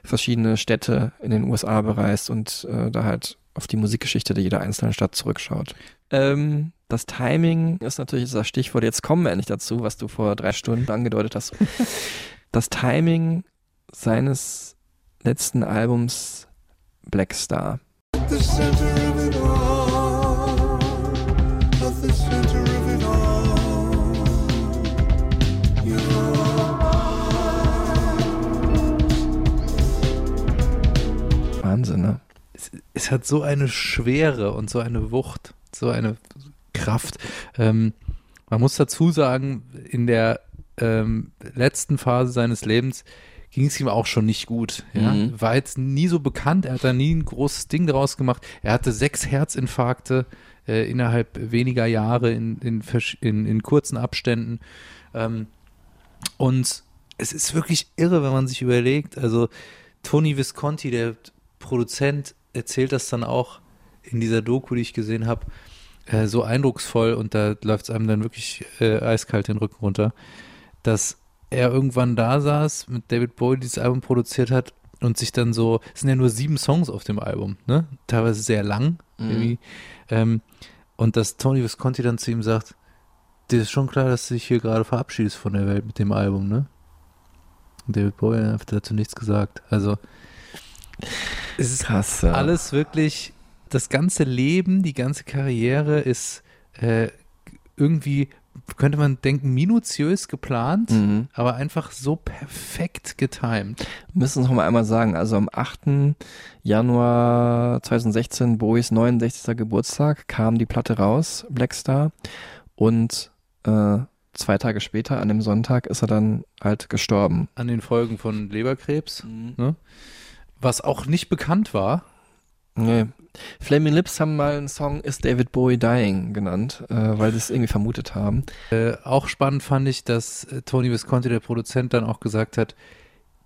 Speaker 2: verschiedene Städte in den USA bereist und äh, da halt auf die Musikgeschichte der jeder einzelnen Stadt zurückschaut. Ähm, das Timing ist natürlich das Stichwort. Jetzt kommen wir endlich dazu, was du vor drei Stunden angedeutet hast. das Timing seines letzten Albums Black Star.
Speaker 4: the center of it all, at the center
Speaker 2: Wahnsinn, ne?
Speaker 1: es, es hat so eine Schwere und so eine Wucht, so eine Kraft. Ähm, man muss dazu sagen, in der ähm, letzten Phase seines Lebens ging es ihm auch schon nicht gut. Ja?
Speaker 2: Mhm.
Speaker 1: War jetzt nie so bekannt, er hat da nie ein großes Ding draus gemacht. Er hatte sechs Herzinfarkte äh, innerhalb weniger Jahre in, in, in, in kurzen Abständen. Ähm, und es ist wirklich irre, wenn man sich überlegt. Also Tony Visconti, der Produzent, erzählt das dann auch in dieser Doku, die ich gesehen habe, äh, so eindrucksvoll und da läuft es einem dann wirklich äh, eiskalt den Rücken runter, dass er irgendwann da saß, mit David Bowie dieses Album produziert hat und sich dann so, es sind ja nur sieben Songs auf dem Album, ne? Teilweise sehr lang,
Speaker 2: Mhm.
Speaker 1: irgendwie. Ähm, und dass Tony Visconti dann zu ihm sagt, dir ist schon klar, dass du dich hier gerade verabschiedest von der Welt mit dem Album, ne? Und David Bowie hat dazu nichts gesagt. Also es ist
Speaker 2: Krass. Ja.
Speaker 1: alles wirklich, das ganze Leben, die ganze Karriere ist äh, irgendwie, könnte man denken, minutiös geplant,
Speaker 2: Mhm.
Speaker 1: aber einfach so perfekt getimed.
Speaker 2: müssen es noch mal einmal sagen. Also am 8. Januar 2016, Bowies 69. Geburtstag, kam die Platte raus, Black Star. Und äh, zwei Tage später, an dem Sonntag, ist er dann halt gestorben.
Speaker 1: An den Folgen von Leberkrebs,
Speaker 2: Mhm.
Speaker 1: ne? Was auch nicht bekannt war.
Speaker 2: Nee. Flaming Lips haben mal einen Song Is David Bowie Dying genannt, äh, weil sie es irgendwie vermutet haben.
Speaker 1: Äh, auch spannend fand ich, dass äh, Tony Visconti, der Produzent, dann auch gesagt hat,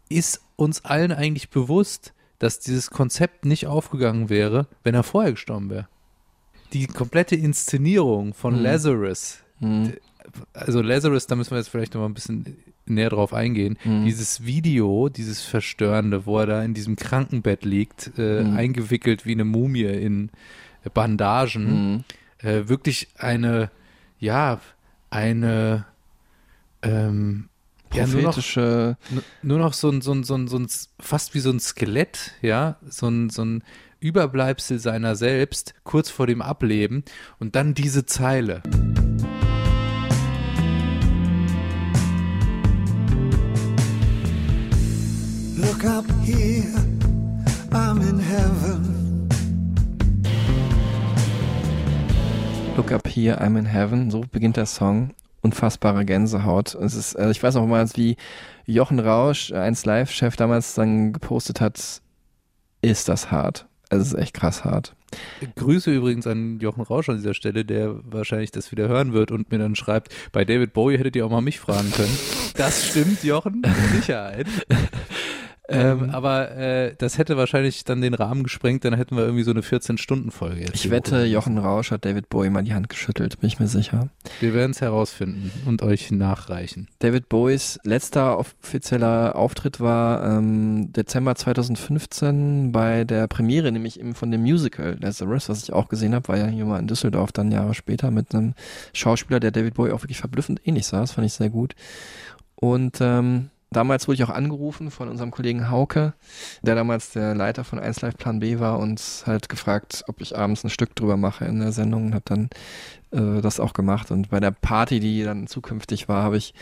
Speaker 1: ist uns allen eigentlich bewusst, dass dieses Konzept nicht aufgegangen wäre, wenn er vorher gestorben wäre. Die komplette Inszenierung von
Speaker 2: Mhm.
Speaker 1: Lazarus,
Speaker 2: Mhm.
Speaker 1: also Lazarus, da müssen wir jetzt vielleicht noch mal ein bisschen näher drauf eingehen.
Speaker 2: Mhm.
Speaker 1: Dieses Video, dieses Verstörende, wo er da in diesem Krankenbett liegt, äh,
Speaker 2: Mhm.
Speaker 1: eingewickelt wie eine Mumie in Bandagen,
Speaker 2: Mhm.
Speaker 1: äh, wirklich eine, ja, eine, ähm, ja, nur noch,
Speaker 2: Prophetische,
Speaker 1: nu- nur noch so ein, so ein, so ein, so ein, fast wie so ein Skelett, ja, so ein, so ein Überbleibsel seiner selbst, kurz vor dem Ableben und dann diese Zeile.
Speaker 4: Look up here, I'm in heaven.
Speaker 2: Look Up Here, I'm in Heaven, so beginnt der Song. Unfassbare Gänsehaut. Es ist, äh, ich weiß noch mal, wie Jochen Rausch, 1 Live-Chef, damals dann gepostet hat, ist das hart. Also es ist echt krass hart.
Speaker 1: Grüße übrigens an Jochen Rausch an dieser Stelle, der wahrscheinlich das wieder hören wird und mir dann schreibt, bei David Bowie hättet ihr auch mal mich fragen können. Das stimmt, Jochen, mit Sicherheit. Ähm, aber äh, das hätte wahrscheinlich dann den Rahmen gesprengt, dann hätten wir irgendwie so eine 14-Stunden-Folge jetzt.
Speaker 2: Ich wette,
Speaker 1: bekommen.
Speaker 2: Jochen Rausch hat David Bowie mal die Hand geschüttelt, bin ich mir sicher.
Speaker 1: Wir werden es herausfinden und euch nachreichen.
Speaker 2: David Bowies letzter offizieller Auftritt war ähm, Dezember 2015 bei der Premiere, nämlich eben von dem Musical Lazarus, was ich auch gesehen habe, war ja hier mal in Düsseldorf dann Jahre später mit einem Schauspieler, der David Bowie auch wirklich verblüffend ähnlich sah. Das fand ich sehr gut. Und ähm, damals wurde ich auch angerufen von unserem Kollegen Hauke, der damals der Leiter von 1 Live Plan B war und halt gefragt, ob ich abends ein Stück drüber mache in der Sendung und habe dann äh, das auch gemacht. Und bei der Party, die dann zukünftig war, habe ich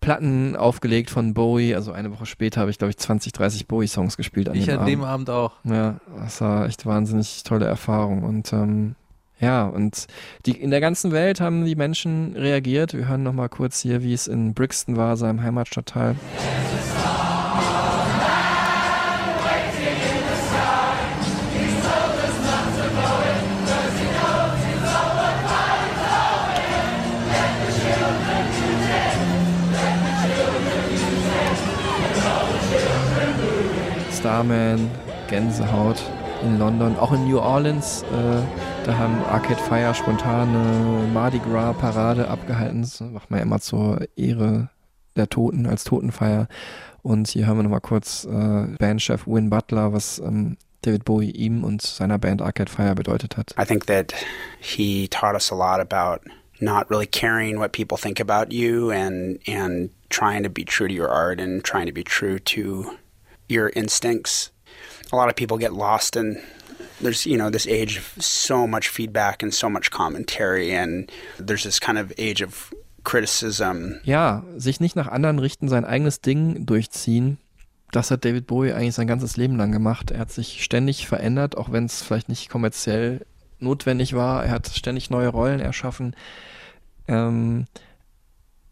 Speaker 2: Platten aufgelegt von Bowie. Also eine Woche später habe ich, glaube ich, 20, 30 Bowie-Songs gespielt an
Speaker 1: Ich
Speaker 2: dem
Speaker 1: an dem
Speaker 2: Abend.
Speaker 1: Abend auch.
Speaker 2: Ja, das war echt wahnsinnig tolle Erfahrung. Und ähm, ja, und die, in der ganzen Welt haben die Menschen reagiert. Wir hören noch mal kurz hier, wie es in Brixton war, seinem Heimatstadtteil. Starman, Gänsehaut in London, auch in New Orleans. Äh, da haben Arcade Fire spontane Mardi Gras Parade abgehalten. Das macht man ja immer zur Ehre der Toten als Totenfeier. Und hier hören wir nochmal kurz äh, Bandchef Win Butler, was ähm, David Bowie ihm und seiner Band Arcade Fire bedeutet hat.
Speaker 9: I think that he taught us a lot about not really caring what people think about you and and trying to be true to your art and trying to be true to your instincts. A lot of people get lost in there's you know this age of so much feedback and so much commentary and there's this kind of age of criticism.
Speaker 2: Ja, sich nicht nach anderen richten, sein eigenes Ding durchziehen. Das hat David Bowie eigentlich sein ganzes Leben lang gemacht. Er hat sich ständig verändert, auch wenn es vielleicht nicht kommerziell notwendig war. Er hat ständig neue Rollen erschaffen. Ähm,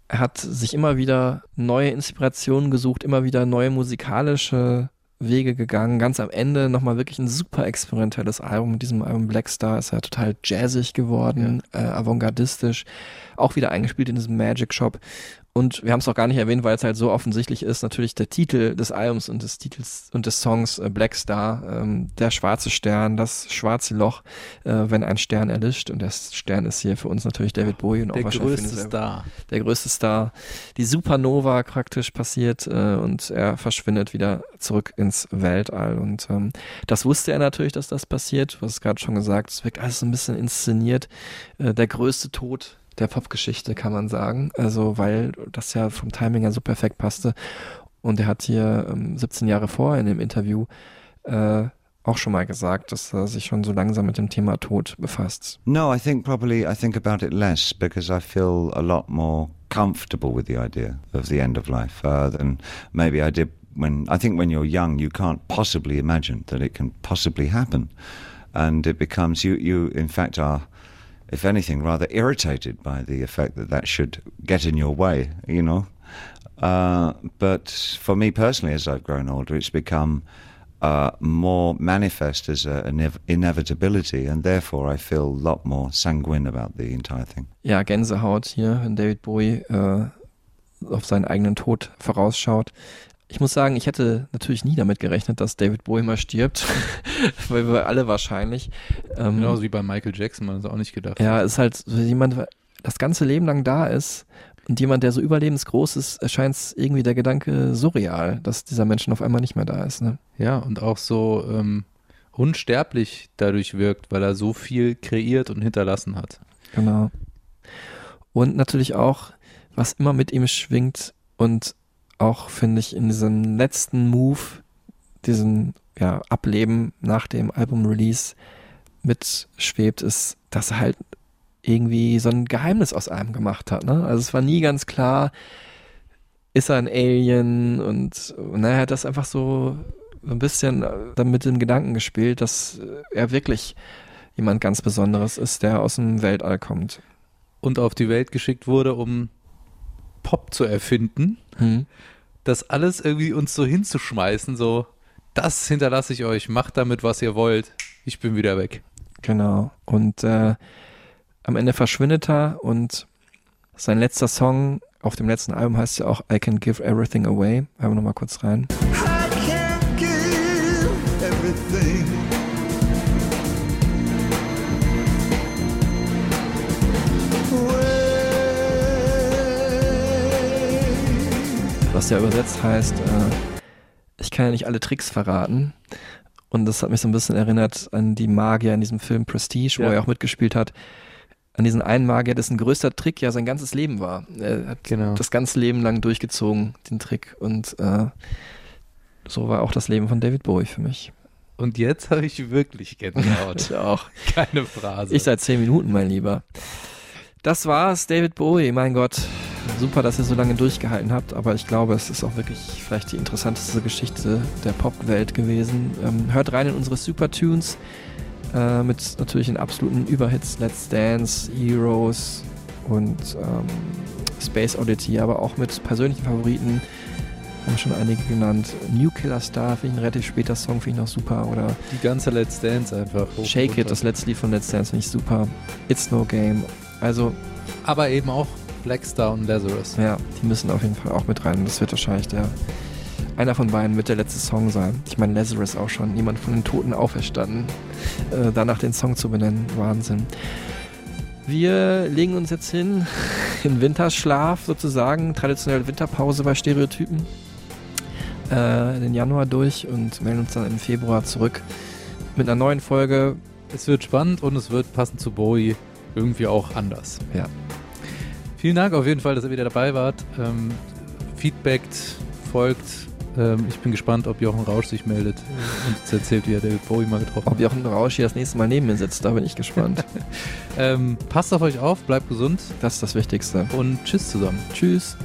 Speaker 2: er hat sich immer wieder neue Inspirationen gesucht, immer wieder neue musikalische Wege gegangen. Ganz am Ende nochmal wirklich ein super experimentelles Album. Mit diesem Album Black Star ist er total jazzig geworden, äh, avantgardistisch, auch wieder eingespielt in diesem Magic Shop. Und wir haben es auch gar nicht erwähnt, weil es halt so offensichtlich ist, natürlich der Titel des Albums und des Titels und des Songs äh, Black Star, ähm, der schwarze Stern, das schwarze Loch, äh, wenn ein Stern erlischt. Und der Stern ist hier für uns natürlich David Bowie und
Speaker 1: Der
Speaker 2: auch wahrscheinlich
Speaker 1: größte. Star.
Speaker 2: Der größte Star. Die Supernova praktisch passiert äh, und er verschwindet wieder zurück ins Weltall. Und ähm, das wusste er natürlich, dass das passiert. Du hast es gerade schon gesagt, es wirkt alles so ein bisschen inszeniert. Äh, der größte Tod der Popgeschichte, kann man sagen. Also, weil das ja vom Timing her so perfekt passte. Und er hat hier ähm, 17 Jahre vorher in dem Interview äh, auch schon mal gesagt, dass er sich schon so langsam mit dem Thema Tod befasst.
Speaker 3: No, I think probably I think about it less because I feel a lot more comfortable with the idea of the end of life uh, than maybe I did when I think when you're young you can't possibly imagine that it can possibly happen, and it becomes you you in fact are. If anything, rather irritated by the effect that that should get in your way, you know. Uh, but for me personally, as I've grown older, it's become uh, more manifest as a, an inevitability, and therefore I feel a lot more sanguine about the entire thing.
Speaker 2: Ja, Gänsehaut hier, wenn David Bowie äh, auf seinen eigenen Tod vorausschaut. Ich muss sagen, ich hätte natürlich nie damit gerechnet, dass David Bowie mal stirbt, weil wir alle wahrscheinlich. Ähm,
Speaker 1: Genauso wie bei Michael Jackson, man hat es auch nicht gedacht.
Speaker 2: Ja, ist halt so jemand, der das ganze Leben lang da ist und jemand, der so überlebensgroß ist, erscheint es irgendwie der Gedanke surreal, dass dieser Mensch auf einmal nicht mehr da ist. Ne?
Speaker 1: Ja, und auch so ähm, unsterblich dadurch wirkt, weil er so viel kreiert und hinterlassen hat.
Speaker 2: Genau. Und natürlich auch, was immer mit ihm schwingt und auch, finde ich, in diesem letzten Move, diesen ja, Ableben nach dem Album-Release mitschwebt, ist, dass er halt irgendwie so ein Geheimnis aus einem gemacht hat. Ne? Also es war nie ganz klar, ist er ein Alien und na, er hat das einfach so ein bisschen äh, dann mit dem Gedanken gespielt, dass äh, er wirklich jemand ganz Besonderes ist, der aus dem Weltall kommt.
Speaker 1: Und auf die Welt geschickt wurde, um Pop zu erfinden.
Speaker 2: Hm.
Speaker 1: Das alles irgendwie uns so hinzuschmeißen, so, das hinterlasse ich euch, macht damit, was ihr wollt. Ich bin wieder weg.
Speaker 2: Genau. Und äh, am Ende verschwindet er und sein letzter Song auf dem letzten Album heißt ja auch I Can Give Everything Away. Hören wir nochmal kurz rein. Was ja übersetzt heißt, äh, ich kann ja nicht alle Tricks verraten. Und das hat mich so ein bisschen erinnert an die Magier in diesem Film Prestige, wo
Speaker 1: Ja.
Speaker 2: er auch mitgespielt hat. An diesen einen Magier, dessen größter Trick ja sein ganzes Leben war. Er hat
Speaker 1: Genau.
Speaker 2: das ganze Leben lang durchgezogen, den Trick. Und äh, so war auch das Leben von David Bowie für mich.
Speaker 1: Und jetzt habe ich wirklich Gänsehaut.
Speaker 2: Ich auch.
Speaker 1: Keine Phrase.
Speaker 2: Ich seit zehn Minuten, mein Lieber. Das war's, David Bowie, mein Gott. Super, dass ihr so lange durchgehalten habt, aber ich glaube, es ist auch wirklich vielleicht die interessanteste Geschichte der Popwelt gewesen. Ähm, hört rein in unsere Super Tunes äh, mit natürlich den absoluten Überhits Let's Dance, Heroes und ähm, Space Oddity, aber auch mit persönlichen Favoriten. Haben schon einige genannt. New Killer Star finde ich ein relativ später Song, finde ich noch super. Oder
Speaker 1: Die ganze Let's Dance einfach. hoch
Speaker 2: Shake It,
Speaker 1: runter.
Speaker 2: das letzte Lied von Let's Dance, finde ich super. It's No Game. Also,
Speaker 1: Aber eben auch Blackstar und Lazarus.
Speaker 2: ja, die müssen auf jeden Fall auch mit rein. Das wird wahrscheinlich der. Einer von beiden wird der letzte Song sein. Ich meine, Lazarus auch schon. Jemand von den Toten auferstanden. Äh, danach den Song zu benennen. Wahnsinn. Wir legen uns jetzt hin in Winterschlaf sozusagen. Traditionelle Winterpause bei Stereotypen. Äh, den Januar durch und melden uns dann im Februar zurück mit einer neuen Folge.
Speaker 1: Es wird spannend und es wird passend zu Bowie irgendwie auch anders.
Speaker 2: Ja.
Speaker 1: Vielen Dank auf jeden Fall, dass ihr wieder dabei wart. Ähm, feedbackt, folgt. Ähm, ich bin gespannt, ob Jochen Rausch sich meldet und uns erzählt, wie er David Bowie mal getroffen
Speaker 2: Ob Jochen Rausch hier das nächste Mal neben mir sitzt, da bin ich gespannt.
Speaker 1: hat. Ähm, passt auf euch auf, bleibt gesund
Speaker 2: Das ist das Wichtigste.
Speaker 1: und tschüss zusammen.
Speaker 2: Tschüss.